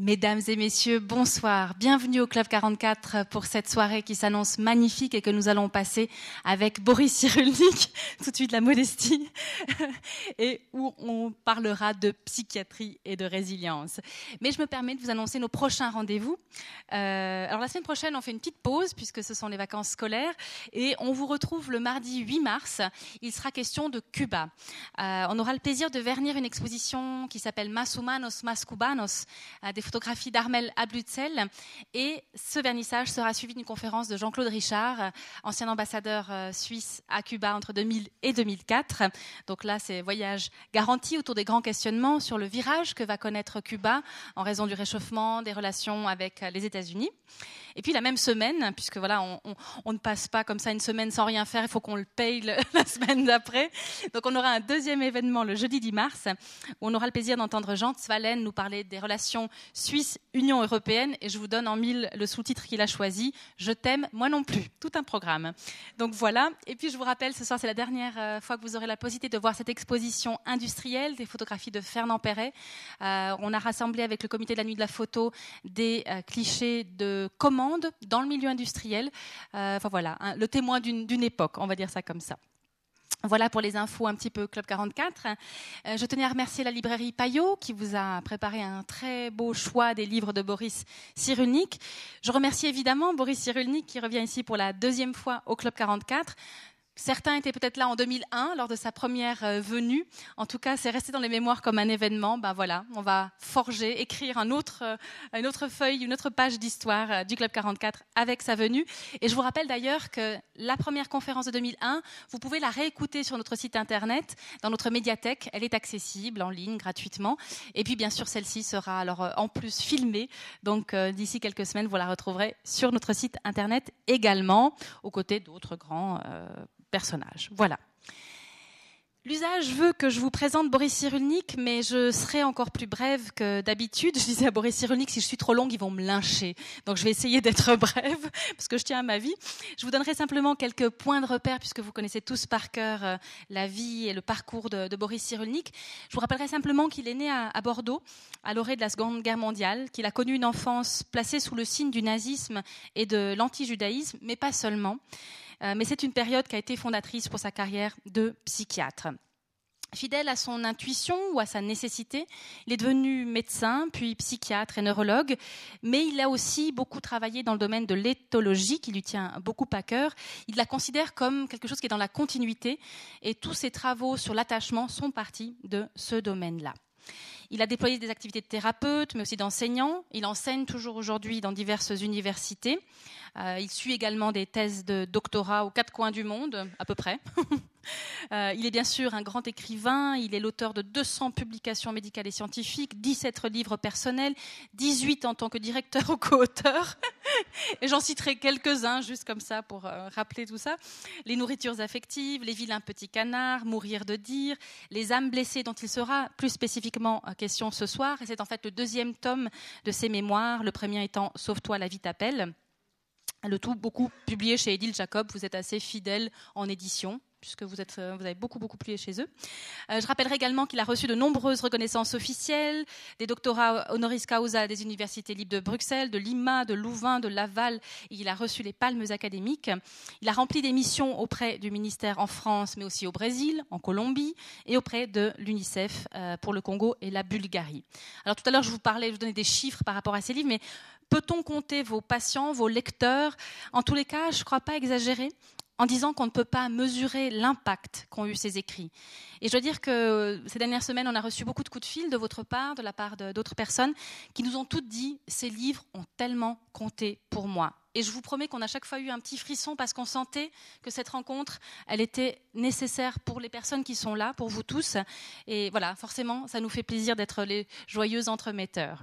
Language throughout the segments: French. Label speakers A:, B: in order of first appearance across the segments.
A: Mesdames et messieurs, bonsoir. Bienvenue au Club 44 pour cette soirée qui s'annonce magnifique et que nous allons passer avec Boris Cyrulnik, tout de suite la modestie, et où on parlera de psychiatrie et de résilience. Mais je me permets de vous annoncer nos prochains rendez-vous. Euh, alors la semaine prochaine, on fait une petite pause puisque ce sont les vacances scolaires et on vous retrouve le mardi 8 mars. Il sera question de Cuba. Euh, on aura le plaisir de vernir une exposition qui s'appelle Mas Humanos, Mas Cubanos, euh, des photographie d'Armel Ablutzel. Et ce vernissage sera suivi d'une conférence de Jean-Claude Richard, ancien ambassadeur euh, suisse à Cuba entre 2000 et 2004. Donc là, c'est voyage garanti autour des grands questionnements sur le virage que va connaître Cuba en raison du réchauffement des relations avec les États-Unis. Et puis la même semaine, puisque voilà, on, ne passe pas comme ça une semaine sans rien faire, il faut qu'on le paye la semaine d'après. Donc on aura un deuxième événement le jeudi 10 mars, où on aura le plaisir d'entendre Jean Svalen nous parler des relations Suisse-Union européenne. Et je vous donne en mille le sous-titre qu'il a choisi, Je t'aime, moi non plus. Tout un programme. Donc voilà. Et puis je vous rappelle, ce soir c'est la dernière euh, fois que vous aurez la possibilité de voir cette exposition industrielle des photographies de Fernand Perret. Euh, on a rassemblé avec le comité de la nuit de la photo des euh, clichés de comment dans le milieu industriel. Enfin voilà, hein, le témoin d'une époque, on va dire ça comme ça. Voilà pour les infos un petit peu Club 44. Euh, je tenais à remercier la librairie Payot qui vous a préparé un très beau choix des livres de Boris Cyrulnik. Je remercie évidemment Boris Cyrulnik qui revient ici pour la deuxième fois au Club 44. Certains étaient peut-être là en 2001 lors de sa première euh, venue. En tout cas, c'est resté dans les mémoires comme un événement. Ben voilà, on va forger, écrire un autre, euh, une autre feuille, une autre page d'histoire euh, du Club 44 avec sa venue. Et je vous rappelle d'ailleurs que la première conférence de 2001, vous pouvez la réécouter sur notre site internet, dans notre médiathèque. Elle est accessible en ligne gratuitement. Et puis bien sûr, celle-ci sera alors en plus filmée. Donc d'ici quelques semaines, vous la retrouverez sur notre site internet également, aux côtés d'autres grands personnage. Voilà. L'usage veut que je vous présente Boris Cyrulnik, mais je serai encore plus brève que d'habitude. Je disais à Boris Cyrulnik, si je suis trop longue, ils vont me lyncher. Donc je vais essayer d'être brève, parce que je tiens à ma vie. Je vous donnerai simplement quelques points de repère, puisque vous connaissez tous par cœur euh, la vie et le parcours de, Boris Cyrulnik. Je vous rappellerai simplement qu'il est né à, à Bordeaux, à l'orée de la Seconde Guerre mondiale, qu'il a connu une enfance placée sous le signe du nazisme et de l'antijudaïsme, mais pas seulement. Euh, mais c'est une période qui a été fondatrice pour sa carrière de psychiatre. Fidèle à son intuition ou à sa nécessité, il est devenu médecin, puis psychiatre et neurologue, mais il a aussi beaucoup travaillé dans le domaine de l'éthologie, qui lui tient beaucoup à cœur. Il la considère comme quelque chose qui est dans la continuité, et tous ses travaux sur l'attachement sont partis de ce domaine-là. Il a déployé des activités de thérapeute, mais aussi d'enseignant. Il enseigne toujours aujourd'hui dans diverses universités. Euh, il suit également des thèses de doctorat aux quatre coins du monde, à peu près. Euh, il est bien sûr un grand écrivain, il est l'auteur de 200 publications médicales et scientifiques, 17 livres personnels, 18 en tant que directeur ou co-auteur. et j'en citerai quelques-uns juste comme ça pour euh, rappeler tout ça. Les nourritures affectives, les vilains petits canards, mourir de dire, les âmes blessées dont il sera plus spécifiquement question ce soir. Et c'est en fait le deuxième tome de ses mémoires, le premier étant Sauve-toi, la vie t'appelle. Le tout beaucoup publié chez Edil Jacob. Vous êtes assez fidèle en édition puisque euh, vous avez beaucoup, beaucoup plié chez eux. Euh, je rappellerai également qu'il a reçu de nombreuses reconnaissances officielles, des doctorats honoris causa des universités libres de Bruxelles, de Lima, de Louvain, de Laval, et il a reçu les palmes académiques. Il a rempli des missions auprès du ministère en France, mais aussi au Brésil, en Colombie, et auprès de l'UNICEF euh, pour le Congo et la Bulgarie. Alors tout à l'heure, je vous parlais, je vous donnais des chiffres par rapport à ces livres, mais peut-on compter vos patients, vos lecteurs? En tous les cas, je ne crois pas exagérer en disant qu'on ne peut pas mesurer l'impact qu'ont eu ces écrits. Et je dois dire que ces dernières semaines, on a reçu beaucoup de coups de fil de votre part, de la part d'autres personnes, qui nous ont toutes dit ces livres ont tellement compté pour moi. Et je vous promets qu'on a chaque fois eu un petit frisson parce qu'on sentait que cette rencontre, elle était nécessaire pour les personnes qui sont là, pour vous tous. Et voilà, forcément, ça nous fait plaisir d'être les joyeux entremetteurs.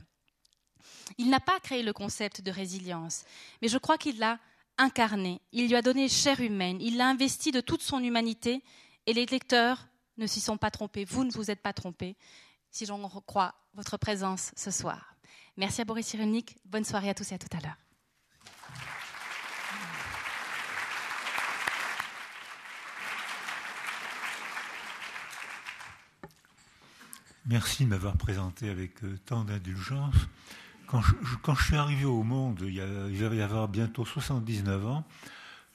A: Il n'a pas créé le concept de résilience, mais je crois qu'il l'a incarné, il lui a donné chair humaine, il l'a investi de toute son humanité, et les lecteurs ne s'y sont pas trompés. Vous ne vous êtes pas trompés, si j'en crois votre présence ce soir. Merci à Boris Cyrulnik, bonne soirée à tous et à tout à l'heure.
B: Merci de m'avoir présenté avec euh, tant d'indulgence. Quand je, suis arrivé au monde, il, y a, va y avoir bientôt 79 ans,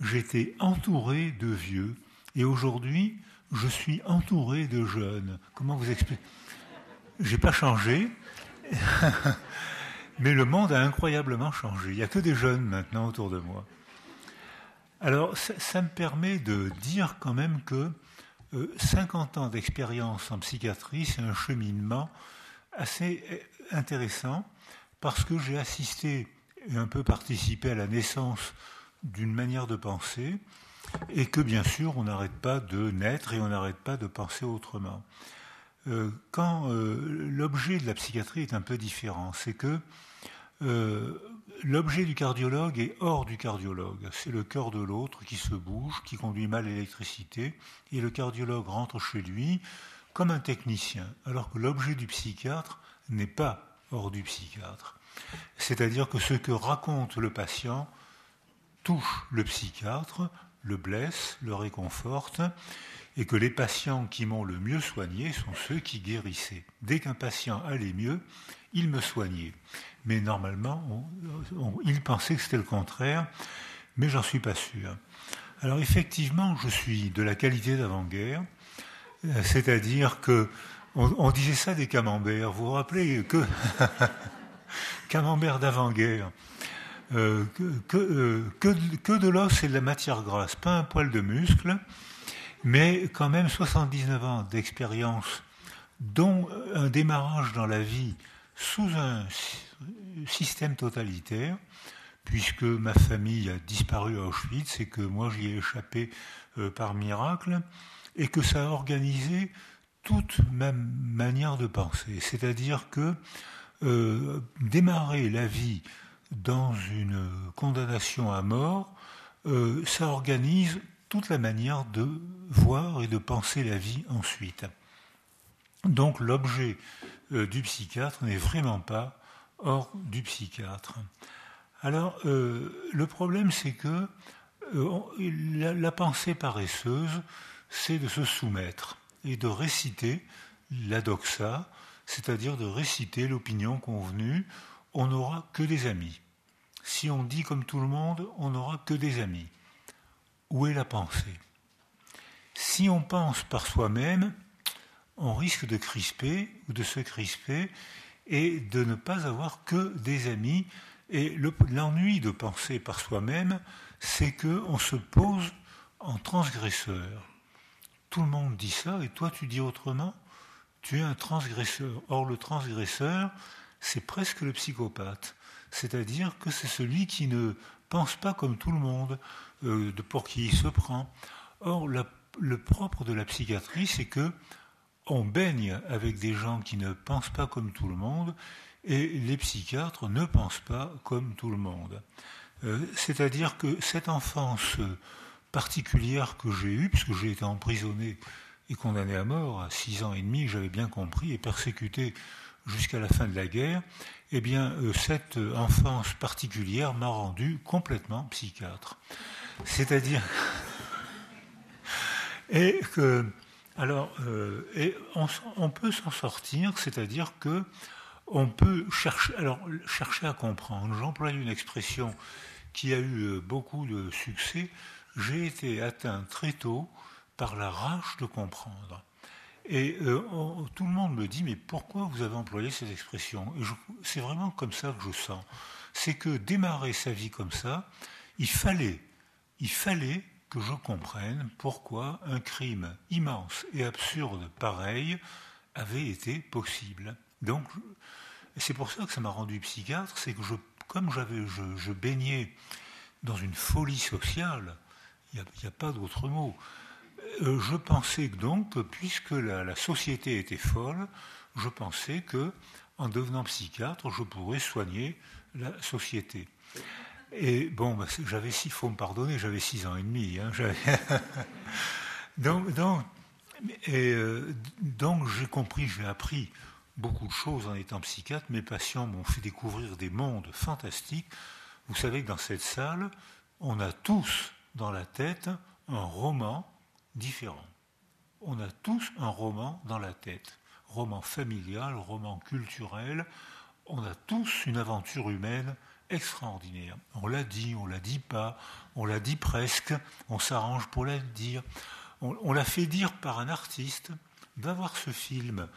B: j'étais entouré de vieux. Et aujourd'hui, je suis entouré de jeunes. Comment vous expliquer J'ai pas changé, mais le monde a incroyablement changé. Il n'y a que des jeunes maintenant autour de moi. Alors, ça, me permet de dire quand même que 50 euh, ans d'expérience en psychiatrie, c'est un cheminement assez euh, intéressant parce que j'ai assisté et un peu participé à la naissance d'une manière de penser et que bien sûr on n'arrête pas de naître et on n'arrête pas de penser autrement. Euh, quand l'objet de la psychiatrie est un peu différent, c'est que L'objet du cardiologue est hors du cardiologue. C'est le cœur de l'autre qui se bouge, qui conduit mal l'électricité, et le cardiologue rentre chez lui comme un technicien, alors que l'objet du psychiatre n'est pas hors du psychiatre. C'est-à-dire que ce que raconte le patient touche le psychiatre, le blesse, le réconforte, et que les patients qui m'ont le mieux soigné sont ceux qui guérissaient. Dès qu'un patient allait mieux, il me soignait. Mais normalement, il pensait que c'était le contraire, mais j'en suis pas sûr. Alors effectivement, je suis de la qualité d'avant-guerre, euh, c'est-à-dire que on, disait ça des camemberts. Vous vous rappelez que camembert d'avant-guerre, euh, que, euh, que, de l'os et de la matière grasse, pas un poil de muscle, mais quand même 79 ans d'expérience, dont un démarrage dans la vie sous un système totalitaire, puisque ma famille a disparu à Auschwitz et que moi j'y ai échappé euh, par miracle, et que ça a organisé toute ma manière de penser. C'est-à-dire que euh, démarrer la vie dans une condamnation à mort, euh, ça organise toute la manière de voir et de penser la vie ensuite. Donc l'objet euh, du psychiatre n'est vraiment pas hors du psychiatre. Alors, le problème, c'est que la, pensée paresseuse, c'est de se soumettre et de réciter la doxa, c'est-à-dire de réciter l'opinion convenue. On n'aura que des amis. Si on dit comme tout le monde, on n'aura que des amis. Où est la pensée? Si on pense par soi-même, on risque de crisper ou de se crisper et de ne pas avoir que des amis. Et l'ennui de penser par soi-même, c'est qu'on se pose en transgresseur. Tout le monde dit ça et toi tu dis autrement. Tu es un transgresseur. Or le transgresseur, c'est presque le psychopathe. C'est-à-dire que c'est celui qui ne pense pas comme tout le monde, euh, pour qui il se prend. Or, le propre de la psychiatrie, c'est que on baigne avec des gens qui ne pensent pas comme tout le monde et les psychiatres ne pensent pas comme tout le monde. Euh, c'est-à-dire que cette enfance particulière que j'ai eue, puisque j'ai été emprisonné et condamné à mort à six ans et demi, j'avais bien compris, et persécuté jusqu'à la fin de la guerre, eh bien, euh, cette enfance particulière m'a rendu complètement psychiatre. C'est-à-dire, et que alors, euh, on, peut s'en sortir, c'est-à-dire que on peut chercher, à comprendre. J'emploie une expression qui a eu euh, beaucoup de succès. J'ai été atteint très tôt par la rage de comprendre. Et euh, tout le monde me dit, mais pourquoi vous avez employé cette expression C'est vraiment comme ça que je sens. C'est que démarrer sa vie comme ça, il fallait, il fallait que je comprenne pourquoi un crime immense et absurde pareil avait été possible. Donc, c'est pour ça que ça m'a rendu psychiatre, c'est que comme je, baignais dans une folie sociale, il n'y a, pas d'autre mot, euh, je pensais que donc, puisque la, société était folle, je pensais que, en devenant psychiatre, je pourrais soigner la société. Et bon, bah, j'avais six, faut me pardonner, j'avais six ans et demi. Hein, euh, donc j'ai compris, j'ai appris beaucoup de choses en étant psychiatre. Mes patients m'ont fait découvrir des mondes fantastiques. Vous savez que dans cette salle, on a tous dans la tête un roman différent. On a tous un roman dans la tête. Roman familial, roman culturel, on a tous une aventure humaine extraordinaire. On l'a dit, on l'a dit pas, on l'a dit presque, on s'arrange pour la dire. On, l'a fait dire par un artiste. Va voir ce film.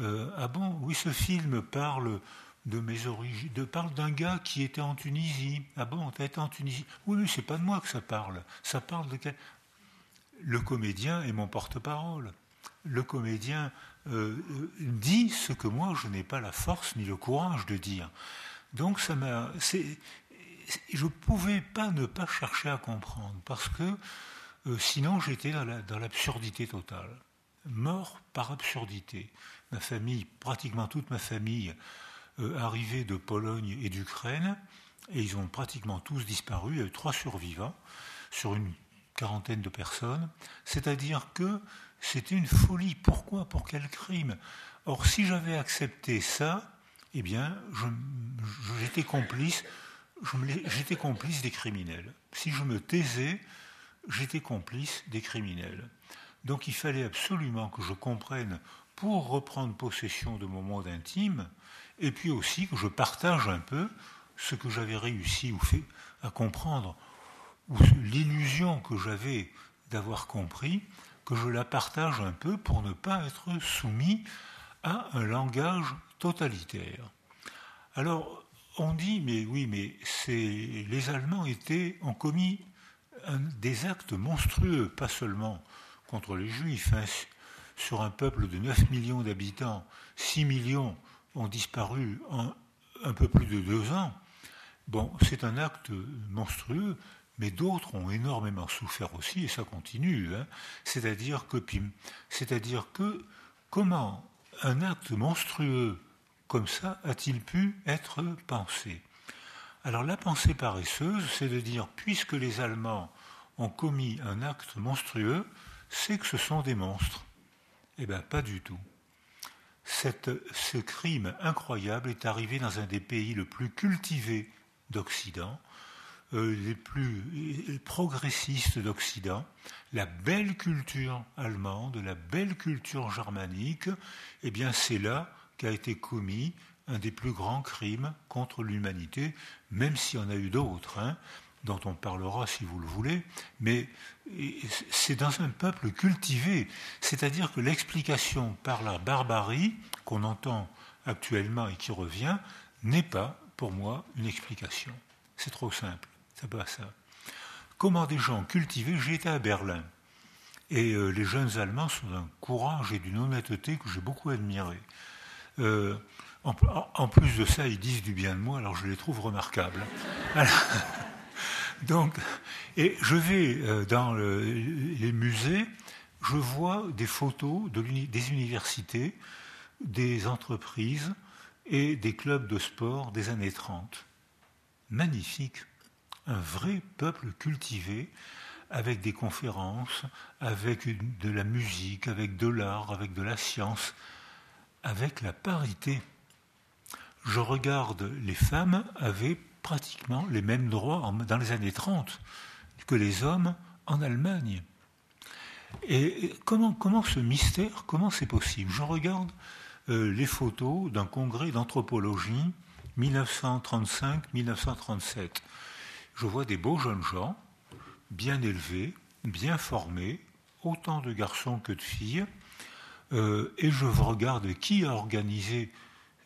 B: Euh, ah bon, oui, ce film parle de mes origines, de, parle d'un gars qui était en Tunisie. Ah bon, tu été en Tunisie Oui, mais c'est pas de moi que ça parle. Ça parle de quel... Le comédien est mon porte-parole. Le comédien euh, euh, dit ce que moi je n'ai pas la force ni le courage de dire. Donc ça m'a, je pouvais pas ne pas chercher à comprendre parce que euh, sinon j'étais dans l'absurdité totale, mort par absurdité. Ma famille, pratiquement toute ma famille, arrivait de Pologne et d'Ukraine et ils ont pratiquement tous disparu. Il y a eu trois survivants sur une quarantaine de personnes. C'est-à-dire que c'était une folie. Pourquoi? Pour quel crime? Or, si j'avais accepté ça, eh bien, j'étais complice, j'étais complice des criminels. Si je me taisais, j'étais complice des criminels. Donc il fallait absolument que je comprenne pour reprendre possession de mon monde intime, et puis aussi que je partage un peu ce que j'avais réussi ou fait à comprendre, ou l'illusion que j'avais d'avoir compris, que je la partage un peu pour ne pas être soumis à un langage totalitaire. Alors, on dit, mais oui, mais les Allemands étaient, ont commis des actes monstrueux, pas seulement contre les Juifs, hein, sur un peuple de 9 millions d'habitants, 6 millions ont disparu en un peu plus de deux ans. Bon, c'est un acte monstrueux, mais d'autres ont énormément souffert aussi, et ça continue. Hein. C'est-à-dire que, c'est-à-dire que, comment un acte monstrueux comme ça a-t-il pu être pensé? Alors la pensée paresseuse, c'est de dire, puisque les Allemands ont commis un acte monstrueux, c'est que ce sont des monstres. Eh bien, pas du tout. Ce crime incroyable est arrivé dans un des pays le plus cultivés d'Occident, euh, les plus progressistes d'Occident, la belle culture allemande, la belle culture germanique, eh bien c'est là qu'a été commis un des plus grands crimes contre l'humanité, même s'il y en a eu d'autres, hein, dont on parlera si vous le voulez, mais c'est dans un peuple cultivé, c'est-à-dire que l'explication par la barbarie qu'on entend actuellement et qui revient n'est pas, pour moi, une explication. C'est trop simple. C'est pas ça. Comment des gens cultivés, j'ai été à Berlin. Et euh, les jeunes Allemands sont d'un courage et d'une honnêteté que j'ai beaucoup admiré. Euh, en, plus de ça, ils disent du bien de moi, alors je les trouve remarquables. Donc, et je vais euh, dans les musées, je vois des photos de des universités, des entreprises et des clubs de sport des années 30. Magnifique un vrai peuple cultivé, avec des conférences, avec de la musique, avec de l'art, avec de la science, avec la parité. Je regarde, les femmes avaient pratiquement les mêmes droits dans les années 30 que les hommes en Allemagne. Et comment, comment ce mystère, comment c'est possible? Je regarde euh, les photos d'un congrès d'anthropologie 1935-1937 je vois des beaux jeunes gens, bien élevés, bien formés, autant de garçons que de filles, euh, et je regarde qui a organisé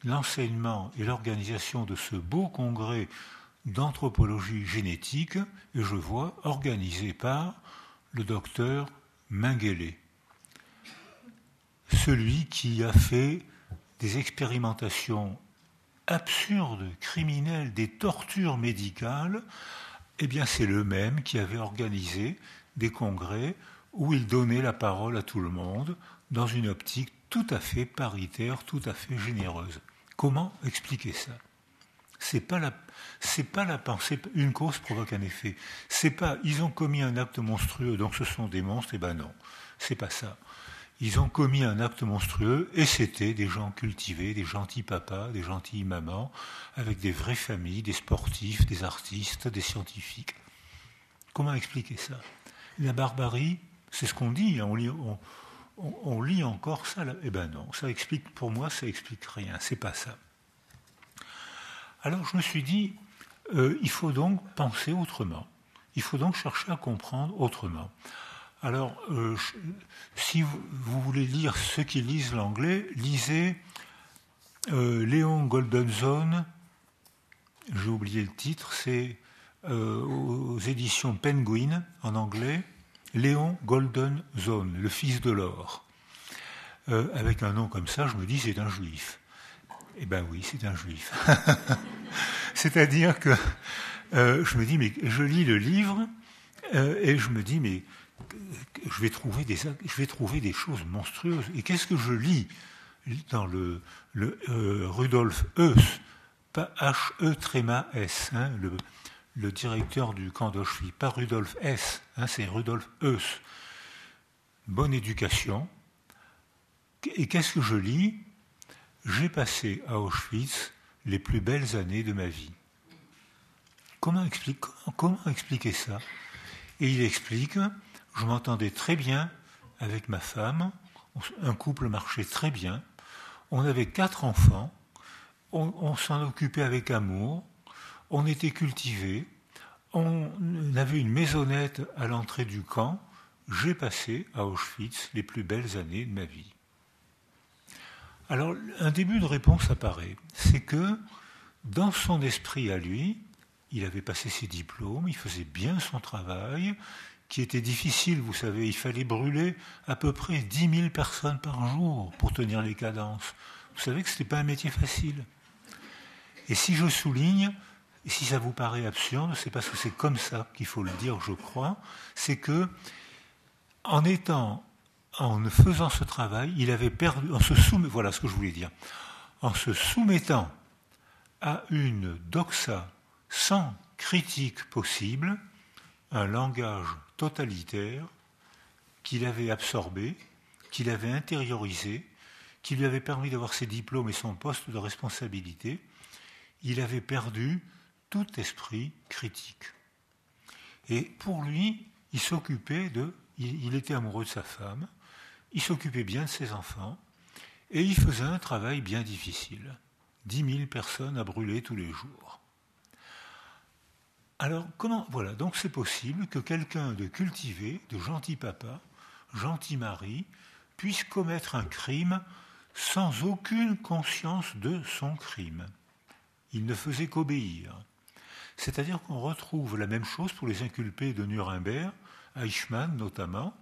B: l'enseignement et l'organisation de ce beau congrès d'anthropologie génétique, et je vois organisé par le docteur Mengele, celui qui a fait des expérimentations absurdes, criminelles, des tortures médicales eh bien c'est le même qui avait organisé des congrès où il donnait la parole à tout le monde dans une optique tout à fait paritaire, tout à fait généreuse. Comment expliquer ça? C'est pas la c'est pas la pensée une cause provoque un effet. C'est pas ils ont commis un acte monstrueux donc ce sont des monstres et ben non, c'est pas ça. Ils ont commis un acte monstrueux et c'était des gens cultivés, des gentils papas, des gentilles mamans, avec des vraies familles, des sportifs, des artistes, des scientifiques. Comment expliquer ça? La barbarie, c'est ce qu'on dit, hein, on on, lit encore ça. Eh ben non, ça explique, pour moi, ça explique rien, c'est pas ça. Alors je me suis dit, euh, il faut donc penser autrement. Il faut donc chercher à comprendre autrement. Alors, euh, si vous, voulez lire ceux qui lisent l'anglais, lisez euh, Léon Goldenzone, j'ai oublié le titre, c'est aux éditions Penguin en anglais, Léon Golden Zone, le fils de l'or. avec un nom comme ça, je me dis c'est un juif. Eh bien oui, c'est un juif. C'est-à-dire que euh, je me dis, mais je lis le livre euh, et je me dis, mais je vais trouver des, choses monstrueuses. Et qu'est-ce que je lis dans le, euh, Rudolf Heuss, pas H-E tréma S, hein, le, le, directeur du camp d'Auschwitz, pas Rudolf S, hein, c'est Rudolf Heuss. Bonne éducation. Et qu'est-ce que je lis? J'ai passé à Auschwitz les plus belles années de ma vie. Comment, expliquer ça? Et il explique, je m'entendais très bien avec ma femme, un couple marchait très bien, on avait quatre enfants, on, on s'en occupait avec amour, on était cultivés, on avait une maisonnette à l'entrée du camp, j'ai passé à Auschwitz les plus belles années de ma vie. Alors, un début de réponse apparaît. C'est que, dans son esprit à lui, il avait passé ses diplômes, il faisait bien son travail, qui était difficile, vous savez, il fallait brûler à peu près 10 000 personnes par jour pour tenir les cadences. Vous savez que ce n'était pas un métier facile. Et si je souligne, et si ça vous paraît absurde, c'est parce que c'est comme ça qu'il faut le dire, je crois, c'est que, en étant en faisant ce travail, il avait perdu, en se soumettant, voilà ce que je voulais dire, en se soumettant à une doxa sans critique possible, un langage totalitaire qu'il avait absorbé, qu'il avait intériorisé, qui lui avait permis d'avoir ses diplômes et son poste de responsabilité, il avait perdu tout esprit critique. Et pour lui, il s'occupait de... il était amoureux de sa femme, il s'occupait bien de ses enfants et il faisait un travail bien difficile. Dix mille personnes à brûler tous les jours. Alors, comment. Voilà, donc c'est possible que quelqu'un de cultivé, de gentil papa, gentil mari, puisse commettre un crime sans aucune conscience de son crime. Il ne faisait qu'obéir. C'est-à-dire qu'on retrouve la même chose pour les inculpés de Nuremberg, Eichmann notamment,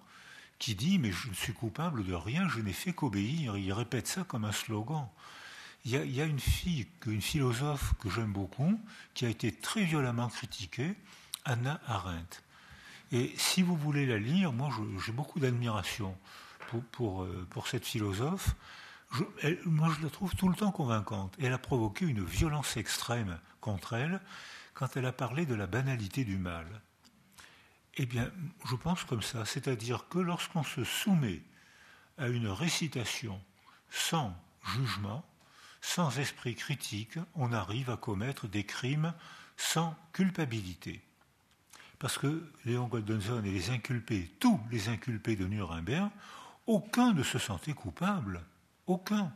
B: qui dit Mais je ne suis coupable de rien, je n'ai fait qu'obéir. Il répète ça comme un slogan. Il y a, une fille, une philosophe que j'aime beaucoup, qui a été très violemment critiquée, Anna Arendt. Et si vous voulez la lire, moi j'ai beaucoup d'admiration pour, euh, cette philosophe. moi je la trouve tout le temps convaincante. Elle a provoqué une violence extrême contre elle quand elle a parlé de la banalité du mal. Eh bien, je pense comme ça, c'est-à-dire que lorsqu'on se soumet à une récitation sans jugement, sans esprit critique, on arrive à commettre des crimes sans culpabilité. Parce que Léon Goldenzon et les inculpés, tous les inculpés de Nuremberg, aucun ne se sentait coupable. Aucun.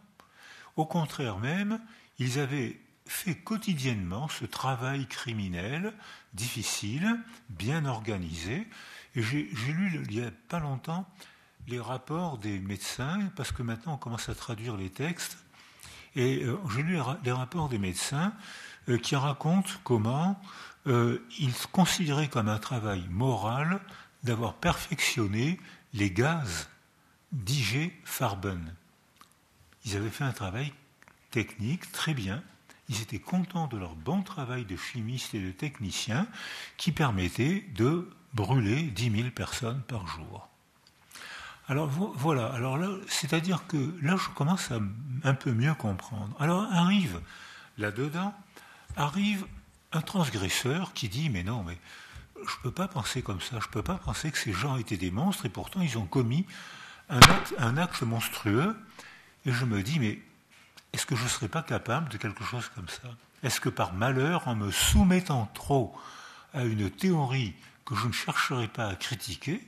B: Au contraire même, ils avaient fait quotidiennement ce travail criminel difficile, bien organisé. Et j'ai lu il n'y a pas longtemps les rapports des médecins, parce que maintenant on commence à traduire les textes. Et euh, j'ai lu les rapports des médecins euh, qui racontent comment euh, ils considéraient comme un travail moral d'avoir perfectionné les gaz d'IG Farben. Ils avaient fait un travail technique très bien, ils étaient contents de leur bon travail de chimistes et de techniciens qui permettait de brûler 10 000 personnes par jour. Alors voilà, alors c'est-à-dire que là, je commence à un peu mieux comprendre. Alors arrive là-dedans, arrive un transgresseur qui dit mais non, mais je ne peux pas penser comme ça, je ne peux pas penser que ces gens étaient des monstres et pourtant ils ont commis un acte monstrueux. Et je me dis mais est-ce que je ne serais pas capable de quelque chose comme ça? Est-ce que par malheur, en me soumettant trop à une théorie que je ne chercherai pas à critiquer,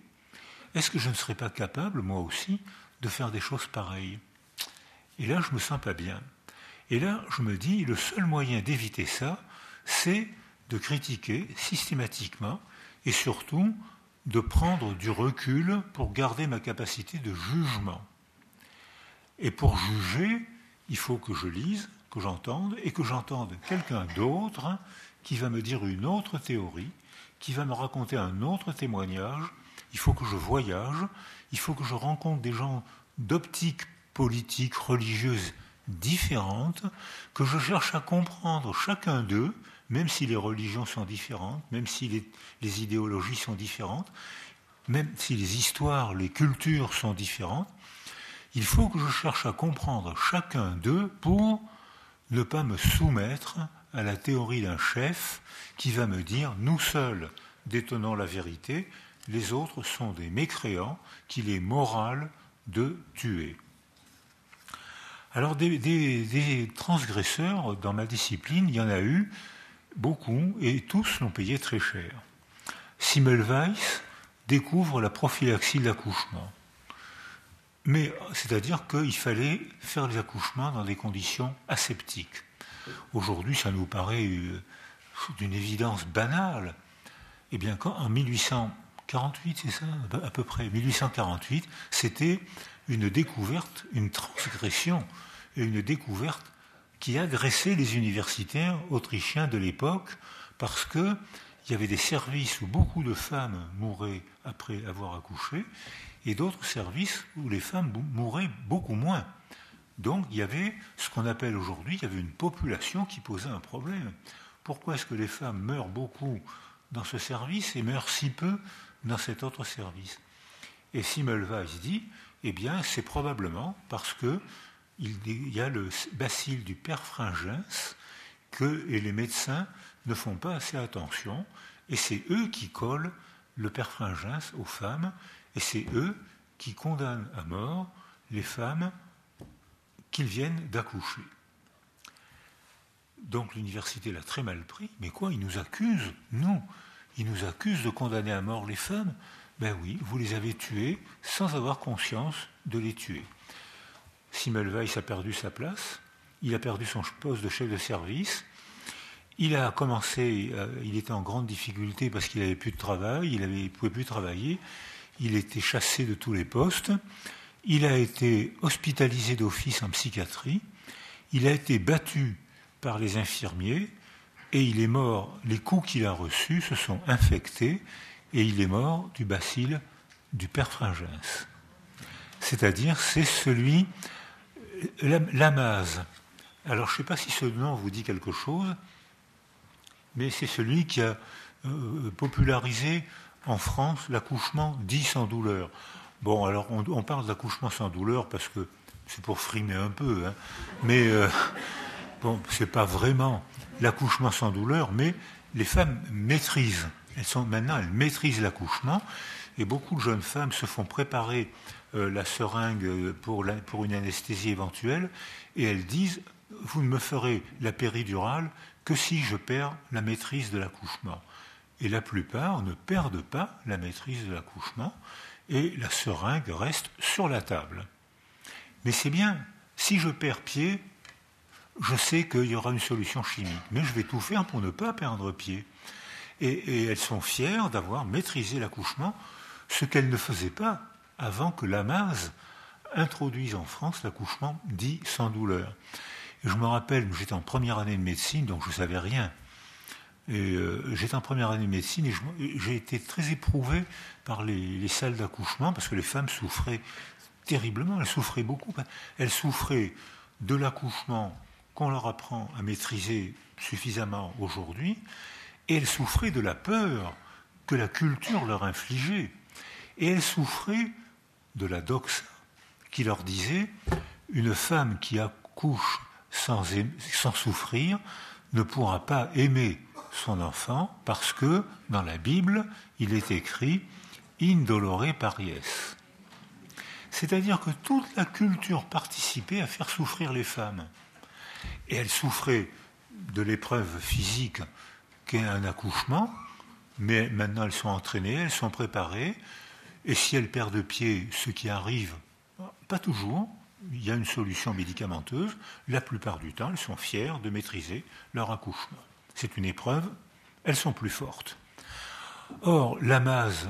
B: est-ce que je ne serais pas capable, moi aussi, de faire des choses pareilles? Et là, je me sens pas bien. Et là, je me dis, le seul moyen d'éviter ça, c'est de critiquer systématiquement et surtout de prendre du recul pour garder ma capacité de jugement. Et pour juger, il faut que je lise, que j'entende, et que j'entende quelqu'un d'autre qui va me dire une autre théorie, qui va me raconter un autre témoignage. Il faut que je voyage, il faut que je rencontre des gens d'optique politique, religieuse différentes, que je cherche à comprendre chacun d'eux, même si les religions sont différentes, même si les, idéologies sont différentes, même si les histoires, les cultures sont différentes, il faut que je cherche à comprendre chacun d'eux pour ne pas me soumettre à la théorie d'un chef qui va me dire nous seuls détenons la vérité, les autres sont des mécréants qu'il est moral de tuer. Alors des, transgresseurs dans ma discipline, il y en a eu beaucoup et tous l'ont payé très cher. Simmelweis découvre la prophylaxie de l'accouchement. Mais c'est-à-dire qu'il fallait faire les accouchements dans des conditions aseptiques. Aujourd'hui, ça nous paraît euh, d'une évidence banale. Eh bien, quand, en 1848, c'est ça, à peu près, 1848, c'était une découverte, une transgression, et une découverte qui agressait les universitaires autrichiens de l'époque, parce qu'il y avait des services où beaucoup de femmes mouraient après avoir accouché, et d'autres services où les femmes mouraient beaucoup moins. Donc il y avait ce qu'on appelle aujourd'hui, il y avait une population qui posait un problème. Pourquoi est-ce que les femmes meurent beaucoup dans ce service et meurent si peu dans cet autre service? Et Simmelweis dit, eh bien c'est probablement parce que il y a le bacille du perfringens que et les médecins ne font pas assez attention, et c'est eux qui collent le perfringens aux femmes, et c'est eux qui condamnent à mort les femmes qu'ils viennent d'accoucher. Donc l'université l'a très mal pris, mais quoi, ils nous accusent? Non, ils nous accusent de condamner à mort les femmes. Ben oui, vous les avez tuées sans avoir conscience de les tuer. Simmelweis a perdu sa place, il a perdu son poste de chef de service, il a commencé, euh, il était en grande difficulté parce qu'il n'avait plus de travail, il ne pouvait plus travailler, il était chassé de tous les postes, il a été hospitalisé d'office en psychiatrie, il a été battu par les infirmiers et il est mort, les coups qu'il a reçus se sont infectés et il est mort du bacille du perfringens. C'est-à-dire, c'est celui, l'amase. Alors, je ne sais pas si ce nom vous dit quelque chose, mais c'est celui qui a euh, popularisé en France l'accouchement dit sans douleur. Bon, alors on, parle d'accouchement sans douleur parce que c'est pour frimer un peu, hein. mais euh, bon, c'est pas vraiment l'accouchement sans douleur, mais les femmes maîtrisent. Elles sont maintenant, elles maîtrisent l'accouchement, et beaucoup de jeunes femmes se font préparer euh, la seringue pour, pour une anesthésie éventuelle, et elles disent vous ne me ferez la péridurale que si je perds la maîtrise de l'accouchement. Et la plupart ne perdent pas la maîtrise de l'accouchement et la seringue reste sur la table. Mais c'est bien, si je perds pied, je sais qu'il y aura une solution chimique, mais je vais tout faire pour ne pas perdre pied. Et, elles sont fières d'avoir maîtrisé l'accouchement, ce qu'elles ne faisaient pas avant que l'AMAS introduise en France l'accouchement dit sans douleur. Je me rappelle, j'étais en première année de médecine, donc je ne savais rien. Et euh, j'étais en première année de médecine et j'ai été très éprouvé par les, salles d'accouchement parce que les femmes souffraient terriblement, elles souffraient beaucoup. Elles souffraient de l'accouchement qu'on leur apprend à maîtriser suffisamment aujourd'hui et elles souffraient de la peur que la culture leur infligeait. Et elles souffraient de la doxa qui leur disait une femme qui accouche sans, souffrir ne pourra pas aimer son enfant parce que dans la Bible, il est écrit indolore paries. C'est-à-dire que toute la culture participait à faire souffrir les femmes. Et elles souffraient de l'épreuve physique qu'est un accouchement, mais maintenant elles sont entraînées, elles sont préparées, et si elles perdent pied, ce qui arrive, pas toujours, il y a une solution médicamenteuse. La plupart du temps, elles sont fières de maîtriser leur accouchement. C'est une épreuve, elles sont plus fortes. Or, Lamaze,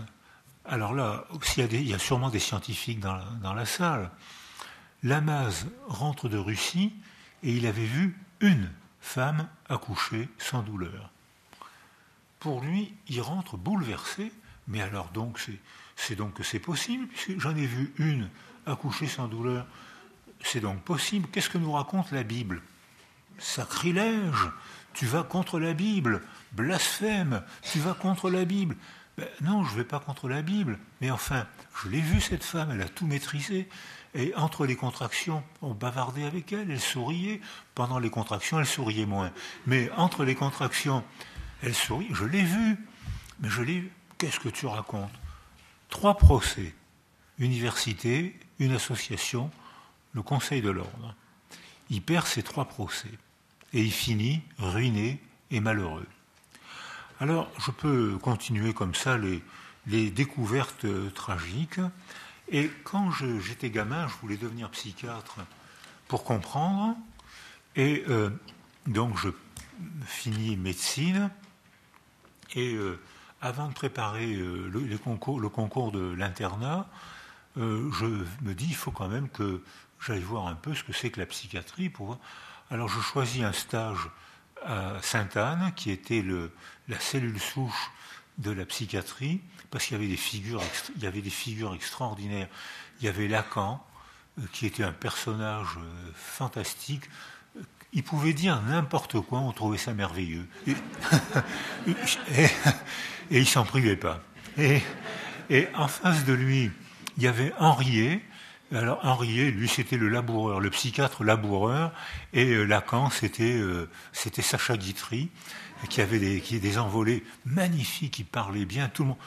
B: alors là, il y, a sûrement des scientifiques dans la, salle, Lamaze rentre de Russie et il avait vu une femme accoucher sans douleur. Pour lui, il rentre bouleversé, mais alors donc c'est donc que c'est possible, puisque j'en ai vu une accoucher sans douleur, c'est donc possible. Qu'est-ce que nous raconte la Bible? Sacrilège, tu vas contre la Bible, blasphème, tu vas contre la Bible. Ben, non, je ne vais pas contre la Bible, mais enfin, je l'ai vue cette femme, elle a tout maîtrisé. Et entre les contractions, on bavardait avec elle, elle souriait. Pendant les contractions, elle souriait moins. Mais entre les contractions, elle sourit. Je l'ai vue. Mais je l'ai Qu'est-ce que tu racontes? Trois procès. Université, une association, le Conseil de l'ordre. Il perd ses trois procès. Et il finit ruiné et malheureux. Alors, je peux continuer comme ça les, découvertes tragiques. Et quand j'étais gamin, je voulais devenir psychiatre pour comprendre. Et euh, donc je finis médecine. Et euh, avant de préparer euh, le, concours, le, concours, de l'internat, je me dis il faut quand même que j'aille voir un peu ce que c'est que la psychiatrie. Pour... Alors je choisis un stage à Sainte-Anne, qui était le, la cellule souche de la psychiatrie, parce qu'il y avait des figures, y avait des figures extraordinaires. Il y avait Lacan, euh, qui était un personnage euh, fantastique. Il pouvait dire n'importe quoi, on trouvait ça merveilleux. Et, et, il s'en privait pas. Et, et, en face de lui, il y avait Henriet. Alors Henriet, lui, c'était le laboureur, le psychiatre laboureur, et euh, Lacan, c'était c'était Sacha Guitry qui avait des, qui, des envolées magnifiques, qui parlait bien, tout le monde.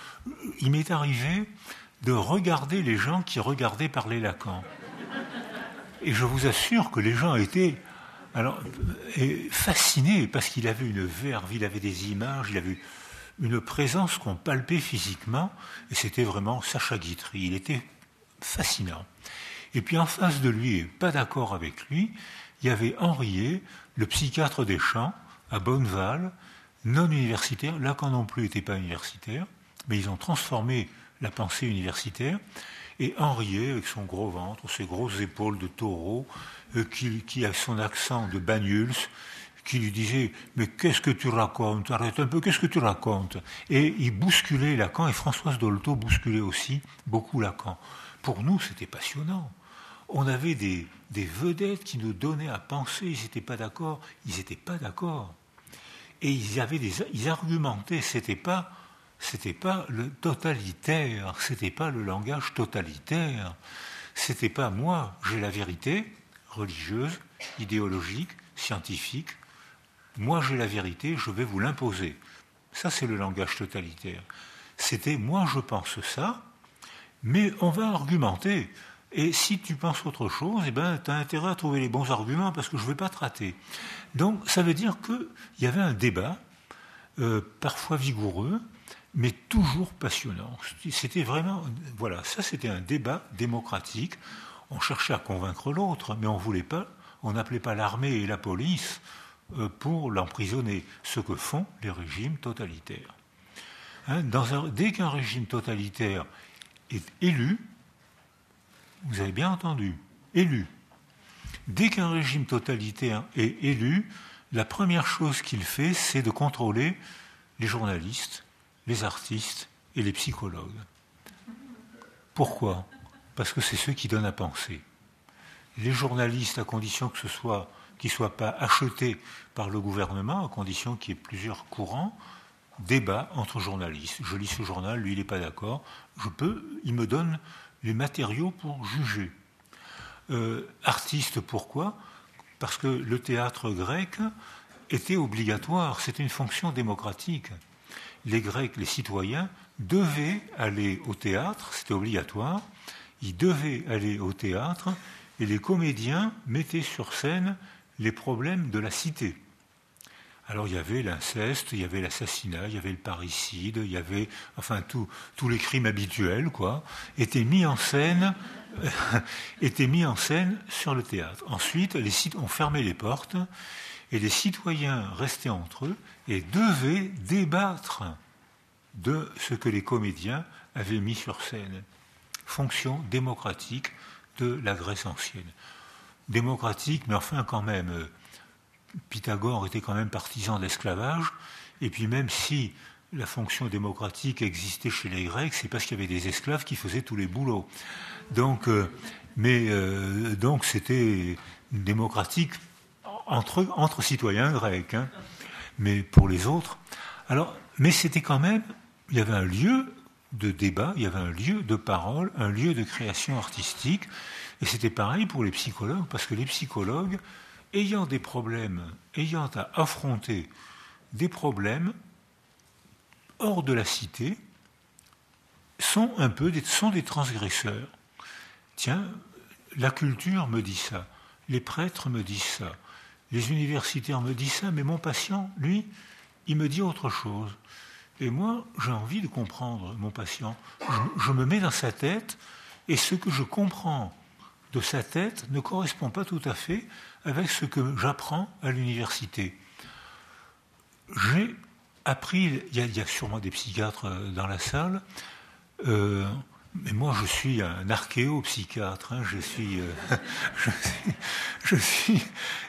B: Il m'est arrivé de regarder les gens qui regardaient parler Lacan. Et je vous assure que les gens étaient alors, fascinés parce qu'il avait une verve, il avait des images, il avait une présence qu'on palpait physiquement, et c'était vraiment Sacha Guitry. Il était fascinant. Et puis en face de lui, et pas d'accord avec lui, il y avait Henriet, le psychiatre des champs, à Bonneval, non universitaire. Lacan non plus n'était pas universitaire, mais ils ont transformé la pensée universitaire. Et Henriet, avec son gros ventre, ses grosses épaules de taureau, euh, qui, a son accent de Banyuls, qui lui disait Mais qu'est-ce que tu racontes? Arrête un peu, qu'est-ce que tu racontes? Et il bousculait Lacan, et Françoise Dolto bousculait aussi beaucoup Lacan. Pour nous, c'était passionnant. On avait des, vedettes qui nous donnaient à penser, ils n'étaient pas d'accord, ils n'étaient pas d'accord et ils avaient des, ils argumentaient. C'était pas, c'était pas le totalitaire, c'était pas le langage totalitaire. C'était pas moi, j'ai la vérité religieuse, idéologique, scientifique. Moi, j'ai la vérité, je vais vous l'imposer. Ça, c'est le langage totalitaire. C'était moi, je pense ça, mais on va argumenter. Et si tu penses autre chose, eh ben, tu as intérêt à trouver les bons arguments parce que je ne vais pas te rater. Donc ça veut dire qu'il y avait un débat, euh, parfois vigoureux, mais toujours passionnant. C'était vraiment, voilà, ça c'était un débat démocratique. On cherchait à convaincre l'autre, mais on voulait pas, on n'appelait pas l'armée et la police euh, pour l'emprisonner, ce que font les régimes totalitaires. Hein, dès qu'un régime totalitaire est élu, vous avez bien entendu, élu. Dès qu'un régime totalitaire est élu, la première chose qu'il fait, c'est de contrôler les journalistes, les artistes et les psychologues. Pourquoi? Parce que c'est ceux qui donnent à penser. Les journalistes, à condition que ce soit qu'ils ne soient pas achetés par le gouvernement, à condition qu'il y ait plusieurs courants, débat entre journalistes. Je lis ce journal, lui il n'est pas d'accord. Je peux, il me donne les matériaux pour juger. Euh, artiste, pourquoi? Parce que le théâtre grec était obligatoire, c'était une fonction démocratique. Les Grecs, les citoyens, devaient aller au théâtre, c'était obligatoire, ils devaient aller au théâtre, et les comédiens mettaient sur scène les problèmes de la cité. Alors il y avait l'inceste, il y avait l'assassinat, il y avait le parricide, il y avait, enfin, tous les crimes habituels, quoi, étaient mis en scène, étaient mis en scène sur le théâtre. Ensuite, les sites ont fermé les portes et les citoyens restaient entre eux et devaient débattre de ce que les comédiens avaient mis sur scène. Fonction démocratique de la Grèce ancienne. Démocratique, mais enfin quand même, euh, Pythagore était quand même partisan d'esclavage, et puis même si la fonction démocratique existait chez les Grecs, c'est parce qu'il y avait des esclaves qui faisaient tous les boulots. Donc, euh, mais euh, donc c'était démocratique entre, entre citoyens grecs, hein. mais pour les autres. Alors, mais c'était quand même, il y avait un lieu de débat, il y avait un lieu de parole, un lieu de création artistique, et c'était pareil pour les psychologues, parce que les psychologues ayant des problèmes, ayant à affronter des problèmes hors de la cité, sont un peu des, sont des transgresseurs. Tiens, la culture me dit ça, les prêtres me disent ça, les universitaires me disent ça, mais mon patient, lui, il me dit autre chose. Et moi, j'ai envie de comprendre mon patient. je, me mets dans sa tête, et ce que je comprends de sa tête ne correspond pas tout à fait avec ce que j'apprends à l'université. J'ai appris, il y, a, sûrement des psychiatres euh, dans la salle, euh, mais moi je suis un archéopsychiatre, hein, je, suis, euh, je, suis,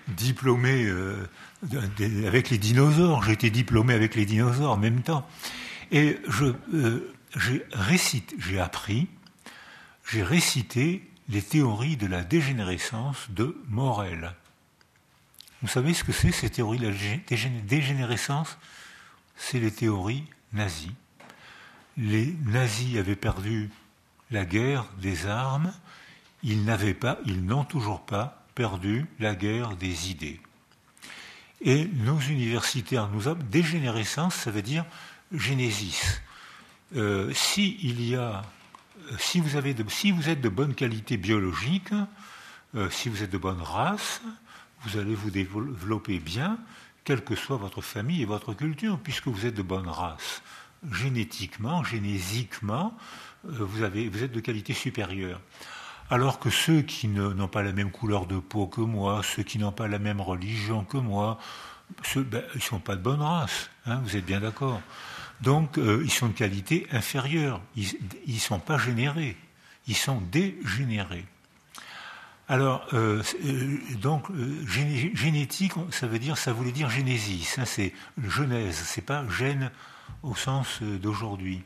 B: diplômé avec les dinosaures, j'ai été diplômé avec les dinosaures en même temps. Et j'ai j'ai appris, j'ai récité les théories de la dégénérescence de Morel. Vous savez ce que c'est ces théories de la dégénérescence? C'est les théories nazies. Les nazis avaient perdu la guerre des armes, ils n'avaient pas, ils n'ont toujours pas perdu la guerre des idées. Et nos universitaires nous ont dégénérescence, ça veut dire génésis. Euh, si il y a si vous êtes de bonne qualité biologique, euh, si vous êtes de bonne race, vous allez vous développer bien, quelle que soit votre famille et votre culture, puisque vous êtes de bonne race. Génétiquement, génésiquement, euh, vous, êtes de qualité supérieure. Alors que ceux qui n'ont pas la même couleur de peau que moi, ceux qui n'ont pas la même religion que moi, ben, ils ne sont pas de bonne race, hein, vous êtes bien d'accord. Donc, euh, ils sont de qualité inférieure. Ils ne sont pas générés. Ils sont dégénérés. Alors, euh, euh, donc, génétique, ça veut dire, ça voulait dire génésis. Hein, c'est genèse. C'est pas gène au sens d'aujourd'hui.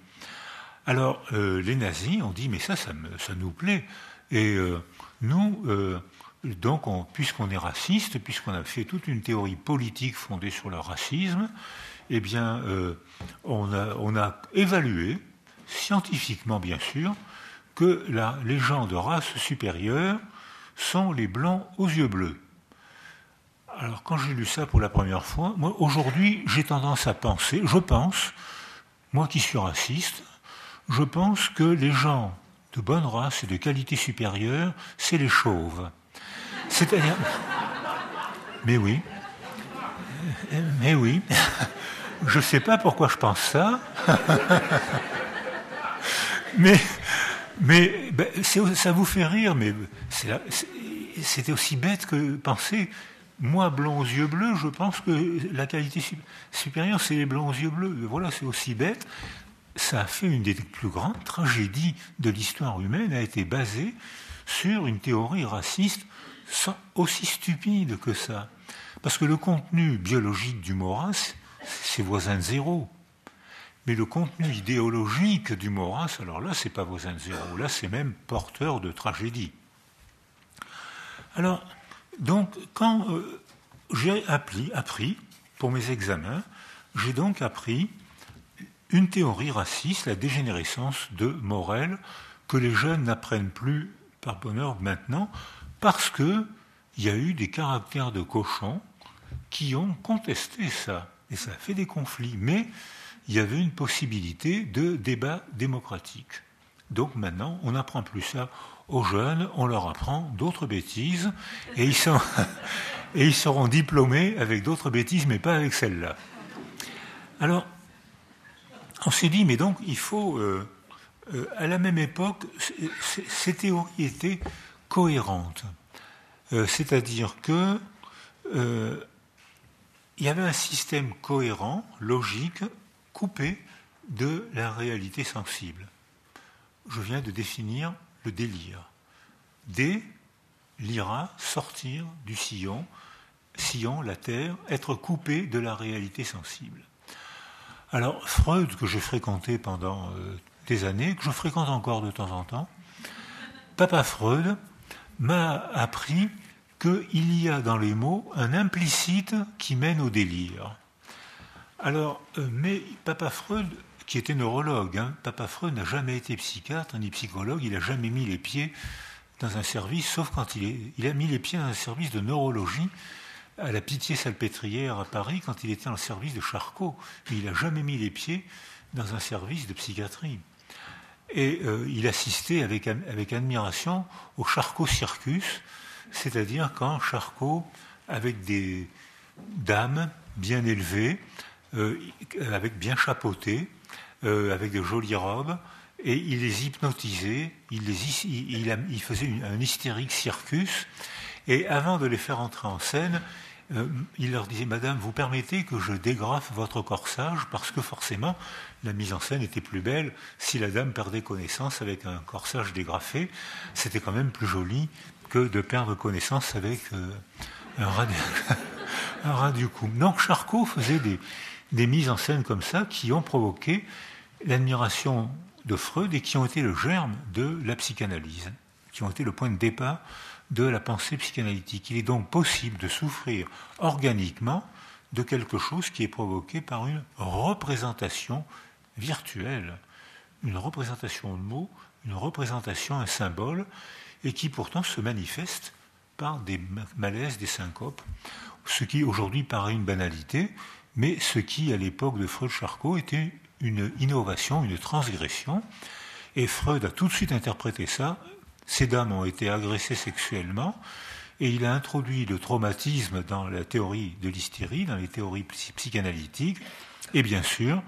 B: Alors, les nazis ont dit, mais ça, ça, nous plaît. Et nous, donc, puisqu'on est raciste, puisqu'on a fait toute une théorie politique fondée sur le racisme, eh bien, euh, on, a, évalué, scientifiquement bien sûr, que les gens de race supérieure sont les blancs aux yeux bleus. Alors, quand j'ai lu ça pour la première fois, moi, aujourd'hui, j'ai tendance à penser, je pense, moi qui suis raciste, je pense que les gens de bonne race et de qualité supérieure, c'est les chauves. C'est-à-dire. Mais oui. Mais oui. Je ne sais pas pourquoi je pense ça. mais mais ben, ça vous fait rire, mais c'était aussi bête que penser. Moi, blanc aux yeux bleus, je pense que la qualité supérieure, c'est les blancs aux yeux bleus. Voilà, c'est aussi bête. Ça a fait une des plus grandes tragédies de l'histoire humaine, a été basée sur une théorie raciste aussi stupide que ça. Parce que le contenu biologique du Maurras, c'est voisin de zéro. Mais le contenu idéologique du Maurras, alors là, c'est pas voisin de zéro. Là, c'est même porteur de tragédie. Alors, donc, quand euh, j'ai appris, pour mes examens, j'ai donc appris une théorie raciste, la dégénérescence de Morel, que les jeunes n'apprennent plus par bonheur maintenant, parce qu'il y a eu des caractères de cochon qui ont contesté ça et ça a fait des conflits. Mais il y avait une possibilité de débat démocratique. Donc maintenant, on n'apprend plus ça. aux jeunes, on leur apprend d'autres bêtises, et ils, seront diplômés avec d'autres bêtises, mais pas avec celle-là. Alors, on s'est dit, mais donc, il faut, euh, euh, à la même époque, ces théories étaient cohérentes. Euh, c'est-à-dire que il y avait un système cohérent, logique, coupé de la réalité sensible. Je viens de définir le délire. D, l'ira, sortir du sillon, sillon, la terre, être coupé de la réalité sensible. Alors, Freud, que j'ai fréquenté pendant euh, des années, que je fréquente encore de temps en temps, Papa Freud m'a appris qu'il y a dans les mots un implicite qui mène au délire. Alors, euh, mais Papa Freud, qui était neurologue, hein, Papa Freud n'a jamais été psychiatre ni psychologue, il n'a jamais mis les pieds dans un service, sauf quand il, est, il, a mis les pieds dans un service de neurologie à la Pitié-Salpêtrière à Paris quand il était en service de Charcot. Mais il n'a jamais mis les pieds dans un service de psychiatrie. Et euh, il assistait avec, avec admiration au Charcot Circus, c'est-à-dire quand Charcot, avec des dames bien élevées, avec bien chapeautées, euh, avec de jolies robes, et il les hypnotisait, il, les, il, faisait un hystérique circus, et avant de les faire entrer en scène, euh, il leur disait, Madame, vous permettez que je dégrafe votre corsage, parce que forcément, la mise en scène était plus belle si la dame perdait connaissance avec un corsage dégrafé. C'était quand même plus joli que de perdre connaissance avec un rat un rat du cou. Donc Charcot faisait des, des mises en scène comme ça qui ont provoqué l'admiration de Freud et qui ont été le germe de la psychanalyse, qui ont été le point de départ de la pensée psychanalytique. Il est donc possible de souffrir organiquement de quelque chose qui est provoqué par une représentation virtuelle, une représentation de mots, une représentation, un symbole, et qui pourtant se manifeste par des malaises, des syncopes, ce qui aujourd'hui paraît une banalité, mais ce qui, à l'époque de Freud-Charcot, était une innovation, une transgression. Et Freud a tout de suite interprété ça. Ces dames ont été agressées sexuellement, et il a introduit le traumatisme dans la théorie de l'hystérie, dans les théories psychanalytiques. Et bien sûr,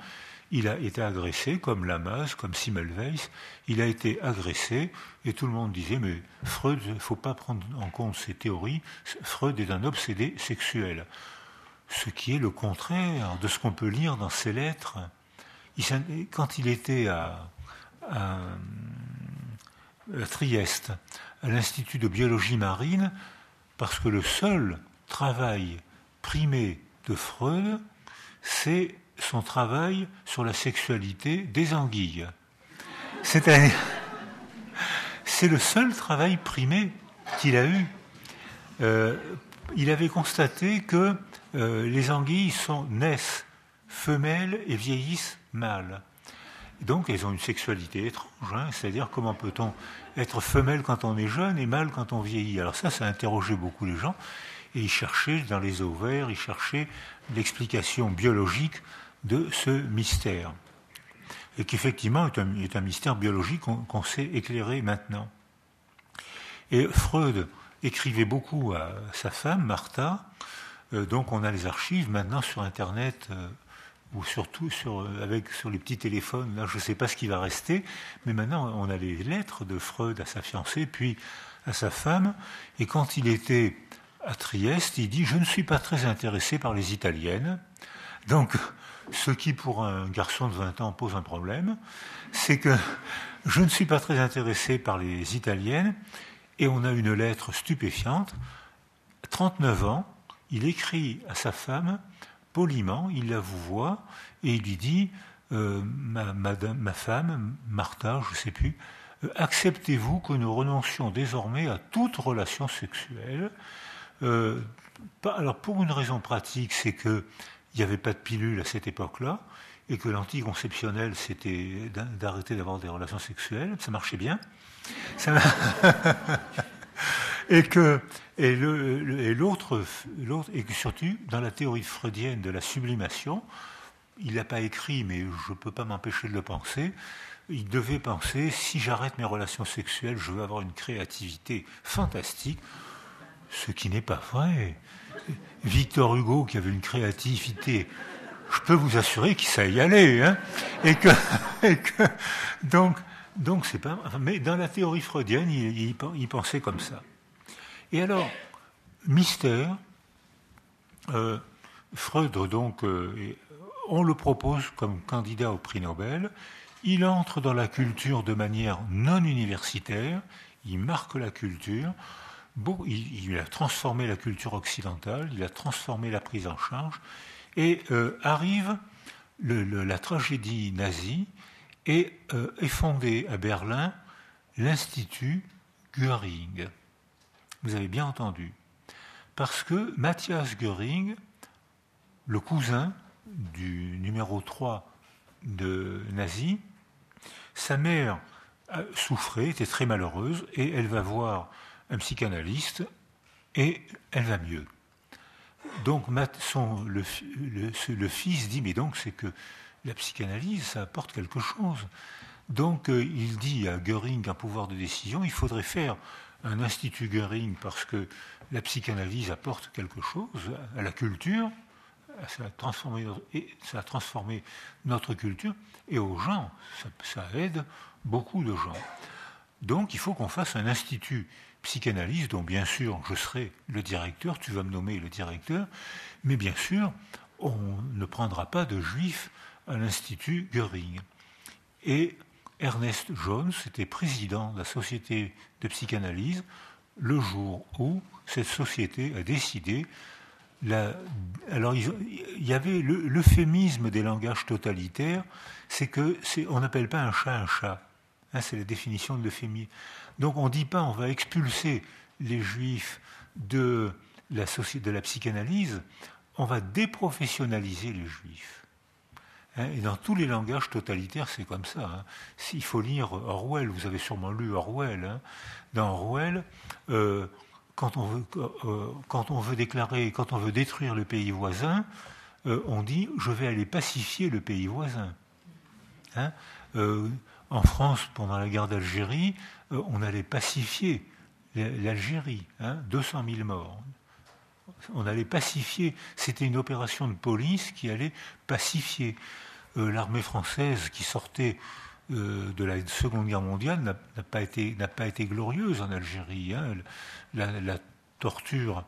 B: il a été agressé, comme Lamas, comme Simmelweis, il a été agressé, et tout le monde disait, mais Freud, il ne faut pas prendre en compte ces théories, Freud est un obsédé sexuel ce qui est le contraire de ce qu'on peut lire dans ses lettres. quand il était à, Trieste, à l'Institut de biologie marine, parce que le seul travail primé de Freud, c'est son travail sur la sexualité des anguilles. C'est le seul travail primé qu'il a eu. Euh, il avait constaté que euh, les anguilles sont, naissent femelles et vieillissent mâles. Donc elles ont une sexualité étrange, hein. c'est-à-dire comment peut-on être femelle quand on est jeune et mâle quand on vieillit? Alors ça, ça a interrogé beaucoup les gens, et ils cherchaient dans les ovaires, ils cherchaient l'explication biologique de ce mystère, et qui effectivement est un, mystère biologique qu'on sait éclairer maintenant. Et Freud écrivait beaucoup à sa femme, Martha, donc on a les archives maintenant sur Internet euh, ou surtout sur, euh, avec, sur les petits téléphones. Là, je ne sais pas ce qui va rester, mais maintenant on a les lettres de Freud à sa fiancée, puis à sa femme. Et quand il était à Trieste, il dit Je ne suis pas très intéressé par les Italiennes. Donc, ce qui pour un garçon de 20 ans pose un problème, c'est que je ne suis pas très intéressé par les Italiennes. Et on a une lettre stupéfiante, 39 ans, il écrit à sa femme, poliment, il la voit, et il lui dit euh, ma, femme, Martha, je ne sais plus, euh, acceptez-vous que nous renoncions désormais à toute relation sexuelle? Euh, Alors, pour une raison pratique, c'est qu'il n'y avait pas de pilule à cette époque-là, et que l'anticonceptionnel, c'était d'arrêter d'avoir des relations sexuelles, ça marchait bien. et que et l'autre et que surtout dans la théorie freudienne de la sublimation il n'a pas écrit, mais je ne peux pas m'empêcher de le penser, il devait penser, si j'arrête mes relations sexuelles, je vais avoir une créativité fantastique, ce qui n'est pas vrai. Victor Hugo, qui avait une créativité, je peux vous assurer qu'il sait y aller, hein, et que, donc, donc c'est pas, mais dans la théorie freudienne, il, pensait comme ça. Et alors, mystère, euh, Freud, donc, euh, on le propose comme candidat au prix Nobel. Il entre dans la culture de manière non universitaire, il marque la culture. Bon, il, a transformé la culture occidentale, il a transformé la prise en charge, et euh, arrive la tragédie nazie et est fondé à Berlin l'Institut Göring. Vous avez bien entendu. Parce que Matthias Göring, le cousin du numéro 3 de Nazi, sa mère souffrait, était très malheureuse, et elle va voir un psychanalyste, et elle va mieux. Donc le, le, fils dit, mais donc c'est que la psychanalyse, ça apporte quelque chose. Donc euh, il dit à Göring un pouvoir de décision, il faudrait faire un institut Göring parce que la psychanalyse apporte quelque chose à la culture, ça a transformé, notre culture et aux gens, ça, aide beaucoup de gens. Donc il faut qu'on fasse un institut psychanalyse dont bien sûr je serai le directeur, tu vas me nommer le directeur, mais bien sûr on ne prendra pas de juifs à l'Institut Göring. Ernest Jones était président de la société de psychanalyse le jour où cette société a décidé alors, il y avait l'euphémisme des langages totalitaires, c'est que on n'appelle pas un chat un chat. Hein, c'est la définition de l'euphémisme. Donc, on ne dit pas on va expulser les juifs de la, de la psychanalyse, on va déprofessionnaliser les juifs. Hein, et dans tous les langages totalitaires, c'est comme ça. Hein. S'il faut lire Orwell, vous avez sûrement lu Orwell. Dans Orwell, euh, quand on veut, euh, quand on veut déclarer, quand on veut détruire le pays voisin, euh, on dit je vais aller pacifier le pays voisin. Hein euh, en France, pendant la guerre d'Algérie, on allait pacifier l'Algérie, hein, 200 000 morts. On allait pacifier, c'était une opération de police qui allait pacifier. L'armée française qui sortait euh, de la Seconde Guerre mondiale n'a pas, été, pas été glorieuse en Algérie. Hein. La, torture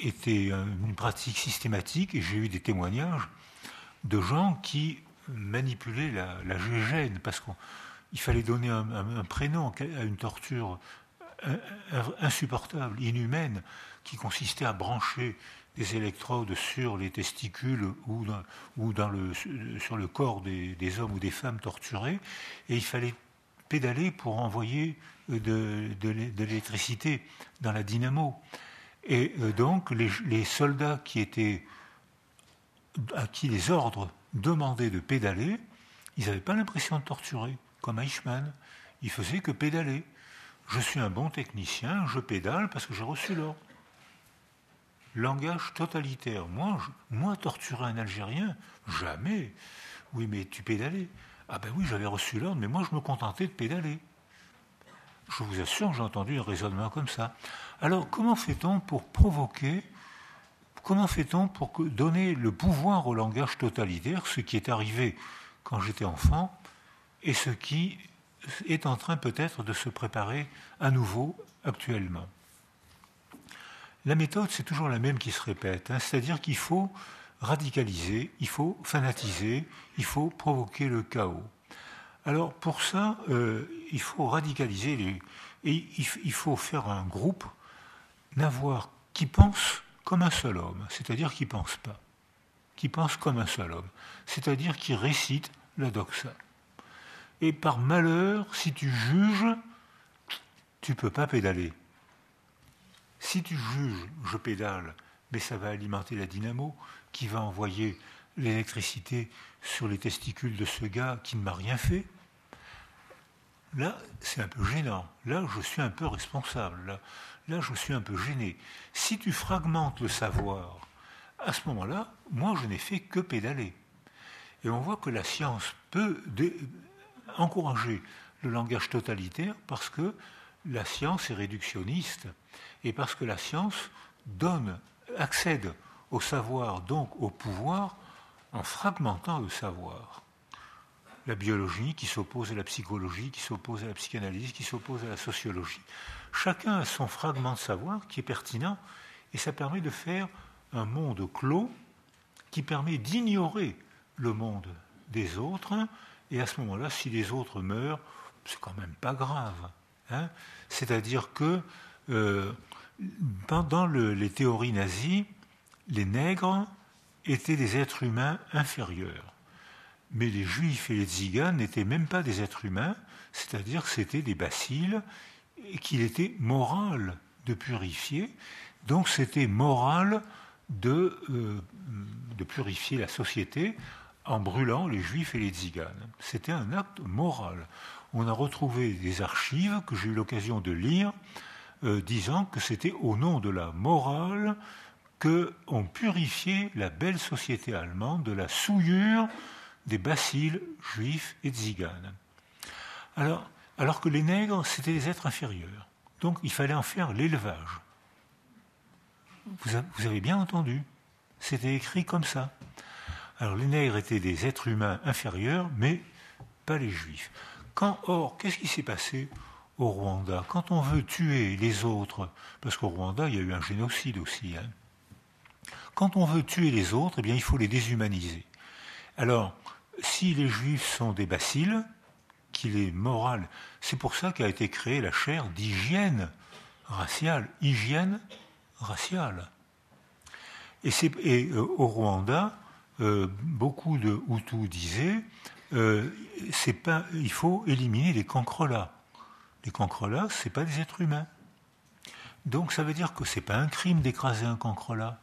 B: était une pratique systématique et j'ai eu des témoignages de gens qui manipulaient la, la parce qu'il fallait donner un, prénom à une torture insupportable, inhumaine, qui consistait à brancher des électrodes sur les testicules ou, le, sur le corps des, hommes ou des femmes torturés, et il fallait pédaler pour envoyer de, l'électricité dans la dynamo. Et euh, donc les, les, soldats qui étaient à qui les ordres demandaient de pédaler, ils n'avaient pas l'impression de torturer, comme Eichmann. Ils faisaient que pédaler. Je suis un bon technicien, je pédale parce que j'ai reçu l'ordre langage totalitaire. Moi, moi, torturer un Algérien, jamais. Oui, mais tu pédalais. Ah ben oui, j'avais reçu l'ordre, mais moi, je me contentais de pédaler. Je vous assure, j'ai entendu un raisonnement comme ça. Alors, comment fait-on pour provoquer, comment fait-on pour donner le pouvoir au langage totalitaire, ce qui est arrivé quand j'étais enfant, et ce qui est en train peut-être de se préparer à nouveau actuellement? La méthode, c'est toujours la même qui se répète. Hein. C'est-à-dire qu'il faut radicaliser, il faut fanatiser, il faut provoquer le chaos. Alors pour ça, euh, il faut radicaliser et il, faut faire un groupe, n'avoir qui pense comme un seul homme, c'est-à-dire qui pense pas, qui pense comme un seul homme, c'est-à-dire qui récite la doxa. Et par malheur, si tu juges, tu peux pas pédaler. Si tu juges, je pédale, mais ça va alimenter la dynamo qui va envoyer l'électricité sur les testicules de ce gars qui ne m'a rien fait. Là, c'est un peu gênant. Là, je suis un peu responsable. Là, je suis un peu gêné. Si tu fragmentes le savoir, à ce moment-là, moi, je n'ai fait que pédaler. Et on voit que la science peut encourager le langage totalitaire parce que la science est réductionniste et parce que la science donne, accède au savoir, donc au pouvoir, en fragmentant le savoir. La biologie qui s'oppose à la psychologie, qui s'oppose à la psychanalyse, qui s'oppose à la sociologie. Chacun a son fragment de savoir qui est pertinent et ça permet de faire un monde clos qui permet d'ignorer le monde des autres. Et à ce moment-là, si les autres meurent, c'est quand même pas grave. Hein. C'est-à-dire que euh, dans les théories nazies, les nègres étaient des êtres humains inférieurs. Mais les juifs et les tziganes n'étaient même pas des êtres humains, c'est-à-dire que c'était des bacilles et qu'il était moral de purifier. Donc c'était moral de, euh, de, purifier la société en brûlant les juifs et les tziganes. C'était un acte moral. On a retrouvé des archives que j'ai eu l'occasion de lire euh, disant que c'était au nom de la morale qu'on purifiait la belle société allemande de la souillure des bacilles juifs et tziganes. Alors, alors que les nègres, c'était des êtres inférieurs. Donc il fallait en faire l'élevage. Vous avez bien entendu. C'était écrit comme ça. Alors les nègres étaient des êtres humains inférieurs, mais pas les juifs. Quand, or, qu'est-ce qui s'est passé? Au Rwanda Quand on veut tuer les autres, parce qu'au Rwanda, il y a eu un génocide aussi, hein, quand on veut tuer les autres, eh bien, il faut les déshumaniser. Alors, si les juifs sont des bacilles, qu'il est moral, c'est pour ça qu'a été créée la chaire d'hygiène raciale. Hygiène raciale. Et, euh, au Rwanda, euh, beaucoup de Hutus disaient euh, pas, il faut éliminer les cancrelats. Les cancrelats, ce pas des êtres humains. Donc ça veut dire que ce n'est pas un crime d'écraser un cancrelat.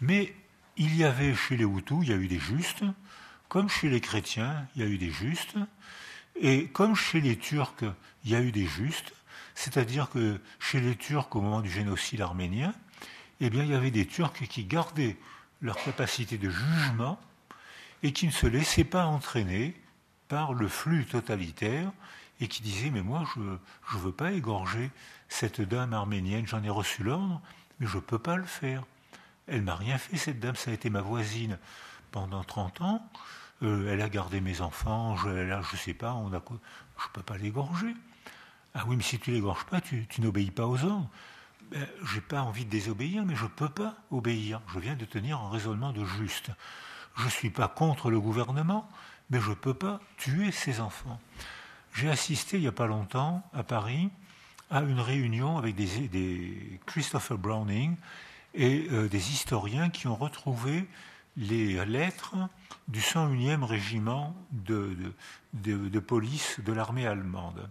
B: Mais il y avait chez les Hutus, il y a eu des justes, comme chez les chrétiens, il y a eu des justes, et comme chez les Turcs, il y a eu des justes, c'est-à-dire que chez les Turcs, au moment du génocide arménien, eh bien, il y avait des Turcs qui gardaient leur capacité de jugement et qui ne se laissaient pas entraîner par le flux totalitaire et qui disaient Mais moi, je ne veux pas égorger cette dame arménienne, j'en ai reçu l'ordre, mais je ne peux pas le faire. Elle m'a rien fait, cette dame, ça a été ma voisine pendant 30 ans. Euh, elle a gardé mes enfants, je ne sais pas, je ne peux pas l'égorger. Ah oui, mais si tu l'égorges pas, tu, n'obéis pas aux ordres. Ben, je n'ai pas envie de désobéir, mais je ne peux pas obéir. Je viens de tenir un raisonnement de juste. Je ne suis pas contre le gouvernement, mais je ne peux pas tuer ses enfants. J'ai assisté il n'y a pas longtemps à Paris à une réunion avec des, Christopher Browning et euh, des historiens qui ont retrouvé les lettres du 101e régiment de, police de l'armée allemande.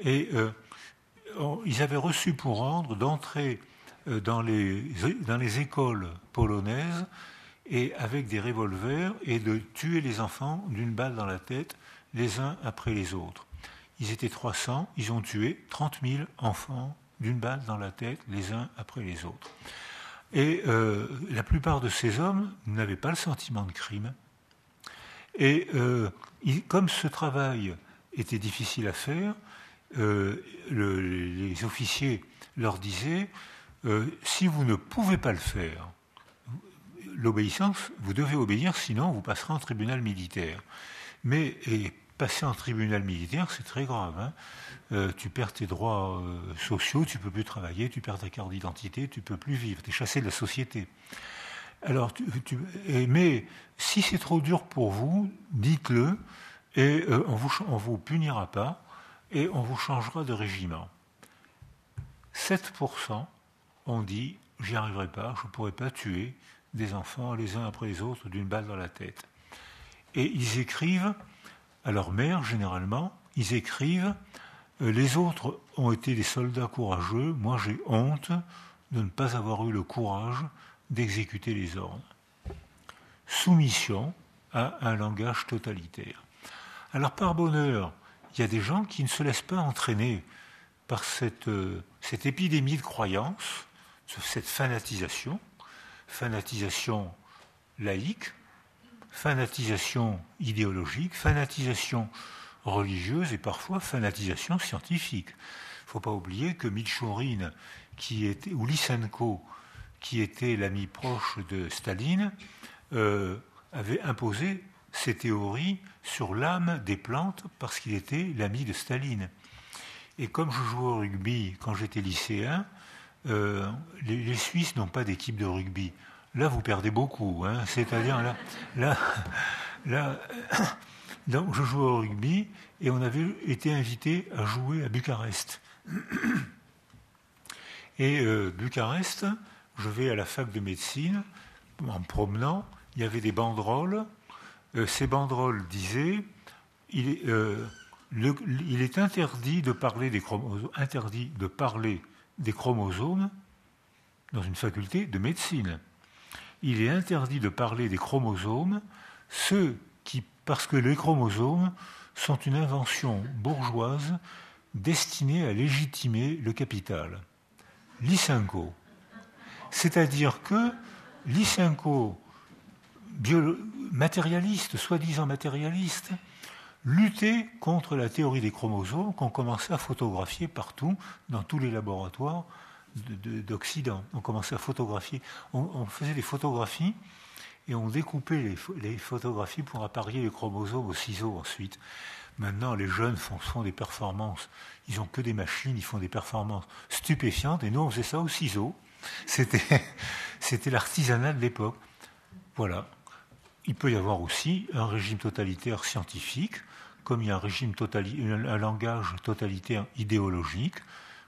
B: Et euh, ils avaient reçu pour ordre d'entrer euh, dans les, dans les écoles polonaises et avec des revolvers et de tuer les enfants d'une balle dans la tête, les uns après les autres. Ils étaient 300, ils ont tué 30 000 enfants d'une balle dans la tête, les uns après les autres. Et euh, la plupart de ces hommes n'avaient pas le sentiment de crime. Et euh, comme ce travail était difficile à faire, euh, les officiers leur disaient si vous ne pouvez pas le faire, l'obéissance, vous devez obéir, sinon vous passerez en tribunal militaire. Mais et passer en tribunal militaire, c'est très grave. Hein. Euh, tu perds tes droits euh, sociaux, tu peux plus travailler, tu perds ta carte d'identité, tu peux plus vivre, tu es chassé de la société. Alors, mais si c'est trop dur pour vous, dites-le et euh, on vous, on vous punira pas et on vous changera de régiment. 7% ont dit j'y arriverai pas, je ne pourrai pas tuer des enfants les uns après les autres d'une balle dans la tête. Et ils écrivent à leur mère, généralement, ils écrivent euh, Les autres ont été des soldats courageux, moi j'ai honte de ne pas avoir eu le courage d'exécuter les ordres. Soumission à un langage totalitaire. Alors par bonheur, il y a des gens qui ne se laissent pas entraîner par cette, euh, cette épidémie de croyance, cette fanatisation, fanatisation laïque, fanatisation idéologique, fanatisation religieuse et parfois fanatisation scientifique. Il ne faut pas oublier que Michourine, qui était, ou Lysenko, qui était l'ami proche de Staline, euh, avait imposé ses théories sur l'âme des plantes parce qu'il était l'ami de Staline. Et comme je jouais au rugby quand j'étais lycéen, euh, les, Suisses n'ont pas d'équipe de rugby. Là, vous perdez beaucoup. Hein. C'est-à-dire, là, là, donc, je jouais au rugby et on avait été invité à jouer à Bucarest. Et euh, Bucarest, je vais à la fac de médecine, en promenant, il y avait des banderoles. Euh, ces banderoles disaient il est, il est interdit de parler des chromosomes, interdit de parler des chromosomes dans une faculté de médecine. Il est interdit de parler des chromosomes, ceux qui, parce que les chromosomes sont une invention bourgeoise destinée à légitimer le capital. Lysenko. C'est-à-dire que Lysenko, matérialiste, soi-disant matérialiste, lutter contre la théorie des chromosomes qu'on commençait à photographier partout, dans tous les laboratoires d'Occident. On commençait à photographier, on, faisait des photographies et on découpait les, photographies pour apparier les chromosomes au ciseau ensuite. Maintenant, les jeunes font, des performances. Ils n'ont que des machines, ils font des performances stupéfiantes. Et nous, on faisait ça au ciseau. C'était, c'était l'artisanat de l'époque. Voilà. Il peut y avoir aussi un régime totalitaire scientifique comme il y a un, régime un langage totalitaire idéologique,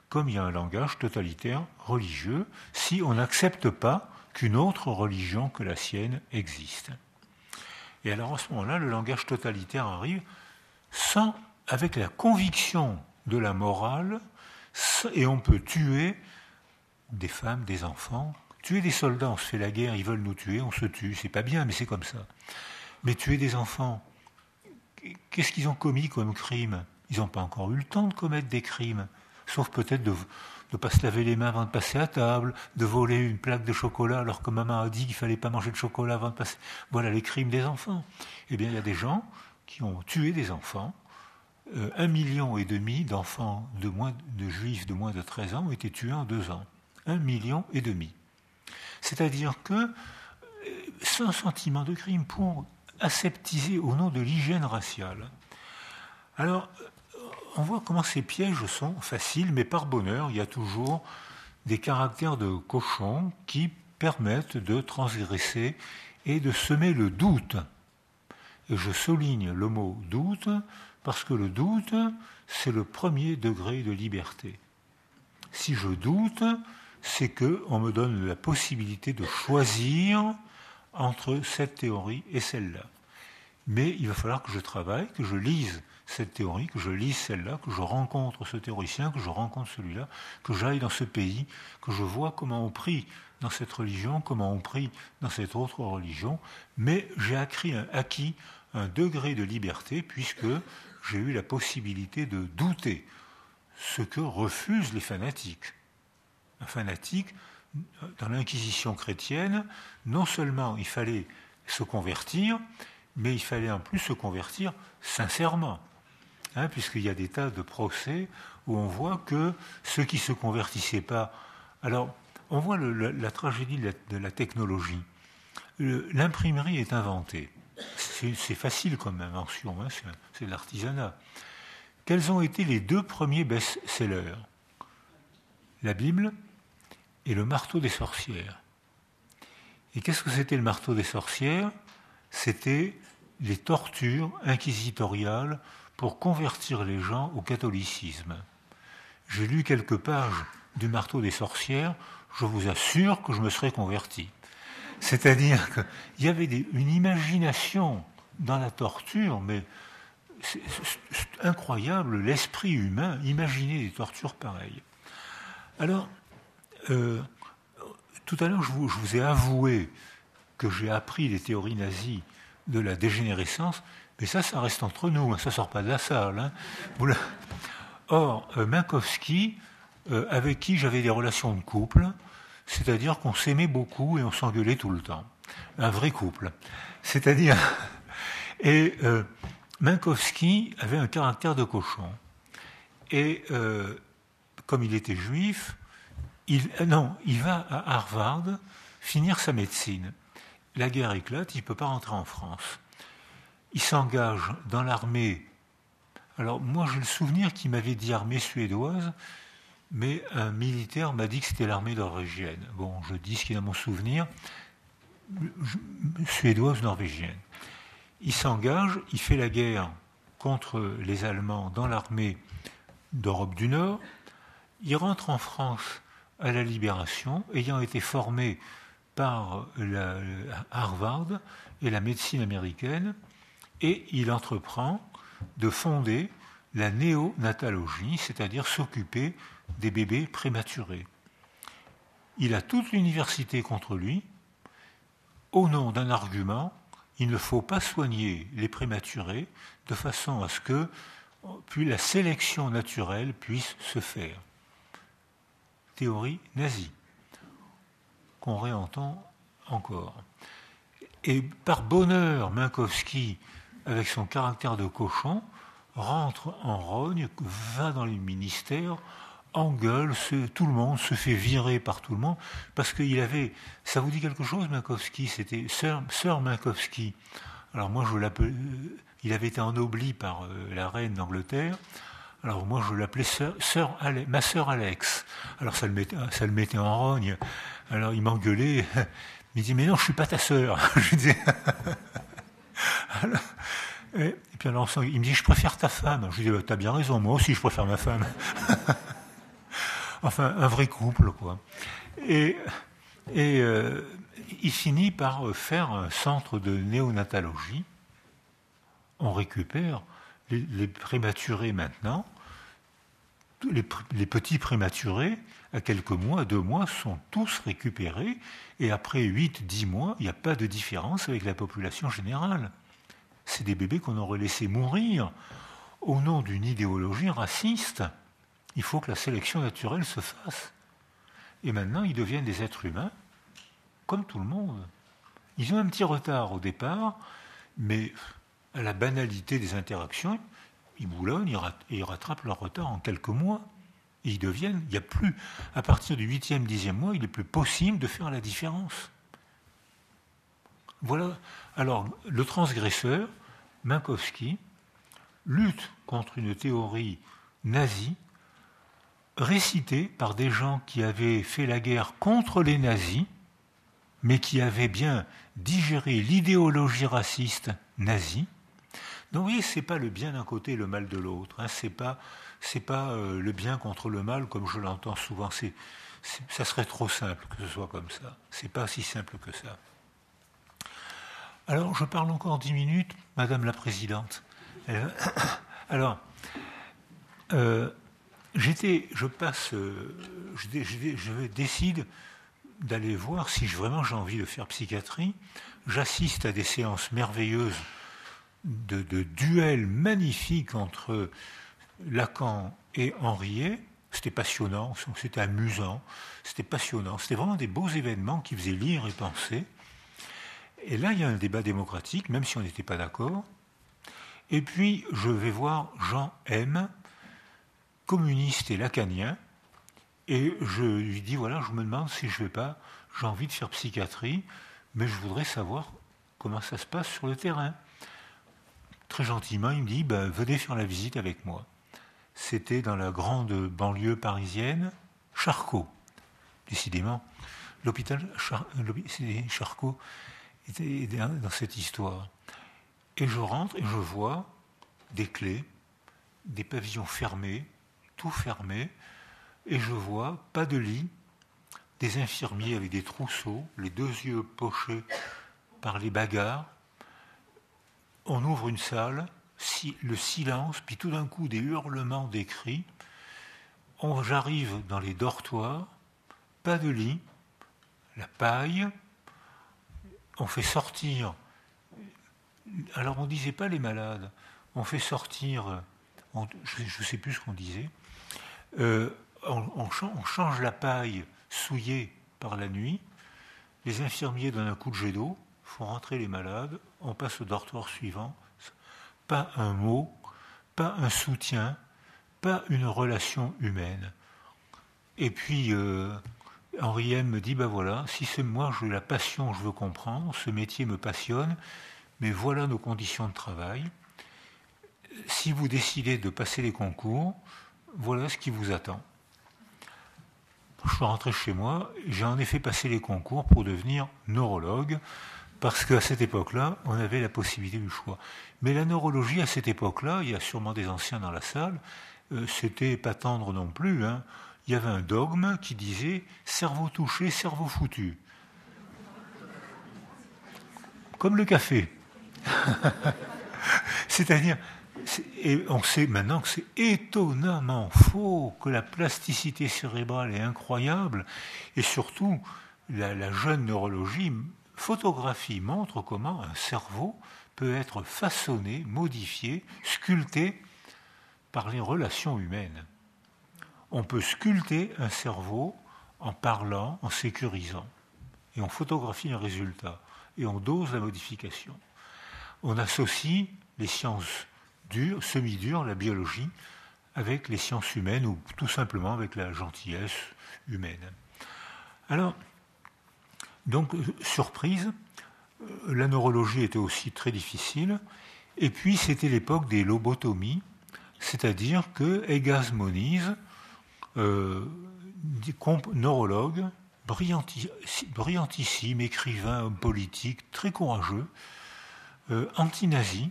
B: comme il y a un langage totalitaire religieux, si on n'accepte pas qu'une autre religion que la sienne existe. Et alors à ce moment-là, le langage totalitaire arrive sans, avec la conviction de la morale, et on peut tuer des femmes, des enfants, tuer des soldats, on se fait la guerre, ils veulent nous tuer, on se tue, c'est pas bien, mais c'est comme ça. Mais tuer des enfants, qu'est-ce qu'ils ont commis comme crime? Ils n'ont pas encore eu le temps de commettre des crimes, sauf peut-être de ne pas se laver les mains avant de passer à table, de voler une plaque de chocolat alors que maman a dit qu'il fallait pas manger de chocolat avant de passer. Voilà les crimes des enfants. Eh bien, il y a des gens qui ont tué des enfants. Euh, un million et demi d'enfants de, juifs de moins de 13 ans ont été tués en deux ans. Un million et demi. C'est-à-dire que, euh, sans sentiment de crime, pour aseptisé au nom de l'hygiène raciale. Alors, on voit comment ces pièges sont faciles, mais par bonheur, il y a toujours des caractères de cochon qui permettent de transgresser et de semer le doute. Et je souligne le mot doute parce que le doute, c'est le premier degré de liberté. Si je doute, c'est qu'on me donne la possibilité de choisir entre cette théorie et celle-là. Mais il va falloir que je travaille, que je lise cette théorie, que je lise celle-là, que je rencontre ce théoricien, que je rencontre celui-là, que j'aille dans ce pays, que je vois comment on prie dans cette religion, comment on prie dans cette autre religion, mais j'ai acquis un, acquis un degré de liberté puisque j'ai eu la possibilité de douter, ce que refusent les fanatiques. Un fanatique, dans l'inquisition chrétienne, non seulement il fallait se convertir, mais il fallait en plus se convertir sincèrement, hein, puisqu'il y a des tas de procès où on voit que ceux qui ne se convertissaient pas. Alors, on voit la, tragédie de la, technologie. L'imprimerie est inventée. C'est facile comme invention, hein, c'est de l'artisanat. Quels ont été les deux premiers best-sellers? La Bible et le marteau des sorcières. Et qu'est-ce que c'était le marteau des sorcières? C'était les tortures inquisitoriales pour convertir les gens au catholicisme. J'ai lu quelques pages du marteau des sorcières, je vous assure que je me serais converti. C'est-à-dire qu'il y avait une imagination dans la torture, mais c'est incroyable, l'esprit humain, imaginer des tortures pareilles. Alors, euh, tout à l'heure, je vous, ai avoué que j'ai appris les théories nazies de la dégénérescence, mais ça, ça reste entre nous, hein, ça ne sort pas de la salle. Hein. Or, euh, Minkowski, euh, avec qui j'avais des relations de couple, c'est-à-dire qu'on s'aimait beaucoup et on s'engueulait tout le temps. un vrai couple. C'est-à-dire, et euh, Minkowski avait un caractère de cochon. Et comme il était juif, il, non, il va à Harvard finir sa médecine. La guerre éclate, il ne peut pas rentrer en France. Il s'engage dans l'armée. Alors moi j'ai le souvenir qu'il m'avait dit armée suédoise, mais un militaire m'a dit que c'était l'armée norvégienne. Bon, je dis ce qui est mon souvenir, suédoise norvégienne. Il s'engage, il fait la guerre contre les Allemands dans l'armée d'Europe du Nord. Il rentre en France à la Libération, ayant été formé par Harvard et la médecine américaine, et il entreprend de fonder la néonatologie, c'est-à-dire s'occuper des bébés prématurés. Il a toute l'université contre lui, au nom d'un argument, il ne faut pas soigner les prématurés de façon à ce que la sélection naturelle puisse se faire. Théorie nazie, qu'on réentend encore. Et par bonheur, Minkowski, avec son caractère de cochon, rentre en rogne, va dans les ministères, engueule, tout le monde se fait virer par tout le monde, parce qu'il avait, ça vous dit quelque chose, Minkowski C'était Sir, Sir Minkowski. Alors moi, je l'appelle, il avait été ennobli par euh, la reine d'Angleterre. Alors moi, je l'appelais sœur, ma sœur Alex. Alors ça le, mettait, ça le mettait en rogne. Alors il m'engueulait. Il me dit, mais non, je suis pas ta sœur. je et, puis alors, il me dit, je préfère ta femme. Je lui dis, bah, t'as bien raison, moi aussi je préfère ma femme. enfin, un vrai couple, quoi. Et, et euh, il finit par faire un centre de néonatologie on récupère les, prématurés maintenant. Les, petits prématurés, à quelques mois, deux mois, sont tous récupérés, et après 8, 10 mois, il n'y a pas de différence avec la population générale. C'est des bébés qu'on aurait laissé mourir au nom d'une idéologie raciste. Il faut que la sélection naturelle se fasse. Et maintenant, ils deviennent des êtres humains, comme tout le monde. Ils ont un petit retard au départ, mais à la banalité des interactions, ils boulonnent et ils rattrapent leur retard en quelques mois. Ils deviennent, il n'y a plus, à partir du huitième, dixième mois, il est plus possible de faire la différence. Voilà. Alors, le transgresseur, Minkowski, lutte contre une théorie nazie, récitée par des gens qui avaient fait la guerre contre les nazis, mais qui avaient bien digéré l'idéologie raciste nazie, donc oui, c'est pas le bien d'un côté et le mal de l'autre. Hein. C'est pas, c'est pas euh, le bien contre le mal comme je l'entends souvent. Ça serait trop simple que ce soit comme ça. C'est pas si simple que ça. Alors, je parle encore dix minutes, Madame la Présidente. Euh, alors, euh, j'étais, je passe, je, je, décide d'aller voir si vraiment j'ai envie de faire psychiatrie. J'assiste à des séances merveilleuses de, duel magnifique entre Lacan et Henriet. C'était passionnant, c'était amusant, c'était passionnant. C'était vraiment des beaux événements qui faisaient lire et penser. Et là, il y a un débat démocratique, même si on n'était pas d'accord. Et puis, je vais voir Jean M., communiste et lacanien, et je lui dis voilà, je me demande si je vais pas, j'ai envie de faire psychiatrie, mais je voudrais savoir comment ça se passe sur le terrain très gentiment, il me dit ben, Venez faire la visite avec moi. C'était dans la grande banlieue parisienne, Charcot, décidément. L'hôpital Charcot était dans cette histoire. Et je rentre et je vois des clés, des pavillons fermés, tout fermé, et je vois pas de lit, des infirmiers avec des trousseaux, les deux yeux pochés par les bagarres, on ouvre une salle, le silence, puis tout d'un coup des hurlements, des cris. J'arrive dans les dortoirs, pas de lit, la paille, on fait sortir. Alors on ne disait pas les malades, on fait sortir, je ne sais plus ce qu'on disait, euh, on, change la paille souillée par la nuit, les infirmiers donnent un coup de jet d'eau, font rentrer les malades, on passe au dortoir suivant. Pas un mot, pas un soutien, pas une relation humaine. Et puis, euh, Henri M me dit, ben voilà, si c'est moi, j'ai la passion, je veux comprendre, ce métier me passionne, mais voilà nos conditions de travail. Si vous décidez de passer les concours, voilà ce qui vous attend. Je suis rentré chez moi, j'ai en effet passé les concours pour devenir neurologue, parce qu'à cette époque-là, on avait la possibilité du choix. Mais la neurologie, à cette époque-là, il y a sûrement des anciens dans la salle, euh, c'était pas tendre non plus. Hein. Il y avait un dogme qui disait cerveau touché, cerveau foutu. Comme le café. C'est-à-dire, on sait maintenant que c'est étonnamment faux, que la plasticité cérébrale est incroyable, et surtout, la, jeune neurologie, photographie, montre comment un cerveau peut être façonné, modifié, sculpté par les relations humaines. On peut sculpter un cerveau en parlant, en sécurisant, et on photographie un résultat, et on dose la modification. On associe les sciences dure, semi-dure, la biologie, avec les sciences humaines ou tout simplement avec la gentillesse humaine. Alors, donc, surprise, euh, la neurologie était aussi très difficile, et puis c'était l'époque des lobotomies, c'est-à-dire que Egas Moniz, euh, neurologue, brillantissime, écrivain, politique, très courageux, euh, anti-nazi,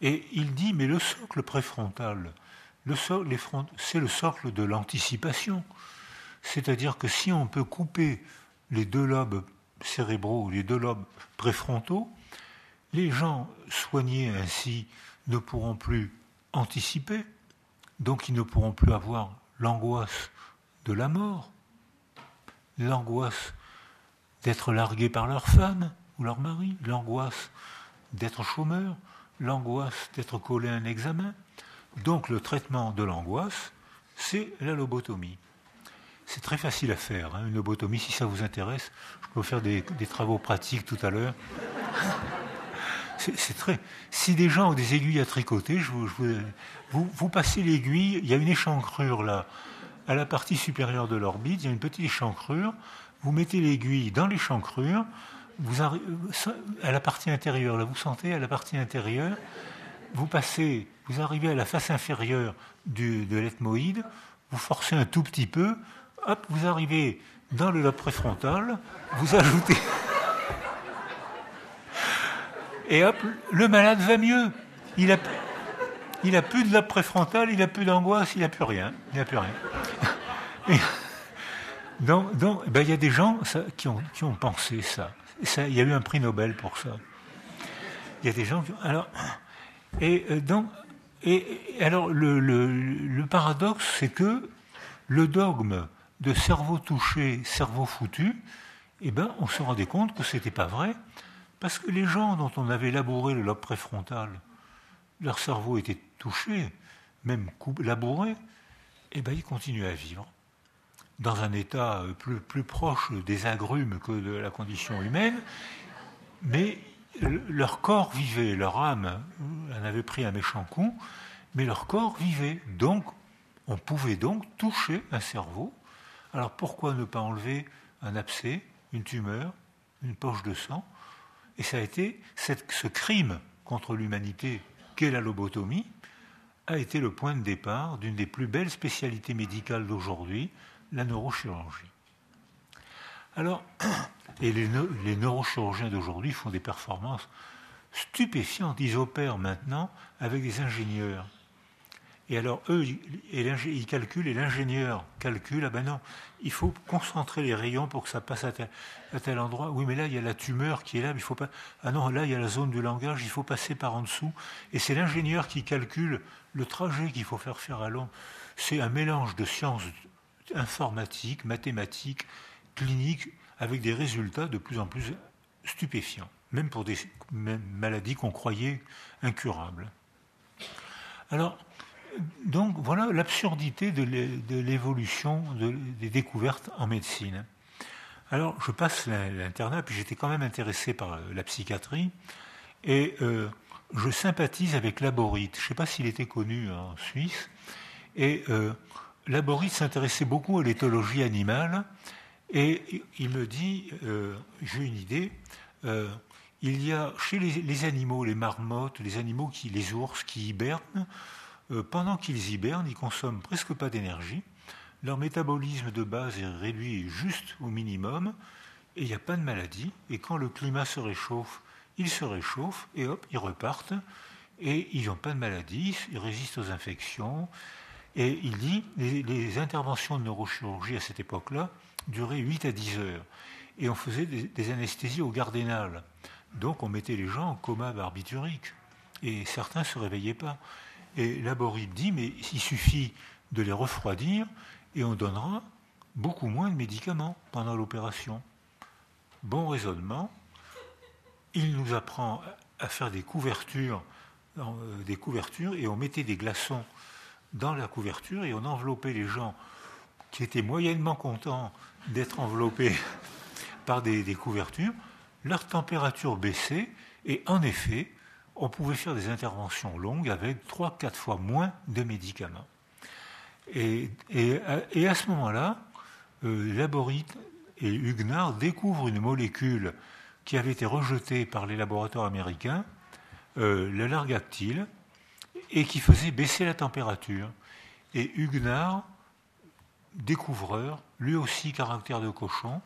B: et il dit, mais le socle préfrontal, c'est le socle de l'anticipation. C'est-à-dire que si on peut couper les deux lobes cérébraux les deux lobes préfrontaux, les gens soignés ainsi ne pourront plus anticiper, donc ils ne pourront plus avoir l'angoisse de la mort, l'angoisse d'être largués par leur femme ou leur mari, l'angoisse d'être chômeur, l'angoisse d'être collé à un examen. Donc le traitement de l'angoisse, c'est la lobotomie. C'est très facile à faire, hein, une lobotomie, si ça vous intéresse. Je peux faire des, travaux pratiques tout à l'heure. C'est très. Si des gens ont des aiguilles à tricoter, je vous, vous, vous, passez l'aiguille, il y a une échancrure là, à la partie supérieure de l'orbite, il y a une petite échancrure. Vous mettez l'aiguille dans l'échancrure, vous à la partie intérieure, là, vous sentez à la partie intérieure, vous passez, vous arrivez à la face inférieure du, de l'ethmoïde, vous forcez un tout petit peu, hop, vous arrivez dans le lobe préfrontal, vous ajoutez. Et hop, le malade va mieux. Il a, il a plus de lobe préfrontal, il a plus d'angoisse, il n'a plus rien. Il n'a plus rien. donc, donc ben, il y a des gens qui, ont, qui ont pensé ça il y a eu un prix Nobel pour ça. Il y a des gens qui. Alors, et euh, donc, et, alors le, le, paradoxe, c'est que le dogme de cerveau touché, cerveau foutu, eh ben, on se rendait compte que ce n'était pas vrai, parce que les gens dont on avait labouré le lobe préfrontal, leur cerveau était touché, même labouré, eh ben, ils continuaient à vivre dans un état euh, plus, plus proche des agrumes que de la condition humaine, mais leur corps vivait, leur âme euh, en avait pris un méchant coup, mais leur corps vivait. Donc, on pouvait donc toucher un cerveau. Alors pourquoi ne pas enlever un abcès, une tumeur, une poche de sang? Et ça a été ce crime contre l'humanité qu'est la lobotomie, a été le point de départ d'une des plus belles spécialités médicales d'aujourd'hui, la neurochirurgie. Alors, et les, neurochirurgiens d'aujourd'hui font des performances stupéfiantes. Ils opèrent maintenant avec des ingénieurs. Et alors, eux, ils calculent et l'ingénieur calcule, ah ben non, il faut concentrer les rayons pour que ça passe à tel, endroit. Oui, mais là, il y a la tumeur qui est là, mais il faut pas. Ah non, là, il y a la zone du langage, il faut passer par en dessous. Et c'est l'ingénieur qui calcule le trajet qu'il faut faire faire à l'homme. C'est un mélange de sciences informatique, mathématique, clinique, avec des résultats de plus en plus stupéfiants, même pour des maladies qu'on croyait incurables. Alors, donc voilà l'absurdité de l'évolution des découvertes en médecine. Alors, je passe l'internat, puis j'étais quand même intéressé par la psychiatrie, et euh, je sympathise avec Laborite. Je ne sais pas s'il était connu en Suisse. Et euh, Laborite s'intéressait beaucoup à l'éthologie animale, et il me dit, euh, j'ai une idée, euh, il y a chez les, animaux, les marmottes, les animaux les ours qui hibernent, euh, pendant qu'ils hibernent, ils consomment presque pas d'énergie. Leur métabolisme de base est réduit juste au minimum et il n'y a pas de maladie. Et quand le climat se réchauffe, ils se réchauffent et hop, ils repartent et ils n'ont pas de maladie, ils résistent aux infections. Et il dit les, les interventions de neurochirurgie à cette époque-là duraient 8 à 10 heures. Et on faisait des, des anesthésies au gardénal. Donc on mettait les gens en coma barbiturique. Et certains ne se réveillaient pas. Et Laborite dit, mais il suffit de les refroidir et on donnera beaucoup moins de médicaments pendant l'opération. Bon raisonnement. Il nous apprend à faire des couvertures, euh, des couvertures et on mettait des glaçons dans la couverture et on enveloppait les gens qui étaient moyennement contents d'être enveloppés par des couvertures leur température baissait et en effet, on pouvait faire des interventions longues avec 3-4 fois moins de médicaments. Et, à ce moment-là, euh, Laborite et Huguenard découvrent une molécule qui avait été rejetée par les laboratoires américains, euh, le largactyle, et qui faisait baisser la température. Et Huguenard, découvreur, lui aussi caractère de cochon,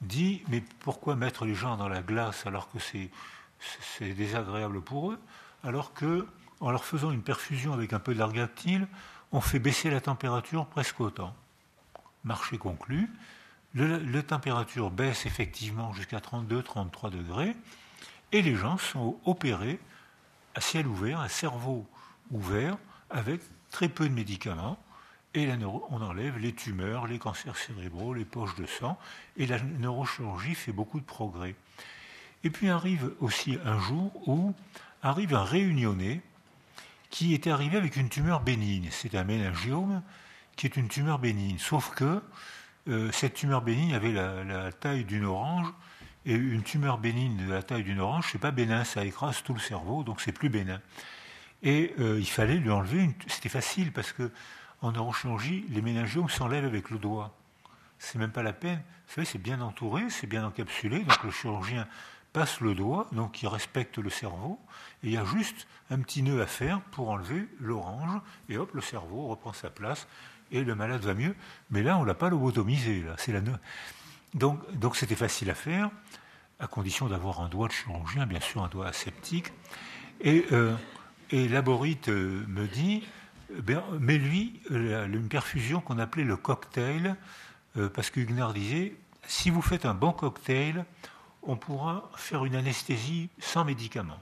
B: dit Mais pourquoi mettre les gens dans la glace alors que c'est désagréable pour eux Alors que, en leur faisant une perfusion avec un peu d'argactyle, on fait baisser la température presque autant. Marché conclu. la température baisse effectivement jusqu'à 32-33 degrés et les gens sont opérés à ciel ouvert, à cerveau ouvert, avec très peu de médicaments et on enlève les tumeurs, les cancers cérébraux, les poches de sang, et la neurochirurgie fait beaucoup de progrès. Et puis arrive aussi un jour où arrive un réunionné qui était arrivé avec une tumeur bénigne. C'est un méningiome qui est une tumeur bénigne. Sauf que euh, cette tumeur bénigne avait la, taille d'une orange, et une tumeur bénigne de la taille d'une orange, c'est pas bénin, ça écrase tout le cerveau, donc c'est plus bénin. Et euh, il fallait lui enlever une. C'était facile parce que en neurochirurgie, les méningiomes s'enlèvent avec le doigt. C'est même pas la peine. Vous savez, c'est bien entouré, c'est bien encapsulé, donc le chirurgien passe le doigt, donc il respecte le cerveau, et il y a juste un petit nœud à faire pour enlever l'orange, et hop, le cerveau reprend sa place, et le malade va mieux. Mais là, on ne l'a pas lobotomisé, là, c'est la Donc, donc c'était facile à faire, à condition d'avoir un doigt de chirurgien, bien sûr, un doigt aseptique. Et, euh, Laborite euh, me dit, eh mais lui, une perfusion qu'on appelait le cocktail, euh, parce que Huguenard disait, si vous faites un bon cocktail, on pourra faire une anesthésie sans médicaments.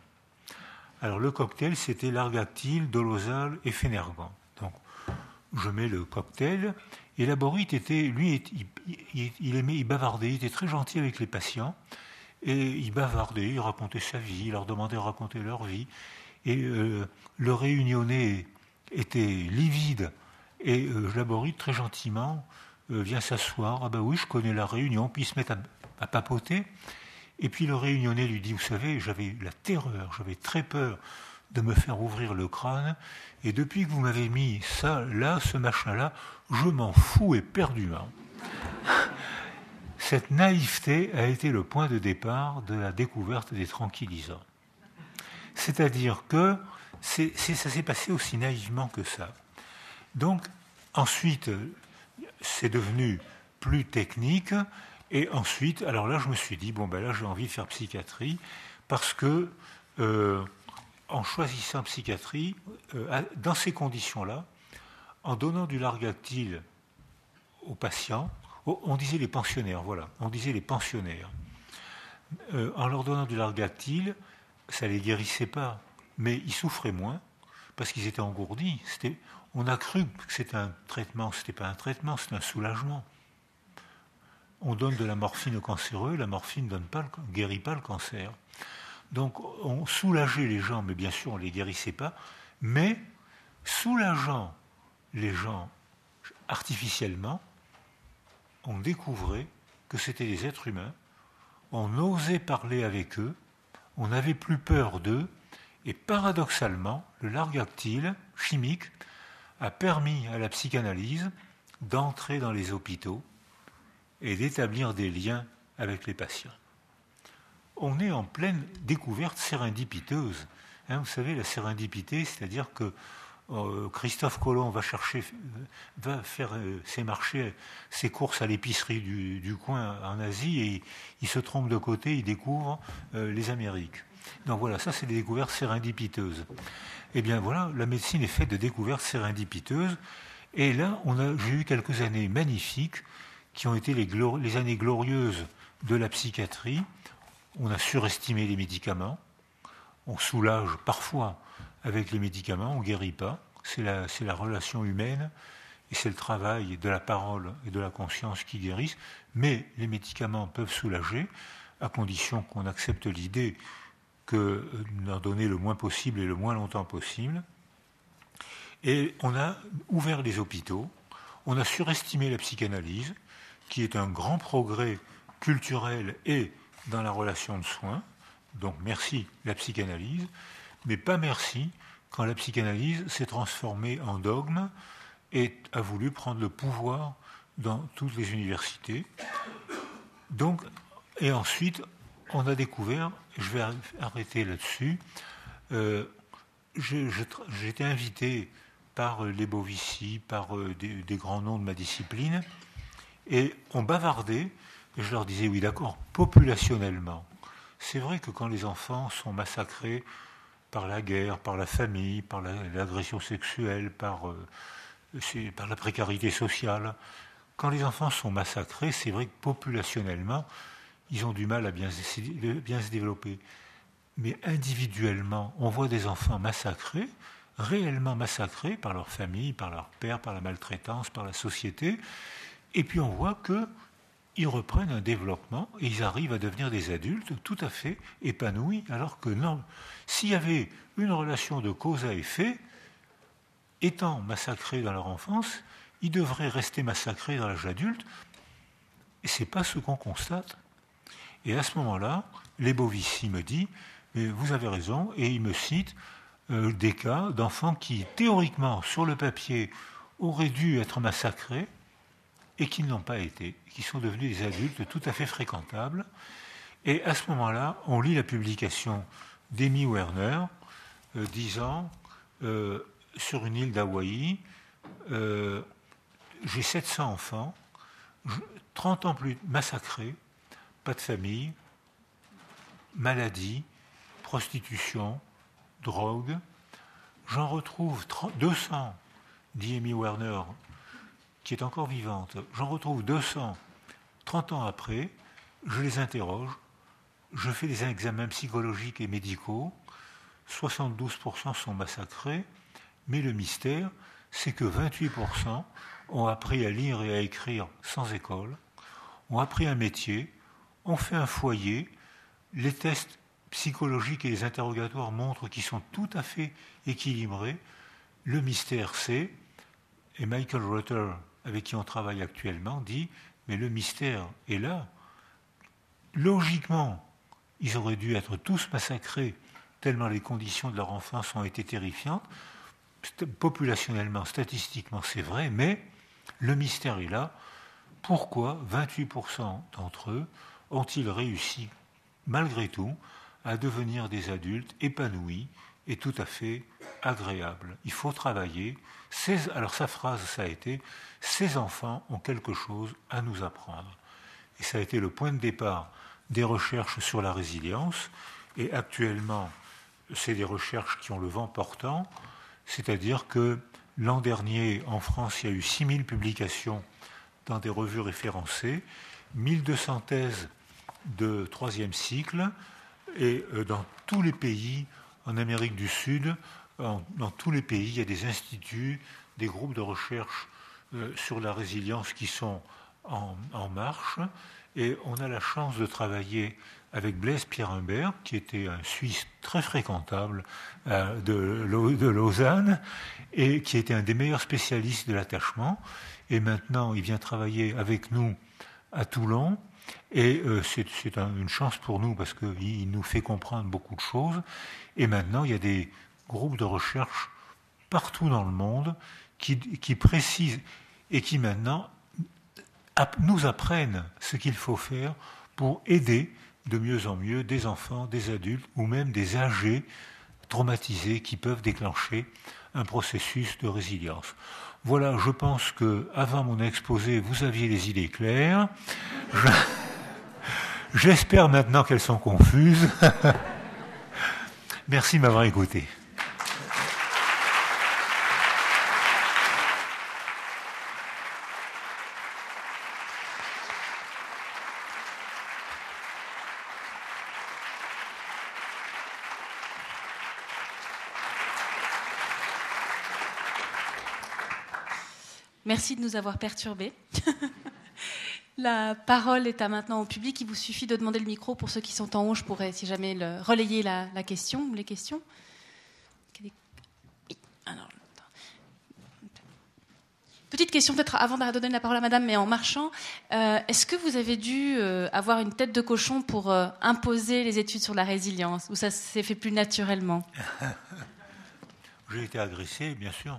B: Alors le cocktail, c'était l'argactyle, dolozal et phénergan. Donc je mets le cocktail. Et Laborite était, lui, il, aimait, il bavardait, il était très gentil avec les patients. Et il bavardait, il racontait sa vie, il leur demandait de raconter leur vie. Et euh, le réunionnais était livide et euh, Laborite, très gentiment, euh, vient s'asseoir. Ah ben oui, je connais la réunion, puis il se met à, papoter. Et puis le réunionnais lui dit, vous savez, j'avais la terreur, j'avais très peur de me faire ouvrir le crâne, et depuis que vous m'avez mis ça, là, ce machin-là, je m'en fous éperdument. Cette naïveté a été le point de départ de la découverte des tranquillisants. C'est-à-dire que ça s'est passé aussi naïvement que ça. Donc, ensuite, c'est devenu plus technique. Et ensuite, alors là, je me suis dit, bon, ben là, j'ai envie de faire psychiatrie, parce que, euh, en choisissant psychiatrie, euh, dans ces conditions-là, en donnant du largactyle aux patients, on disait les pensionnaires, voilà, on disait les pensionnaires, euh, en leur donnant du largactyle, ça ne les guérissait pas mais ils souffraient moins parce qu'ils étaient engourdis. on a cru que c'était un traitement, ce n'était pas un traitement, c'était un soulagement. On donne de la morphine aux cancéreux, la morphine ne guérit pas le cancer. Donc on soulageait les gens, mais bien sûr on ne les guérissait pas, mais soulageant les gens artificiellement, on découvrait que c'était des êtres humains, on osait parler avec eux, on n'avait plus peur d'eux, et paradoxalement, le largactyle chimique a permis à la psychanalyse d'entrer dans les hôpitaux et d'établir des liens avec les patients. On est en pleine découverte sérendipiteuse. Hein, vous savez, la sérendipité, c'est-à-dire que euh, Christophe Colomb va chercher, va faire euh, ses marchés, ses courses à l'épicerie du, coin en Asie et il, se trompe de côté, il découvre euh, les Amériques. Donc voilà, ça c'est des découvertes sérendipiteuses. Eh bien voilà, la médecine est faite de découvertes sérendipiteuses. Et là, j'ai eu quelques années magnifiques qui ont été les, années glorieuses de la psychiatrie. On a surestimé les médicaments. On soulage parfois avec les médicaments, on ne guérit pas. C'est la, la, relation humaine et c'est le travail de la parole et de la conscience qui guérissent. Mais les médicaments peuvent soulager à condition qu'on accepte l'idée que d'en donner le moins possible et le moins longtemps possible. Et on a ouvert les hôpitaux, on a surestimé la psychanalyse, qui est un grand progrès culturel et dans la relation de soins. Donc merci la psychanalyse mais pas merci quand la psychanalyse s'est transformée en dogme et a voulu prendre le pouvoir dans toutes les universités. Donc, et ensuite, on a découvert, je vais arrêter là-dessus, euh, j'ai été invité par les Bovici, par euh, des, des, grands noms de ma discipline, et on bavardait, et je leur disais, oui d'accord, populationnellement. C'est vrai que quand les enfants sont massacrés par la guerre, par la famille, par l'agression sexuelle, par, euh, par la précarité sociale. Quand les enfants sont massacrés, c'est vrai que populationnellement, ils ont du mal à bien, bien se développer. Mais individuellement, on voit des enfants massacrés, réellement massacrés par leur famille, par leur père, par la maltraitance, par la société. Et puis on voit que ils reprennent un développement et ils arrivent à devenir des adultes tout à fait épanouis, alors que non. S'il y avait une relation de cause à effet, étant massacrés dans leur enfance, ils devraient rester massacrés dans l'âge adulte, et ce n'est pas ce qu'on constate. Et à ce moment-là, les Bovici me dit, vous avez raison, et il me cite euh, des cas d'enfants qui, théoriquement, sur le papier, auraient dû être massacrés, et qui ne l'ont pas été, qui sont devenus des adultes tout à fait fréquentables. Et à ce moment-là, on lit la publication d'Amy Werner, euh, disant euh, sur une île d'Hawaï, euh, j'ai 700 enfants, 30 ans plus massacrés, pas de famille, maladie, prostitution, drogue. J'en retrouve 200, dit Amy Werner, qui est encore vivante, j'en retrouve 200 30 ans après, je les interroge, je fais des examens psychologiques et médicaux, 72% sont massacrés, mais le mystère, c'est que 28% ont appris à lire et à écrire sans école, ont appris un métier, ont fait un foyer, les tests psychologiques et les interrogatoires montrent qu'ils sont tout à fait équilibrés. Le mystère, c'est, et Michael Rutter avec qui on travaille actuellement, dit Mais le mystère est là. Logiquement, ils auraient dû être tous massacrés, tellement les conditions de leur enfance ont été terrifiantes. Populationnellement, statistiquement, c'est vrai, mais le mystère est là. Pourquoi 28% d'entre eux ont-ils réussi, malgré tout, à devenir des adultes épanouis et tout à fait agréables? Il faut travailler. Alors sa phrase, ça a été ces enfants ont quelque chose à nous apprendre. Et ça a été le point de départ des recherches sur la résilience. Et actuellement, c'est des recherches qui ont le vent portant, c'est-à-dire que l'an dernier, en France, il y a eu 6000 publications dans des revues référencées, 1200 thèses de troisième cycle, et euh, dans tous les pays, en Amérique du Sud, dans tous les pays, il y a des instituts, des groupes de recherche euh, sur la résilience qui sont en, marche. Et on a la chance de travailler avec Blaise Pierre Humbert, qui était un Suisse très fréquentable euh, de, de, Lausanne, et qui était un des meilleurs spécialistes de l'attachement. Et maintenant, il vient travailler avec nous à Toulon. Et euh, c'est une chance pour nous parce qu'il nous fait comprendre beaucoup de choses. Et maintenant, il y a des groupes de recherche partout dans le monde qui, précisent et qui maintenant nous apprennent ce qu'il faut faire pour aider de mieux en mieux des enfants, des adultes ou même des âgés traumatisés qui peuvent déclencher un processus de résilience. Voilà, je pense que avant mon exposé, vous aviez les idées claires. J'espère maintenant qu'elles sont confuses. Merci de m'avoir écouté.
A: Merci de nous avoir perturbés. la parole est à maintenant au public. Il vous suffit de demander le micro pour ceux qui sont en haut. Je pourrais, si jamais, relayer la, question ou les questions. Petite question peut-être avant de donner la parole à Madame, mais en marchant, euh, est-ce que vous avez dû euh, avoir une tête de cochon pour euh, imposer les études sur la résilience, ou ça s'est fait plus naturellement?
B: J'ai été agressé, bien sûr.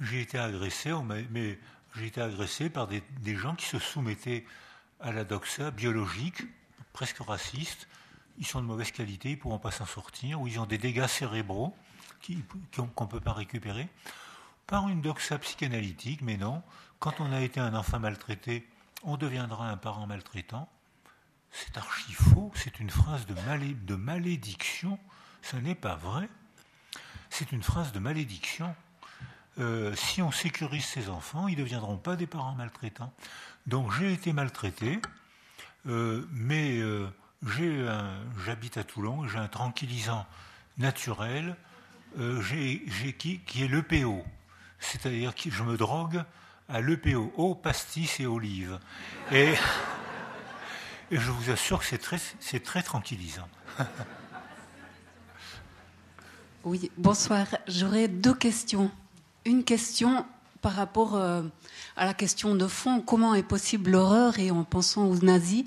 B: J'ai été agressé, mais j'ai été agressé par des, gens qui se soumettaient à la doxa biologique, presque raciste. Ils sont de mauvaise qualité, ils ne pourront pas s'en sortir, ou ils ont des dégâts cérébraux qu'on ne peut pas récupérer. Par une doxa psychanalytique, mais non. Quand on a été un enfant maltraité, on deviendra un parent maltraitant. C'est archi faux, c'est une phrase de, de malédiction. Ce n'est pas vrai. C'est une phrase de malédiction. Euh, si on sécurise ses enfants, ils ne deviendront pas des parents maltraitants. Donc j'ai été maltraité, euh, mais euh, j'habite à Toulon, j'ai un tranquillisant naturel qui, qui, est l'EPO, c'est-à-dire que je me drogue à l'EPO, eau, pastis et olive. Et, et je vous assure que c'est très, très tranquillisant.
C: Oui, bonsoir. J'aurais deux questions une question par rapport euh, à la question de fond, comment est possible l'horreur et en pensant aux nazis,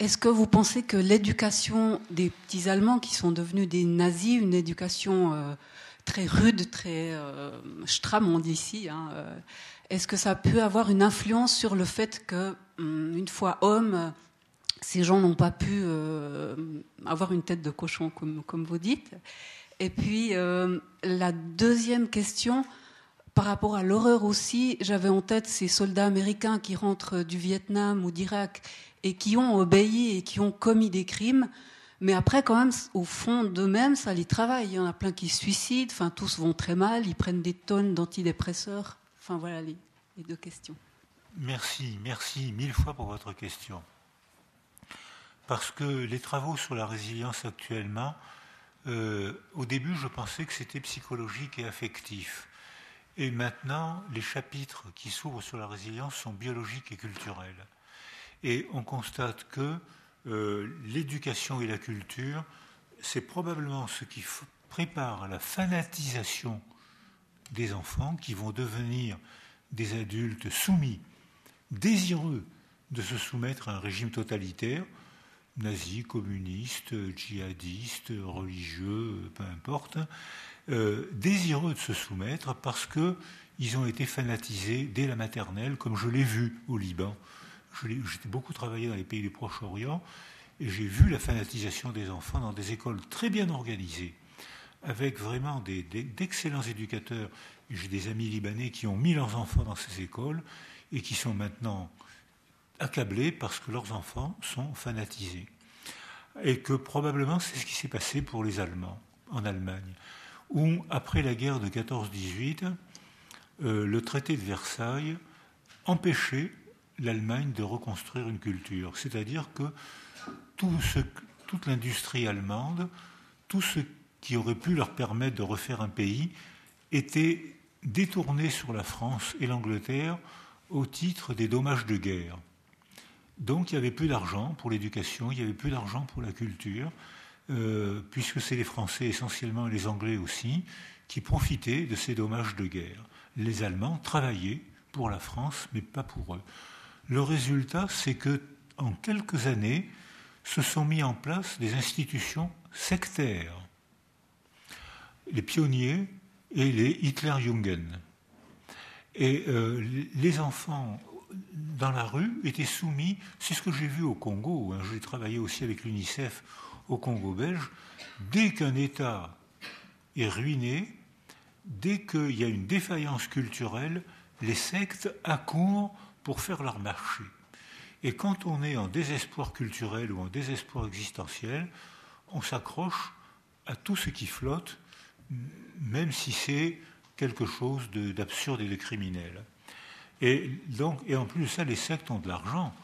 C: est-ce que vous pensez que l'éducation des petits Allemands qui sont devenus des nazis, une éducation euh, très rude, très euh, stram, on dit ici, hein, est-ce que ça peut avoir une influence sur le fait que, hum, une fois hommes, ces gens n'ont pas pu avoir une tête de cochon, comme, comme vous dites? Et puis, la deuxième question, par rapport à l'horreur aussi, j'avais en tête ces soldats américains qui rentrent du Vietnam ou d'Irak et qui ont obéi et qui ont commis des crimes. Mais après, quand même, au fond d'eux-mêmes, ça les travaille. Il y en a plein qui se suicident, enfin, tous vont très mal, ils prennent des tonnes d'antidépresseurs. Enfin, voilà les, deux questions.
B: Merci, merci mille fois pour votre question. Parce que les travaux sur la résilience actuellement, euh, au début, je pensais que c'était psychologique et affectif. Et maintenant, les chapitres qui s'ouvrent sur la résilience sont biologiques et culturels. Et on constate que euh, l'éducation et la culture, c'est probablement ce qui prépare la fanatisation des enfants qui vont devenir des adultes soumis, désireux de se soumettre à un régime totalitaire, nazi, communiste, djihadiste, religieux, peu importe, euh, désireux de se soumettre parce qu'ils ont été fanatisés dès la maternelle, comme je l'ai vu au Liban. J'ai beaucoup travaillé dans les pays du Proche-Orient et j'ai vu la fanatisation des enfants dans des écoles très bien organisées, avec vraiment d'excellents éducateurs. J'ai des amis libanais qui ont mis leurs enfants dans ces écoles et qui sont maintenant accablés parce que leurs enfants sont fanatisés. Et que probablement c'est ce qui s'est passé pour les Allemands en Allemagne où, après la guerre de 14-18, euh, le traité de Versailles empêchait l'Allemagne de reconstruire une culture. C'est-à-dire que toute l'industrie allemande, tout ce qui aurait pu leur permettre de refaire un pays, était détourné sur la France et l'Angleterre au titre des dommages de guerre. Donc il n'y avait plus d'argent pour l'éducation, il n'y avait plus d'argent pour la culture, euh, puisque c'est les Français essentiellement et les Anglais aussi qui profitaient de ces dommages de guerre. Les Allemands travaillaient pour la France, mais pas pour eux. Le résultat, c'est que en quelques années, se sont mis en place des institutions sectaires. Les pionniers et les Hitlerjungen. Et euh, les enfants dans la rue étaient soumis, c'est ce que j'ai vu au Congo, hein, j'ai travaillé aussi avec l'UNICEF au Congo belge, dès qu'un État est ruiné, dès qu'il y a une défaillance culturelle, les sectes accourent pour faire leur marché. Et quand on est en désespoir culturel ou en désespoir existentiel, on s'accroche à tout ce qui flotte, même si c'est quelque chose d'absurde et de criminel. Et, donc, et en plus de ça, les sectes ont de l'argent.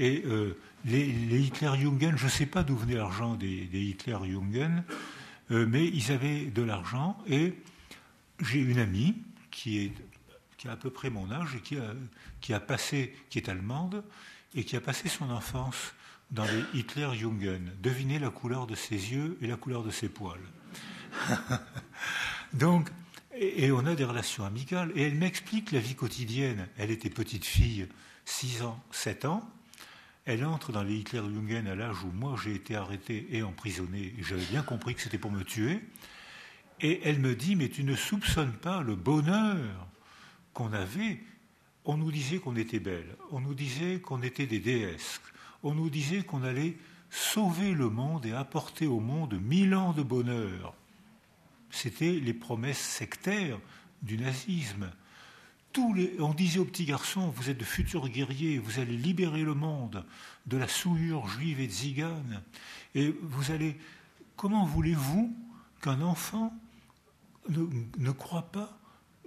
B: Et euh, les, Hitler-Jungen, je ne sais pas d'où venait l'argent des, Hitler-Jungen, euh, mais ils avaient de l'argent. Et j'ai une amie qui, est, qui a à peu près mon âge et qui a, qui a passé, qui est allemande, et qui a passé son enfance dans les Hitler-Jungen. Devinez la couleur de ses yeux et la couleur de ses poils. Donc, et, on a des relations amicales. Et elle m'explique la vie quotidienne. Elle était petite fille, 6 ans, 7 ans. Elle entre dans les Hitler-Jungen à l'âge où moi j'ai été arrêté et emprisonné. J'avais bien compris que c'était pour me tuer. Et elle me dit, mais tu ne soupçonnes pas le bonheur qu'on avait? On nous disait qu'on était belle, on nous disait qu'on était des déesses, on nous disait qu'on allait sauver le monde et apporter au monde mille ans de bonheur. C'était les promesses sectaires du nazisme. On disait aux petits garçons, vous êtes de futurs guerriers, vous allez libérer le monde de la souillure juive et zigane. Et vous allez, comment voulez-vous qu'un enfant ne, ne croit pas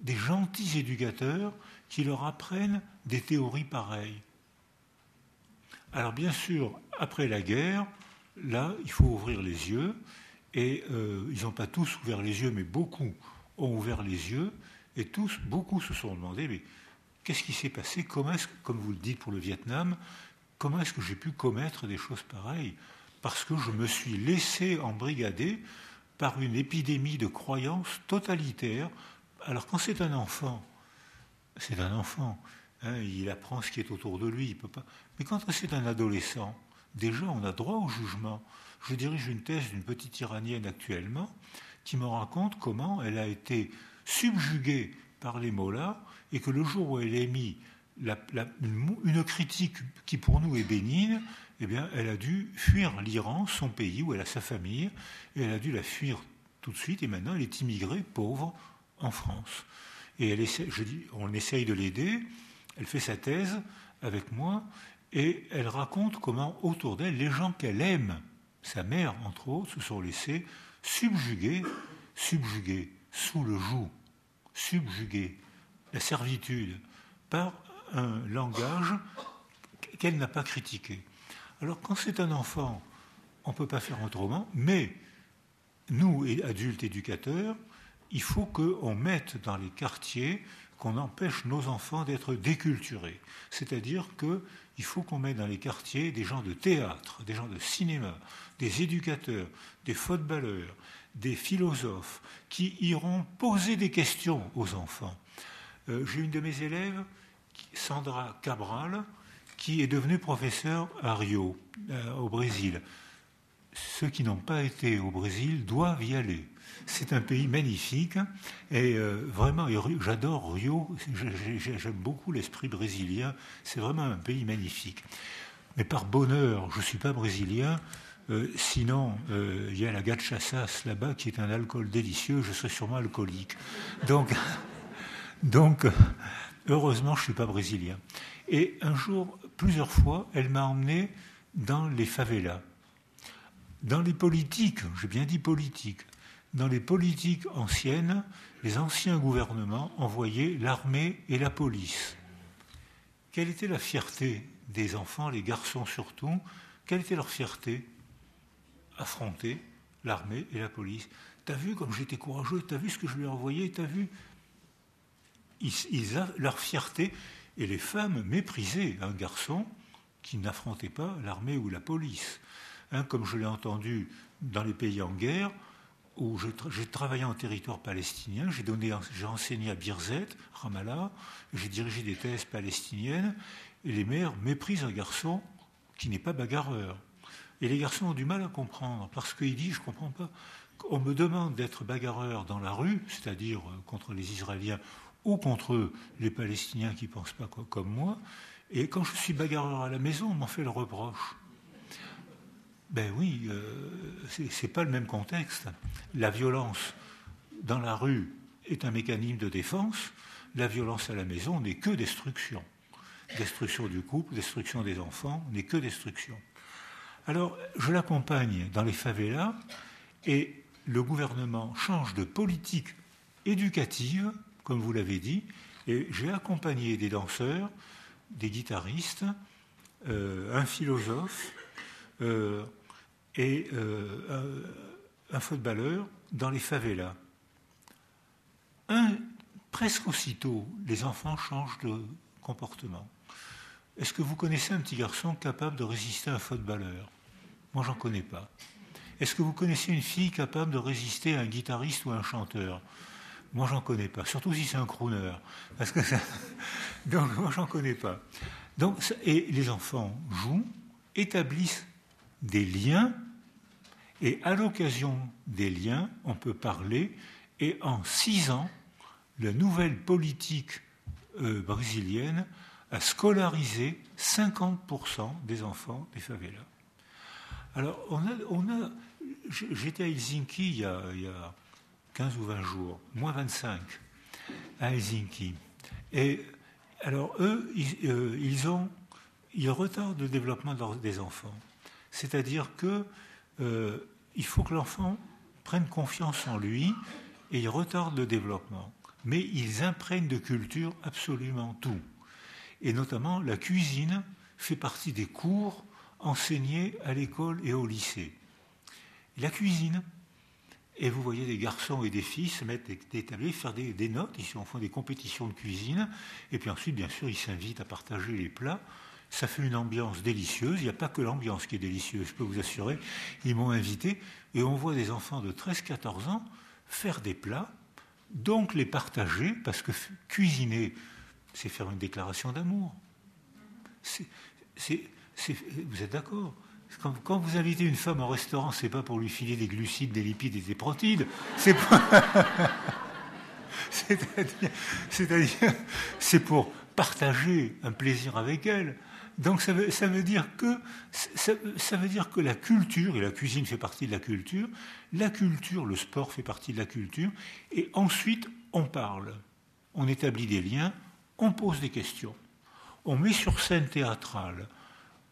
B: des gentils éducateurs qui leur apprennent des théories pareilles? Alors bien sûr, après la guerre, là, il faut ouvrir les yeux et euh, ils n'ont pas tous ouvert les yeux, mais beaucoup ont ouvert les yeux. Et tous, beaucoup se sont demandé, mais qu'est-ce qui s'est passé? Comment est-ce, comme vous le dites pour le Vietnam, comment est-ce que j'ai pu commettre des choses pareilles? Parce que je me suis laissé embrigader par une épidémie de croyances totalitaires. Alors quand c'est un enfant, c'est un enfant, hein, il apprend ce qui est autour de lui, il peut pas. Mais quand c'est un adolescent, déjà on a droit au jugement. Je dirige une thèse d'une petite Iranienne actuellement qui me raconte comment elle a été subjuguée par les mollahs et que le jour où elle a mis une, critique qui pour nous est bénigne, eh bien, elle a dû fuir l'Iran, son pays où elle a sa famille, et elle a dû la fuir tout de suite, et maintenant elle est immigrée pauvre en France. Et elle essaie, on essaye de l'aider, elle fait sa thèse avec moi, et elle raconte comment autour d'elle, les gens qu'elle aime, sa mère, entre autres, se sont laissés subjuguer, subjuguer, sous le joug, subjuguer la servitude par un langage qu'elle n'a pas critiqué. Alors quand c'est un enfant, on ne peut pas faire autrement, mais nous, adultes éducateurs, il faut qu'on mette dans les quartiers qu'on empêche nos enfants d'être déculturés. C'est-à-dire qu'il faut qu'on mette dans les quartiers des gens de théâtre, des gens de cinéma, des éducateurs, des footballeurs, des philosophes qui iront poser des questions aux enfants. Euh, j'ai une de mes élèves, Sandra Cabral, qui est devenue professeure à Rio, euh, au Brésil. Ceux qui n'ont pas été au Brésil doivent y aller. C'est un pays magnifique et euh, vraiment, j'adore Rio, j'aime beaucoup l'esprit brésilien, c'est vraiment un pays magnifique. Mais par bonheur, je ne suis pas brésilien, euh, sinon euh, il y a la gachasas là-bas qui est un alcool délicieux, je serais sûrement alcoolique. Donc, donc heureusement, je ne suis pas brésilien. Et un jour, plusieurs fois, elle m'a emmené dans les favelas. Dans les politiques, j'ai bien dit politiques, dans les politiques anciennes, les anciens gouvernements envoyaient l'armée et la police. Quelle était la fierté des enfants, les garçons surtout? Quelle était leur fierté? Affronter l'armée et la police. T'as vu comme j'étais courageux T'as vu ce que je lui ai envoyé T'as vu? Leur fierté. Et les femmes méprisaient un garçon qui n'affrontait pas l'armée ou la police. Hein, comme je l'ai entendu dans les pays en guerre, où j'ai travaillé en territoire palestinien, j'ai j'ai enseigné à Birzet, Ramallah, j'ai dirigé des thèses palestiniennes, et les mères méprisent un garçon qui n'est pas bagarreur. Et les garçons ont du mal à comprendre, parce qu'il dit, je ne comprends pas, on me demande d'être bagarreur dans la rue, c'est-à-dire euh, contre les Israéliens ou contre les Palestiniens qui ne pensent pas comme moi, et quand je suis bagarreur à la maison, on m'en fait le reproche. Ben oui, euh, ce c'est pas le même contexte. La violence dans la rue est un mécanisme de défense, la violence à la maison n'est que destruction. Destruction du couple, destruction des enfants, n'est que destruction. Alors, je l'accompagne dans les favelas et le gouvernement change de politique éducative, comme vous l'avez dit, et j'ai accompagné des danseurs, des guitaristes, euh, un philosophe euh, et euh, un, footballeur dans les favelas. Presque aussitôt, les enfants changent de comportement. Est-ce que vous connaissez un petit garçon capable de résister à un footballeur? Moi, j'en connais pas. Est-ce que vous connaissez une fille capable de résister à un guitariste ou à un chanteur? Moi, j'en connais pas. Surtout si c'est un crooner. Parce que Donc, moi, j'en connais pas. Donc, et les enfants jouent, établissent des liens, et à l'occasion des liens, on peut parler, et en six ans, la nouvelle politique euh, brésilienne a scolarisé 50% des enfants des favelas. Alors, on a, j'étais à Helsinki il y, a, il y, a, 15 ou 20 jours, moins 25, à Helsinki. Et alors, eux, ils, euh, ont ils retardent le développement des enfants. C'est-à-dire que euh, il faut que l'enfant prenne confiance en lui et ils retardent le développement. Mais ils imprègnent de culture absolument tout. Et notamment, la cuisine fait partie des cours enseignés à l'école et au lycée la cuisine. Et vous voyez des garçons et des filles se mettre des tablés, faire des, notes, ils font des compétitions de cuisine, et puis ensuite, bien sûr, ils s'invitent à partager les plats. Ça fait une ambiance délicieuse. Il n'y a pas que l'ambiance qui est délicieuse, je peux vous assurer. Ils m'ont invité, et on voit des enfants de 13-14 ans faire des plats, donc les partager, parce que cuisiner, c'est faire une déclaration d'amour. Vous êtes d'accord? Quand, vous invitez une femme au restaurant, c'est pas pour lui filer des glucides, des lipides et des protides. C'est C'est-à-dire, c'est pour partager un plaisir avec elle. Donc ça veut, ça veut dire que ça, veut dire que la culture et la cuisine fait partie de la culture, la culture, le sport fait partie de la culture, et ensuite on parle, on établit des liens, on pose des questions, on met sur scène théâtrale,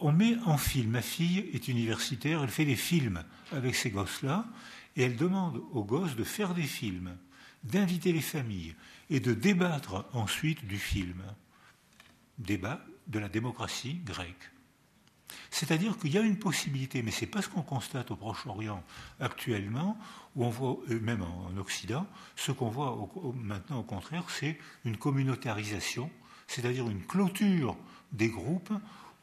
B: on met en film. Ma fille est universitaire, elle fait des films avec ces gosses-là, et elle demande aux gosses de faire des films, d'inviter les familles et de débattre ensuite du film. Débat de la démocratie grecque. C'est-à-dire qu'il y a une possibilité, mais ce n'est pas ce qu'on constate au Proche-Orient actuellement, où on voit, euh, même en Occident, ce qu'on voit maintenant au contraire, c'est une communautarisation, c'est-à-dire une clôture des groupes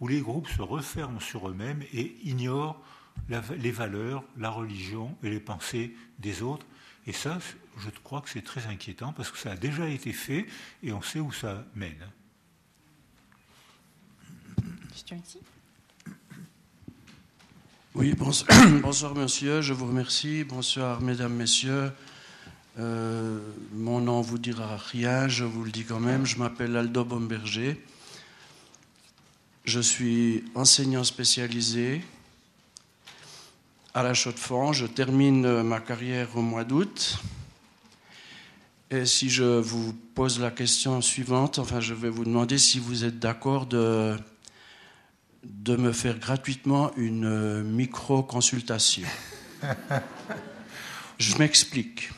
B: où les groupes se referment sur eux-mêmes et ignorent les valeurs, la religion et les pensées des autres. Et ça, je crois que c'est très inquiétant parce que ça a déjà été fait et on sait où ça mène.
A: Question ici.
D: Oui, bonsoir, monsieur, je vous remercie. Bonsoir mesdames, messieurs. Euh, mon nom vous dira rien, je vous le dis quand même. Je m'appelle Aldo Bomberger. Je suis enseignant spécialisé à la Chaux-de-Fonds. Je termine ma carrière au mois d'août. Et si je vous pose la question suivante, enfin, je vais vous demander si vous êtes d'accord de, de me faire gratuitement une micro-consultation. je m'explique.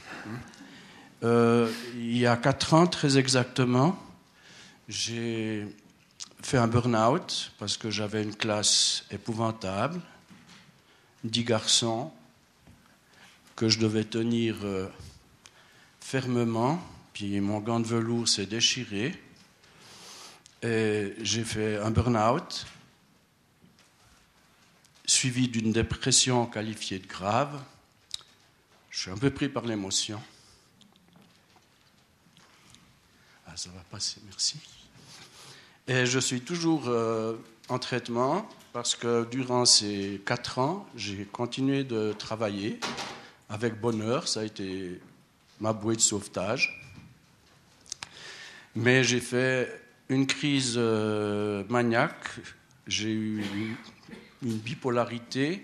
D: Euh, il y a quatre ans, très exactement, j'ai fait un burn-out parce que j'avais une classe épouvantable, dix garçons que je devais tenir euh, fermement, puis mon gant de velours s'est déchiré, et j'ai fait un burn-out suivi d'une dépression qualifiée de grave. Je suis un peu pris par l'émotion. Ah, ça va passer, merci. Et je suis toujours euh, en traitement parce que durant ces quatre ans, j'ai continué de travailler avec bonheur. Ça a été ma bouée de sauvetage. Mais j'ai fait une crise euh, maniaque. J'ai eu une bipolarité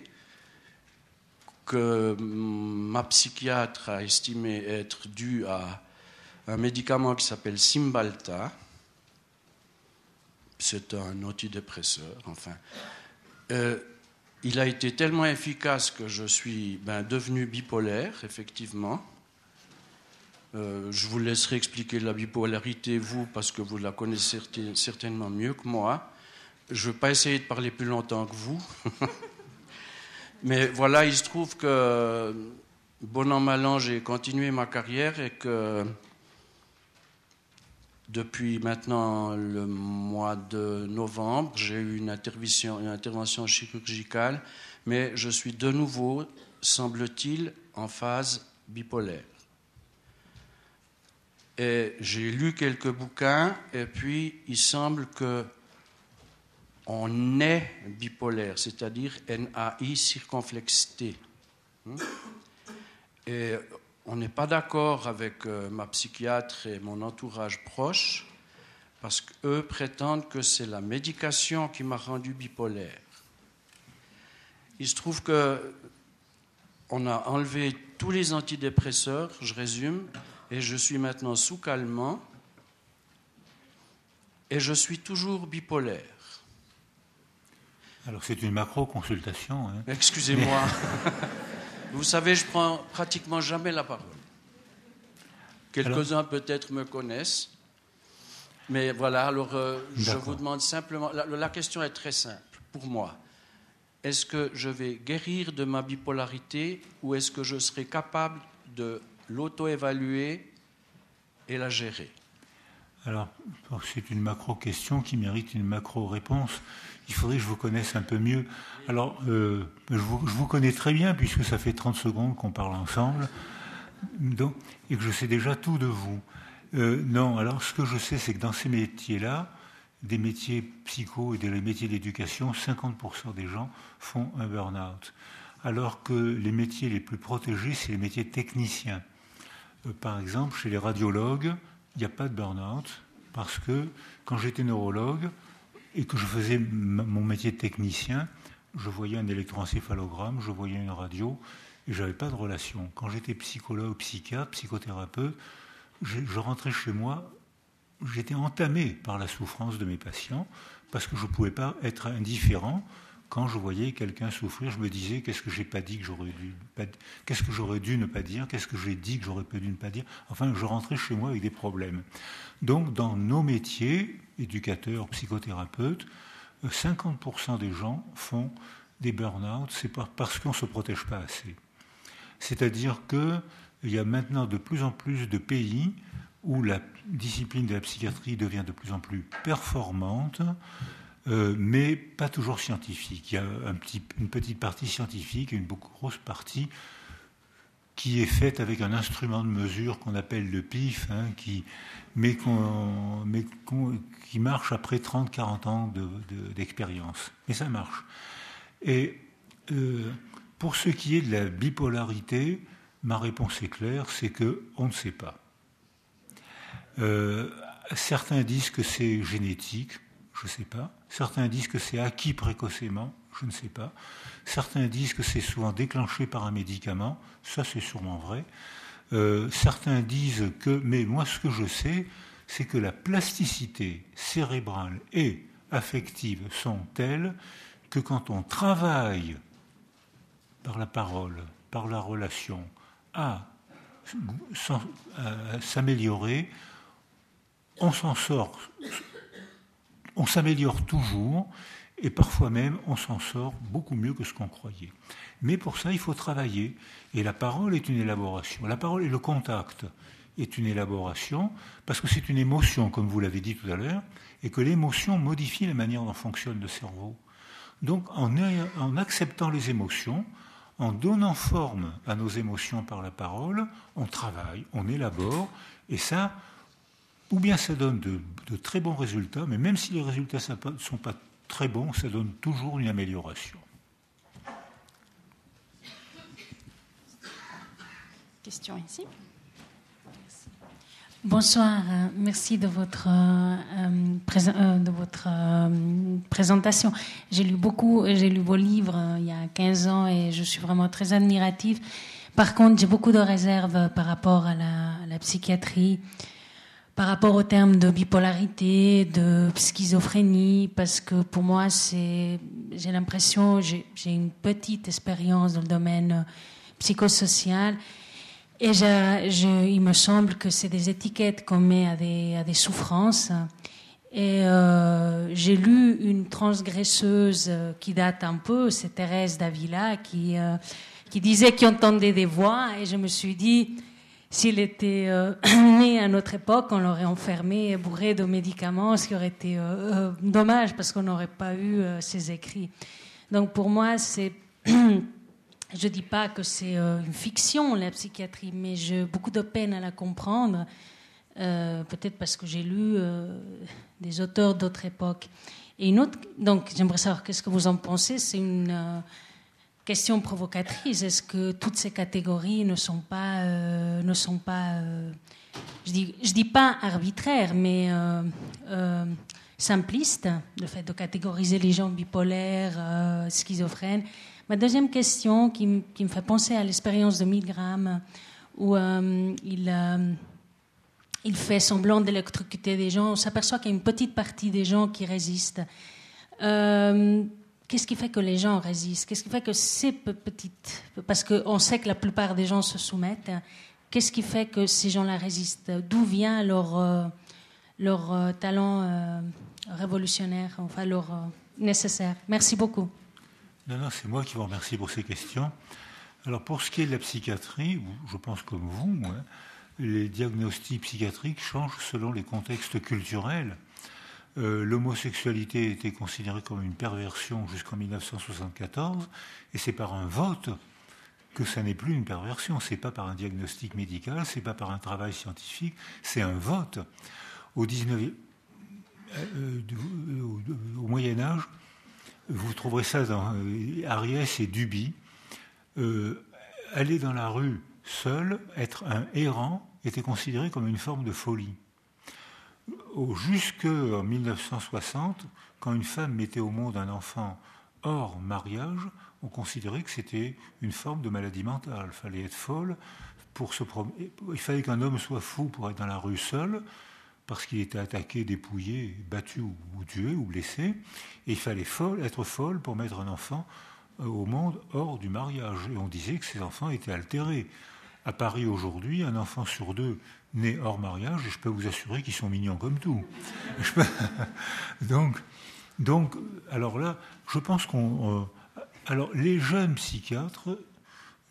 D: que ma psychiatre a estimé être due à un médicament qui s'appelle Cymbalta. C'est un antidépresseur, enfin. Euh, il a été tellement efficace que je suis ben, devenu bipolaire, effectivement. Euh, je vous laisserai expliquer la bipolarité, vous, parce que vous la connaissez certainement mieux que moi. Je ne vais pas essayer de parler plus longtemps que vous. Mais voilà, il se trouve que, bon an, mal an, j'ai continué ma carrière et que depuis maintenant le mois de novembre, j'ai eu une intervention, chirurgicale, mais je suis de nouveau, semble-t-il, en phase bipolaire. Et j'ai lu quelques bouquins, et puis il semble que on est bipolaire, c'est-à-dire NAI circonflexe hmm? Et on n'est pas d'accord avec euh, ma psychiatre et mon entourage proche parce qu'eux prétendent que c'est la médication qui m'a rendu bipolaire. Il se trouve que on a enlevé tous les antidépresseurs, je résume, et je suis maintenant sous calmant et je suis toujours bipolaire.
B: Alors c'est une macro-consultation. Hein.
D: Excusez-moi. Vous savez, je prends pratiquement jamais la parole. Quelques-uns peut-être me connaissent. Mais voilà, alors euh, je vous demande simplement, la, question est très simple pour moi. Est-ce que je vais guérir de ma bipolarité ou est-ce que je serai capable de l'auto-évaluer et la gérer?
B: Alors, c'est une macro-question qui mérite une macro-réponse il faudrait que je vous connaisse un peu mieux. Alors, euh, je, vous, connais très bien puisque ça fait 30 secondes qu'on parle ensemble donc, et que je sais déjà tout de vous. Euh, non, alors ce que je sais, c'est que dans ces métiers-là, des métiers psycho et des métiers d'éducation, 50% des gens font un burn-out. Alors que les métiers les plus protégés, c'est les métiers techniciens. Euh, par exemple, chez les radiologues, il n'y a pas de burn-out parce que quand j'étais neurologue, et que je faisais mon métier de technicien, je voyais un électroencéphalogramme, je voyais une radio, et je n'avais pas de relation. Quand j'étais psychologue, psychiatre, psychothérapeute, je, rentrais chez moi, j'étais entamé par la souffrance de mes patients, parce que je ne pouvais pas être indifférent quand je voyais quelqu'un souffrir, je me disais qu'est-ce que j'ai pas dit que j'aurais dû, qu'est-ce que j'aurais dû ne pas dire, qu'est-ce que j'ai dit que j'aurais pas dû ne pas dire. Enfin, je rentrais chez moi avec des problèmes. Donc, dans nos métiers, éducateurs, psychothérapeutes, 50% des gens font des burn-out, c'est parce qu'on ne se protège pas assez. C'est-à-dire qu'il y a maintenant de plus en plus de pays où la discipline de la psychiatrie devient de plus en plus performante, euh, mais pas toujours scientifique. Il y a une petite partie scientifique et une grosse partie qui est faite avec un instrument de mesure qu'on appelle le PIF, hein, qui, mais, qui marche après 30-40 ans d'expérience. mais ça marche. Et euh, pour ce qui est de la bipolarité, ma réponse est claire, c'est qu'on ne sait pas. Euh, certains disent que c'est génétique, je ne sais pas. Certains disent que c'est acquis précocement, je ne sais pas. Certains disent que c'est souvent déclenché par un médicament, ça c'est sûrement vrai. Euh, certains disent que, mais moi ce que je sais, c'est que la plasticité cérébrale et affective sont telles que quand on travaille par la parole, par la relation, à s'améliorer, on s'en sort on s'améliore toujours et parfois même on s'en sort beaucoup mieux que ce qu'on croyait. Mais pour ça, il faut travailler. Et la parole est une élaboration. La parole et le contact est une élaboration parce que c'est une émotion, comme vous l'avez dit tout à l'heure, et que l'émotion modifie la manière dont fonctionne le cerveau. Donc en, acceptant les émotions, en donnant forme à nos émotions par la parole, on travaille, on élabore, et ça, ou bien ça donne de, très bons résultats, mais même si les résultats ne sont pas très bon, ça donne toujours une amélioration.
A: Question ici.
E: Bonsoir, euh, merci de votre, euh, euh, de votre présentation. J'ai lu beaucoup, j'ai lu vos livres il y a 15 ans et je suis vraiment très admirative. Par contre, j'ai beaucoup de réserves par rapport à la, psychiatrie, par rapport au terme de bipolarité, de schizophrénie, parce que pour moi, c'est, j'ai l'impression, j'ai une petite expérience dans le domaine psychosocial et il me semble que c'est des étiquettes qu'on met à des, à des souffrances. Et euh, j'ai lu une transgresseuse qui date un peu, c'est Thérèse Davila, qui, euh, qui disait qu'il entendait des voix. Et je me suis dit, s'il était euh, né à notre époque, on l'aurait enfermé et bourré de médicaments, ce qui aurait été dommage parce qu'on n'aurait pas eu ses écrits. Donc pour moi, c'est Je ne dis pas que c'est euh, une fiction, la psychiatrie, mais j'ai beaucoup de peine à la comprendre, euh, peut-être parce que j'ai lu euh, des auteurs d'autres époques. Et une autre, donc j'aimerais savoir qu'est-ce que vous en pensez. C'est une question provocatrice. Est-ce que toutes ces catégories ne sont pas, ne sont pas, je dis, je dis pas arbitraires, mais simplistes, le fait de catégoriser les gens bipolaires, schizophrènes? Ma deuxième question, qui, me fait penser à l'expérience de Milgram, où euh, il, euh, fait semblant d'électrocuter des gens, on s'aperçoit qu'il y a une petite partie des gens qui résistent. Euh, qu'est-ce qui fait que les gens résistent? Qu'est-ce qui fait que ces petites... Parce qu'on sait que la plupart des gens se soumettent. Qu'est-ce qui fait que ces gens-là résistent? D'où vient leur, leur talent révolutionnaire, enfin leur nécessaire? Merci beaucoup.
B: Non, non, c'est moi qui vous remercie pour ces questions. Alors, pour ce qui est de la psychiatrie, je pense comme vous, hein, les diagnostics psychiatriques changent selon les contextes culturels. Euh, l'homosexualité était considérée comme une perversion jusqu'en 1974, et c'est par un vote que ça n'est plus une perversion. C'est pas par un diagnostic médical, c'est pas par un travail scientifique, c'est un vote. Au 19 euh, au Moyen Âge, vous trouverez ça dans euh, Ariès et Duby. Aller dans la rue seul, être un errant, était considéré comme une forme de folie. Jusqu'en 1960, quand une femme mettait au monde un enfant hors mariage, on considérait que c'était une forme de maladie mentale. Il fallait être folle pour se. Il fallait qu'un homme soit fou pour être dans la rue seul parce qu'il était attaqué, dépouillé, battu ou, tué ou blessé, et il fallait être folle pour mettre un enfant euh, au monde hors du mariage. Et on disait que ces enfants étaient altérés. À Paris aujourd'hui, un enfant sur deux né hors mariage, je peux vous assurer qu'ils sont mignons comme tout. donc, alors là, je pense qu'on... Euh, alors, les jeunes psychiatres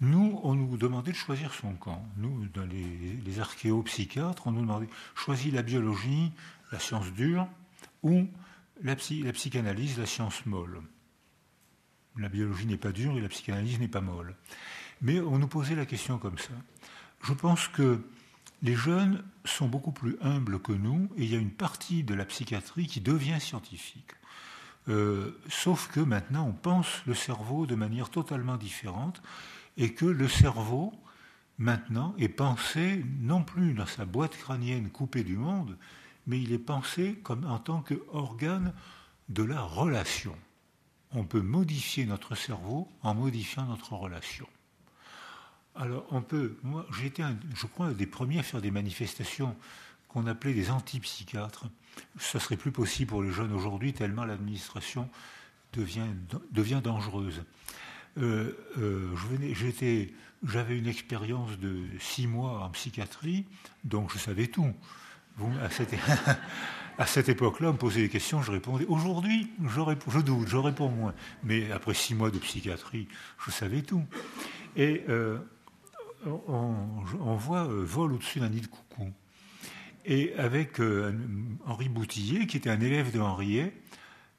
B: nous, on nous demandait de choisir son camp. Nous, les, les archéopsychiatres, on nous demandait choisis la biologie, la science dure, ou la, psychanalyse, la science molle. La biologie n'est pas dure et la psychanalyse n'est pas molle. Mais on nous posait la question comme ça. Je pense que les jeunes sont beaucoup plus humbles que nous et il y a une partie de la psychiatrie qui devient scientifique. Euh, sauf que maintenant, on pense le cerveau de manière totalement différente et que le cerveau, maintenant, est pensé non plus dans sa boîte crânienne coupée du monde, mais il est pensé comme en tant qu'organe de la relation. On peut modifier notre cerveau en modifiant notre relation. Alors, on peut. Moi, j'étais, je crois, un des premiers à faire des manifestations qu'on appelait des antipsychiatres. Ça serait plus possible pour les jeunes aujourd'hui, tellement l'administration devient, dangereuse. Euh, euh, j'avais une expérience de six mois en psychiatrie, donc je savais tout. à cette, époque-là, on me posait des questions, je répondais. Aujourd'hui, je doute, je réponds moins. Mais après six mois de psychiatrie, je savais tout. Et euh, on, voit Vol au-dessus d'un nid de coucou. Et avec Henri Boutillier, qui était un élève de Henriet,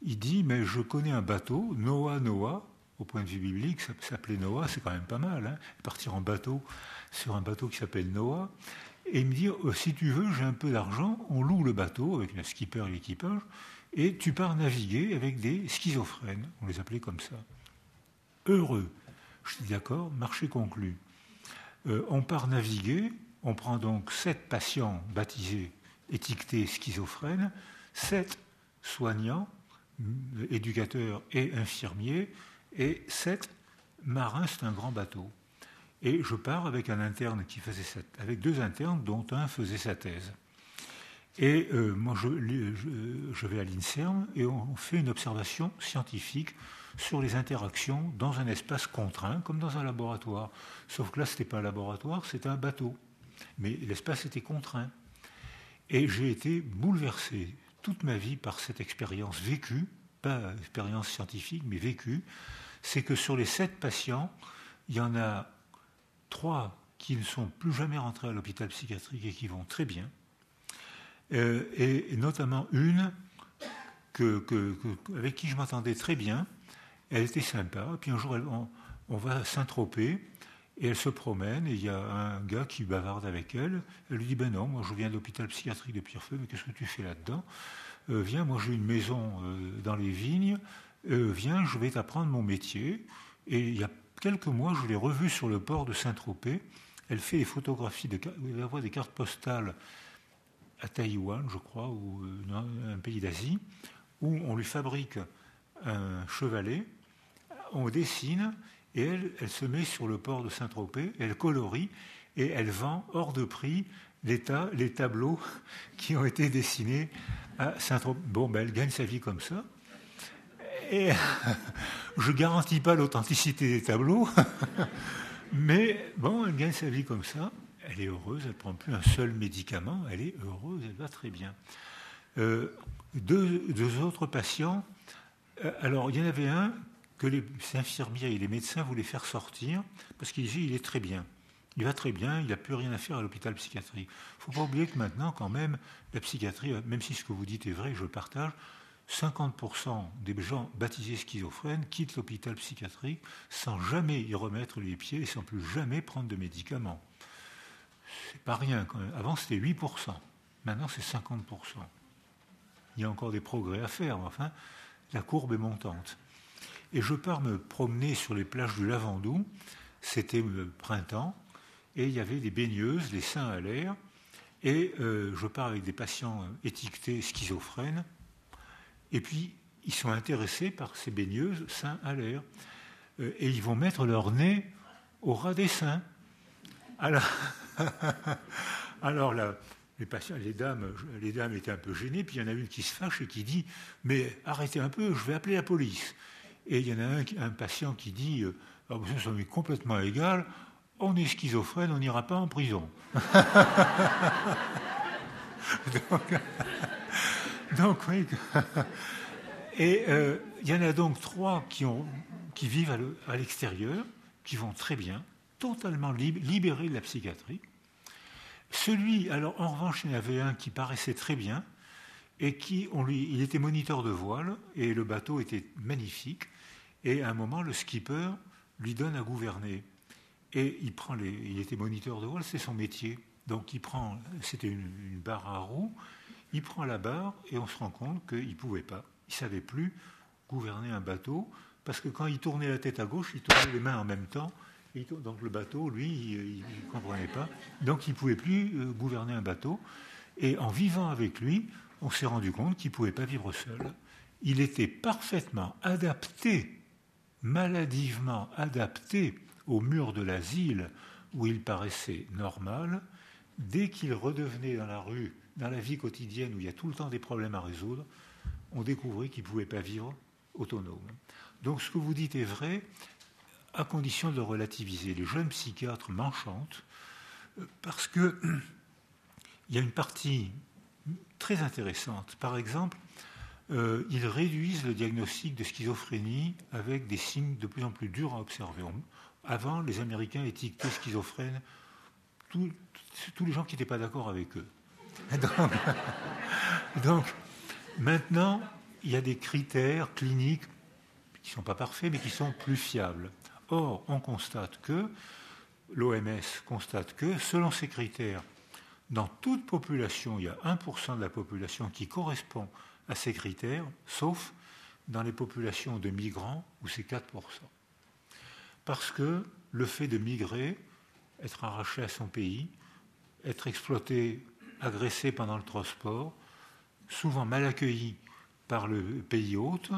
B: il dit Mais je connais un bateau, Noah Noah, au point de vue biblique, ça s'appelait Noah, c'est quand même pas mal. Hein partir en bateau sur un bateau qui s'appelle Noah. Et il me dit, oh, si tu veux, j'ai un peu d'argent, on loue le bateau avec le skipper et l'équipage, et tu pars naviguer avec des schizophrènes, on les appelait comme ça. Heureux. Je dis d'accord, marché conclu. Euh, on part naviguer, on prend donc sept patients baptisés, étiquetés schizophrènes, sept soignants, éducateurs et infirmiers, et sept marins, c'est un grand bateau. Et je pars avec un interne qui faisait avec deux internes dont un faisait sa thèse. Et euh, moi, je, je, vais à l'INSERM et on fait une observation scientifique sur les interactions dans un espace contraint, comme dans un laboratoire. Sauf que là, ce n'était pas un laboratoire, c'était un bateau. Mais l'espace était contraint. Et j'ai été bouleversé toute ma vie par cette expérience vécue, pas expérience scientifique, mais vécue. C'est que sur les sept patients, il y en a trois qui ne sont plus jamais rentrés à l'hôpital psychiatrique et qui vont très bien euh, et, notamment une avec qui je m'entendais très bien. Elle était sympa. Puis un jour, on, va Saint-Tropez et elle se promène et il y a un gars qui bavarde avec elle. Elle lui dit Ben non, moi je viens de l'hôpital psychiatrique de Pierrefeu, mais qu'est-ce que tu fais là-dedans? Euh, Viens, moi j'ai une maison euh, dans les vignes. viens, je vais t'apprendre mon métier. Et il y a quelques mois, je l'ai revue sur le port de Saint-Tropez. Elle fait des photographies, de, elle envoie des cartes postales à Taïwan, je crois, ou euh, un pays d'Asie, où on lui fabrique un chevalet, on dessine, et elle, elle se met sur le port de Saint-Tropez, elle colorie, et elle vend hors de prix les, les tableaux qui ont été dessinés à Saint-Tropez. Bon, ben, elle gagne sa vie comme ça. Et je ne garantis pas l'authenticité des tableaux, mais bon, elle gagne sa vie comme ça elle est heureuse, elle ne prend plus un seul médicament, elle est heureuse, elle va très bien. Euh, deux, autres patients, euh, alors il y en avait un que les infirmiers et les médecins voulaient faire sortir parce qu'ils disaient il est très bien. Il va très bien, il n'a plus rien à faire à l'hôpital psychiatrique. Il ne faut pas oublier que maintenant, quand même, la psychiatrie, même si ce que vous dites est vrai, je partage, 50% des gens baptisés schizophrènes quittent l'hôpital psychiatrique sans jamais y remettre les pieds et sans plus jamais prendre de médicaments c'est pas rien. Avant, c'était 8%. Maintenant, c'est 50%. Il y a encore des progrès à faire, mais enfin, la courbe est montante. Et je pars me promener sur les plages du Lavandou. C'était le printemps. Et il y avait des baigneuses, les seins à l'air. Et euh, je pars avec des patients étiquetés schizophrènes. Et puis, ils sont intéressés par ces baigneuses, seins à l'air. Euh, et ils vont mettre leur nez au ras des seins. Alors, les, patients, les, dames, les dames étaient un peu gênées, puis il y en a une qui se fâche et qui dit Mais arrêtez un peu, je vais appeler la police. Et il y en a un, patient qui dit oh, complètement égal, on est schizophrène, on n'ira pas en prison. donc, oui. Et euh, il y en a donc trois qui vivent à l'extérieur, qui vont très bien, totalement libéré de la psychiatrie. Celui, alors en revanche, il y en avait un qui paraissait très bien et qui, on lui, il était moniteur de voile et le bateau était magnifique. Et à un moment, le skipper lui donne à gouverner. Et il prend les, il était moniteur de voile, c'est son métier. Donc il prend, c'était une, une, barre à roues, il prend la barre et on se rend compte qu'il ne pouvait pas. Il ne savait plus gouverner un bateau parce que quand il tournait la tête à gauche, il tournait les mains en même temps donc le bateau, lui, il ne comprenait pas. Donc il ne pouvait plus euh, gouverner un bateau. Et en vivant avec lui, on s'est rendu compte qu'il ne pouvait pas vivre seul. Il était parfaitement adapté, maladivement adapté au mur de l'asile où il paraissait normal. Dès qu'il redevenait dans la rue, dans la vie quotidienne où il y a tout le temps des problèmes à résoudre, on découvrit qu'il ne pouvait pas vivre autonome. Donc ce que vous dites est vrai, à condition de relativiser. Les jeunes psychiatres m'enchantent euh, parce qu'il y a une partie très intéressante. Par exemple, euh, ils réduisent le diagnostic de schizophrénie avec des signes de plus en plus durs à observer. Avant, les Américains étiquetaient schizophrènes tous, les gens qui n'étaient pas d'accord avec eux. donc, maintenant, il y a des critères cliniques qui ne sont pas parfaits, mais qui sont plus fiables. Or, on constate que, l'OMS constate que, selon ces critères, dans toute population, il y a 1% de la population qui correspond à ces critères, sauf dans les populations de migrants où c'est 4%. Parce que le fait de migrer, être arraché à son pays, être exploité, agressé pendant le transport, souvent mal accueilli par le pays hôte,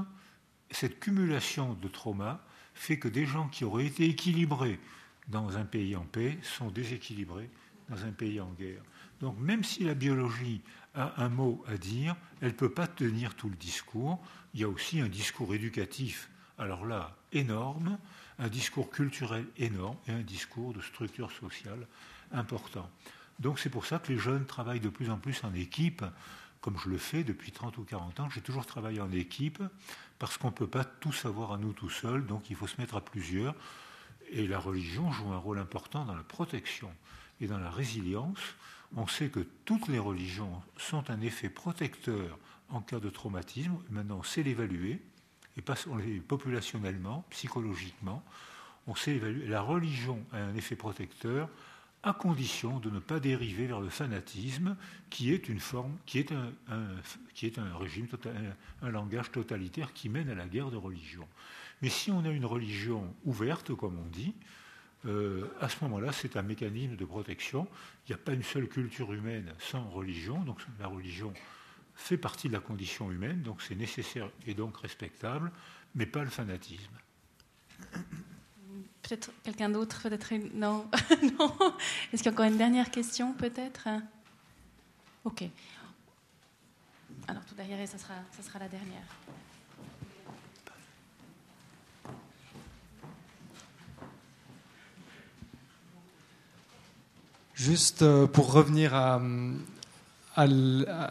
B: cette cumulation de traumas fait que des gens qui auraient été équilibrés dans un pays en paix sont déséquilibrés dans un pays en guerre. Donc même si la biologie a un mot à dire, elle ne peut pas tenir tout le discours. Il y a aussi un discours éducatif, alors là, énorme, un discours culturel énorme et un discours de structure sociale important. Donc c'est pour ça que les jeunes travaillent de plus en plus en équipe, comme je le fais depuis 30 ou 40 ans. J'ai toujours travaillé en équipe parce qu'on ne peut pas tout savoir à nous tout seuls, donc il faut se mettre à plusieurs. Et la religion joue un rôle important dans la protection et dans la résilience. On sait que toutes les religions sont un effet protecteur en cas de traumatisme. Maintenant, on sait l'évaluer, et pas populationnellement, psychologiquement. On sait évaluer. La religion a un effet protecteur à condition de ne pas dériver vers le fanatisme, qui est une forme, qui est un, régime, un, langage totalitaire qui mène à la guerre de religion. Mais si on a une religion ouverte, comme on dit, euh, à ce moment-là, c'est un mécanisme de protection. Il n'y a pas une seule culture humaine sans religion, donc la religion fait partie de la condition humaine, donc c'est nécessaire et donc respectable, mais pas le fanatisme.
A: Peut-être quelqu'un d'autre, peut-être non. non. Est-ce qu'il y a encore une dernière question, peut-être? Ok. Alors tout derrière, ça sera, ça sera la dernière.
F: Juste euh, pour revenir à, à,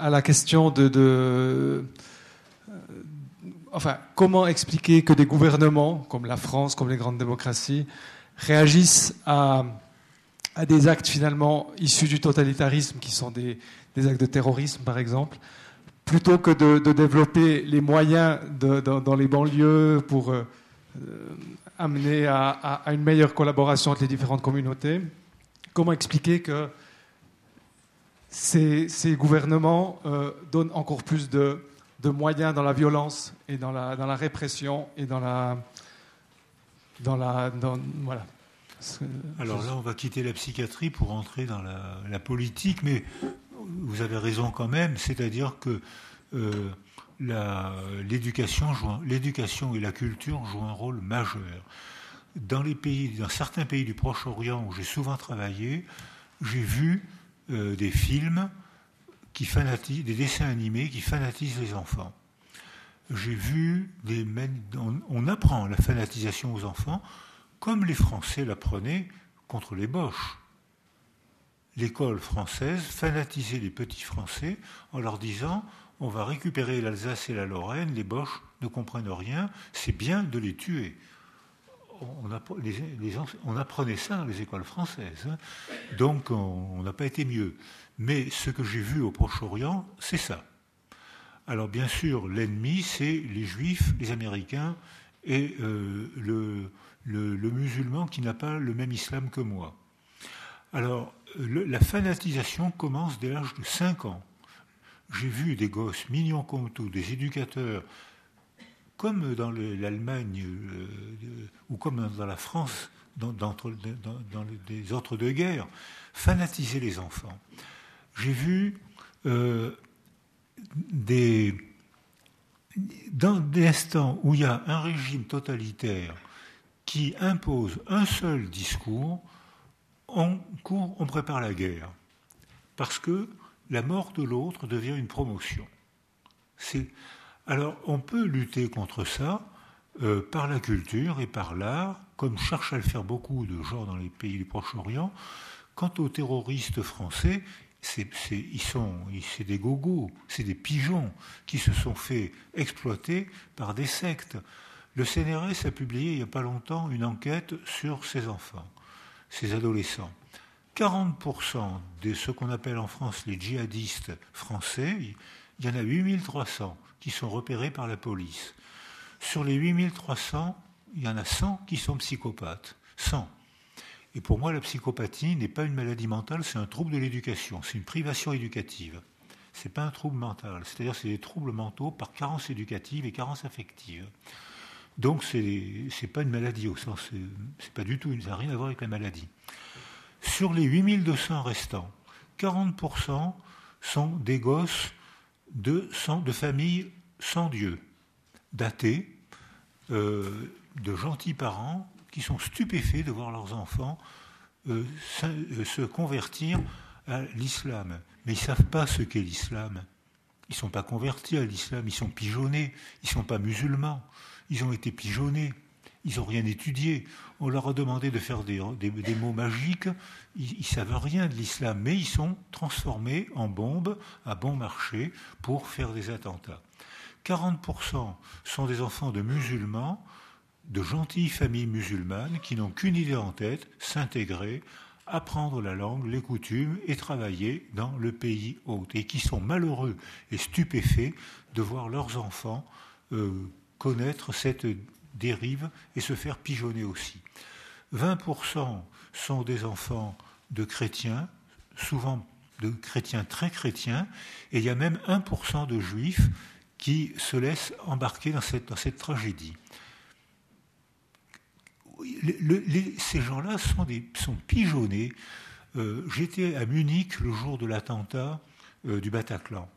F: la question de, de enfin, comment expliquer que des gouvernements, comme la France, comme les grandes démocraties, réagissent à, des actes finalement issus du totalitarisme, qui sont des, actes de terrorisme, par exemple, plutôt que de, développer les moyens dans les banlieues pour euh, amener à, une meilleure collaboration entre les différentes communautés? Comment expliquer que ces, ces gouvernements euh, donnent encore plus de, de, moyens dans la violence et dans la, dans la répression et dans la. Dans la dans, voilà.
B: Alors là, on va quitter la psychiatrie pour entrer dans la, la politique, mais vous avez raison quand même, c'est-à-dire que euh, l'éducation et la culture jouent un rôle majeur dans, les pays, dans certains pays du Proche-Orient où j'ai souvent travaillé, j'ai vu euh, des films des dessins animés qui fanatisent les enfants. J'ai vu des. On, on apprend la fanatisation aux enfants comme les Français l'apprenaient contre les Boches. L'école française fanatisait les petits Français en leur disant on va récupérer l'Alsace et la Lorraine, les Boches ne comprennent rien, c'est bien de les tuer on, apprenait ça dans les écoles françaises. Hein. Donc on n'a pas été mieux. Mais ce que j'ai vu au Proche-Orient, c'est ça. Alors bien sûr, l'ennemi, c'est les juifs, les Américains et euh, le, le, musulman qui n'a pas le même islam que moi. Alors la fanatisation commence dès l'âge de 5 ans. J'ai vu des gosses mignons comme tout, des éducateurs comme dans l'Allemagne euh, ou comme dans la France, dans, les autres deux guerres, fanatiser les enfants. J'ai vu euh, des, dans des instants où il y a un régime totalitaire qui impose un seul discours, on on prépare la guerre. Parce que la mort de l'autre devient une promotion. C'est alors on peut lutter contre ça euh, par la culture et par l'art, comme cherchent à le faire beaucoup de gens dans les pays du Proche-Orient. Quant aux terroristes français, c'est, c'est des gogos, c'est des pigeons qui se sont fait exploiter par des sectes. Le CNRS a publié il n'y a pas longtemps une enquête sur ces enfants, ces adolescents. 40% de ce qu'on appelle en France les djihadistes français, il y en a 8300 qui sont repérés par la police. Sur les 8300, il y en a 100 qui sont psychopathes. 100. Et pour moi, la psychopathie n'est pas une maladie mentale, c'est un trouble de l'éducation, c'est une privation éducative. c'est pas un trouble mental. C'est-à-dire c'est des troubles mentaux par carence éducative et carence affective. Donc c'est n'est pas une maladie au sens, c'est pas du tout, ça n'a rien à voir avec la maladie. Sur les 8200 restants, 40% sont des gosses de, de familles sans Dieu, d'athées, euh, de gentils parents qui sont stupéfaits de voir leurs enfants euh, euh, se convertir à l'islam. Mais ils ne savent pas ce qu'est l'islam. Ils ne sont pas convertis à l'islam, ils sont pigeonnés, ils ne sont pas musulmans, ils ont été pigeonnés, ils n'ont rien étudié. On leur a demandé de faire des, mots magiques, ils ne savent rien de l'islam, mais ils sont transformés en bombes à bon marché pour faire des attentats. 40% sont des enfants de musulmans, de gentilles familles musulmanes qui n'ont qu'une idée en tête, s'intégrer, apprendre la langue, les coutumes et travailler dans le pays hôte, et qui sont malheureux et stupéfaits de voir leurs enfants euh, connaître cette dérive et se faire pigeonner aussi. 20% sont des enfants de chrétiens, souvent de chrétiens très chrétiens, et il y a même 1% de juifs qui se laissent embarquer dans cette, tragédie ces gens-là sont, pigeonnés. Euh, j'étais à Munich le jour de l'attentat euh, du Bataclan.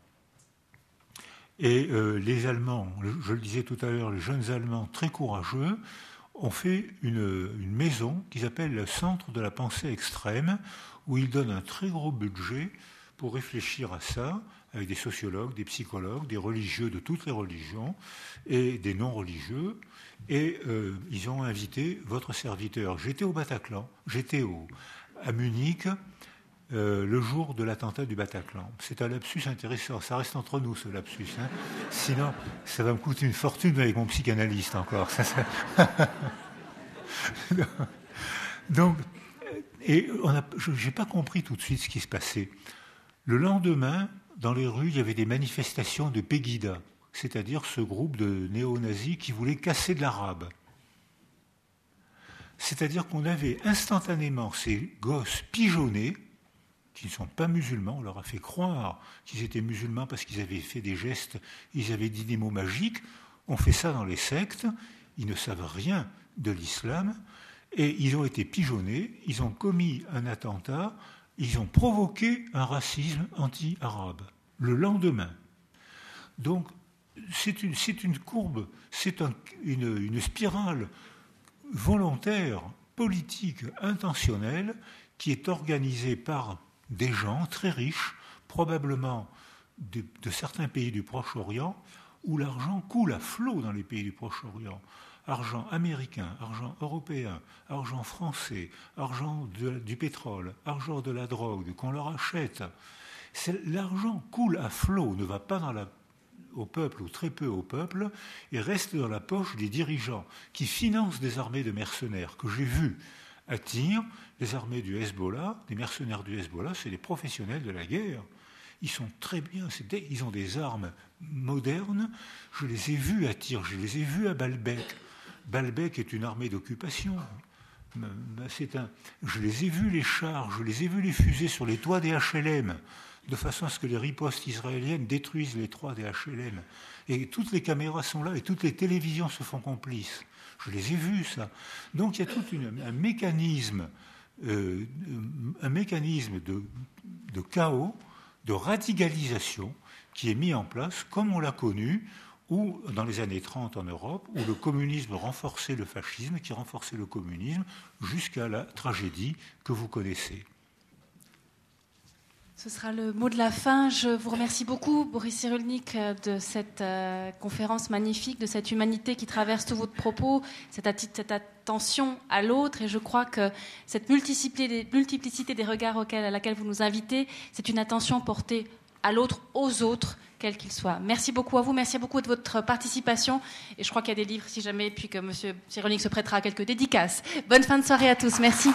B: Et euh, les Allemands, je le disais tout à l'heure, les jeunes Allemands très courageux, ont fait une maison qu'ils appellent le Centre de la pensée extrême, où ils donnent un très gros budget pour réfléchir à ça, avec des sociologues, des psychologues, des religieux de toutes les religions et des non-religieux, et euh, ils ont invité votre serviteur. J'étais au Bataclan, j'étais à Munich euh, le jour de l'attentat du Bataclan. C'est un lapsus intéressant, ça reste entre nous ce lapsus. Hein. Sinon, ça va me coûter une fortune avec mon psychanalyste encore. Donc, et je n'ai pas compris tout de suite ce qui se passait. Le lendemain, dans les rues, il y avait des manifestations de Pegida c'est-à-dire ce groupe de néo-nazis qui voulait casser de l'arabe. C'est-à-dire qu'on avait instantanément ces gosses pigeonnés, qui ne sont pas musulmans, on leur a fait croire qu'ils étaient musulmans parce qu'ils avaient fait des gestes, ils avaient dit des mots magiques, on fait ça dans les sectes, ils ne savent rien de l'islam, et ils ont été pigeonnés, ils ont commis un attentat, ils ont provoqué un racisme anti-arabe le lendemain. Donc c'est une, courbe, c'est une, spirale volontaire, politique, intentionnelle, qui est organisée par des gens très riches, probablement de, certains pays du Proche-Orient, où l'argent coule à flot dans les pays du Proche-Orient. Argent américain, argent européen, argent français, argent du pétrole, argent de la drogue qu'on leur achète. L'argent coule à flot, ne va pas au peuple ou très peu au peuple et reste dans la poche des dirigeants qui financent des armées de mercenaires que j'ai vues à tir, les armées du Hezbollah, des mercenaires du Hezbollah, c'est des professionnels de la guerre. Ils sont très bien, ils ont des armes modernes. Je les ai vus à tir, je les ai vus à Baalbek. Baalbek est une armée d'occupation. Je les ai vus les chars, je les ai vus les fusées sur les toits des HLM de façon à ce que les ripostes israéliennes détruisent les trois des HLM. Et toutes les caméras sont là et toutes les télévisions se font complices. Je les ai vus, ça. Donc il y a tout un mécanisme, euh, de, chaos, de radicalisation qui est mis en place, comme on l'a connu, dans les années 30 en Europe, où le communisme renforçait le fascisme, qui renforçait le communisme, jusqu'à la tragédie que vous connaissez.
A: Ce sera le mot de la fin. Je vous remercie beaucoup, Boris Cyrulnik, de cette euh, conférence magnifique, de cette humanité qui traverse tous votre propos, cette, attention à l'autre. Et je crois que cette multiplicité des, regards à laquelle vous nous invitez, c'est une attention portée à l'autre, aux autres, quels qu'ils soient. Merci beaucoup à vous, merci beaucoup de votre participation. Et je crois qu'il y a des livres, si jamais, puis que M. Cyrulnik se prêtera à quelques dédicaces. Bonne fin de soirée à tous. Merci.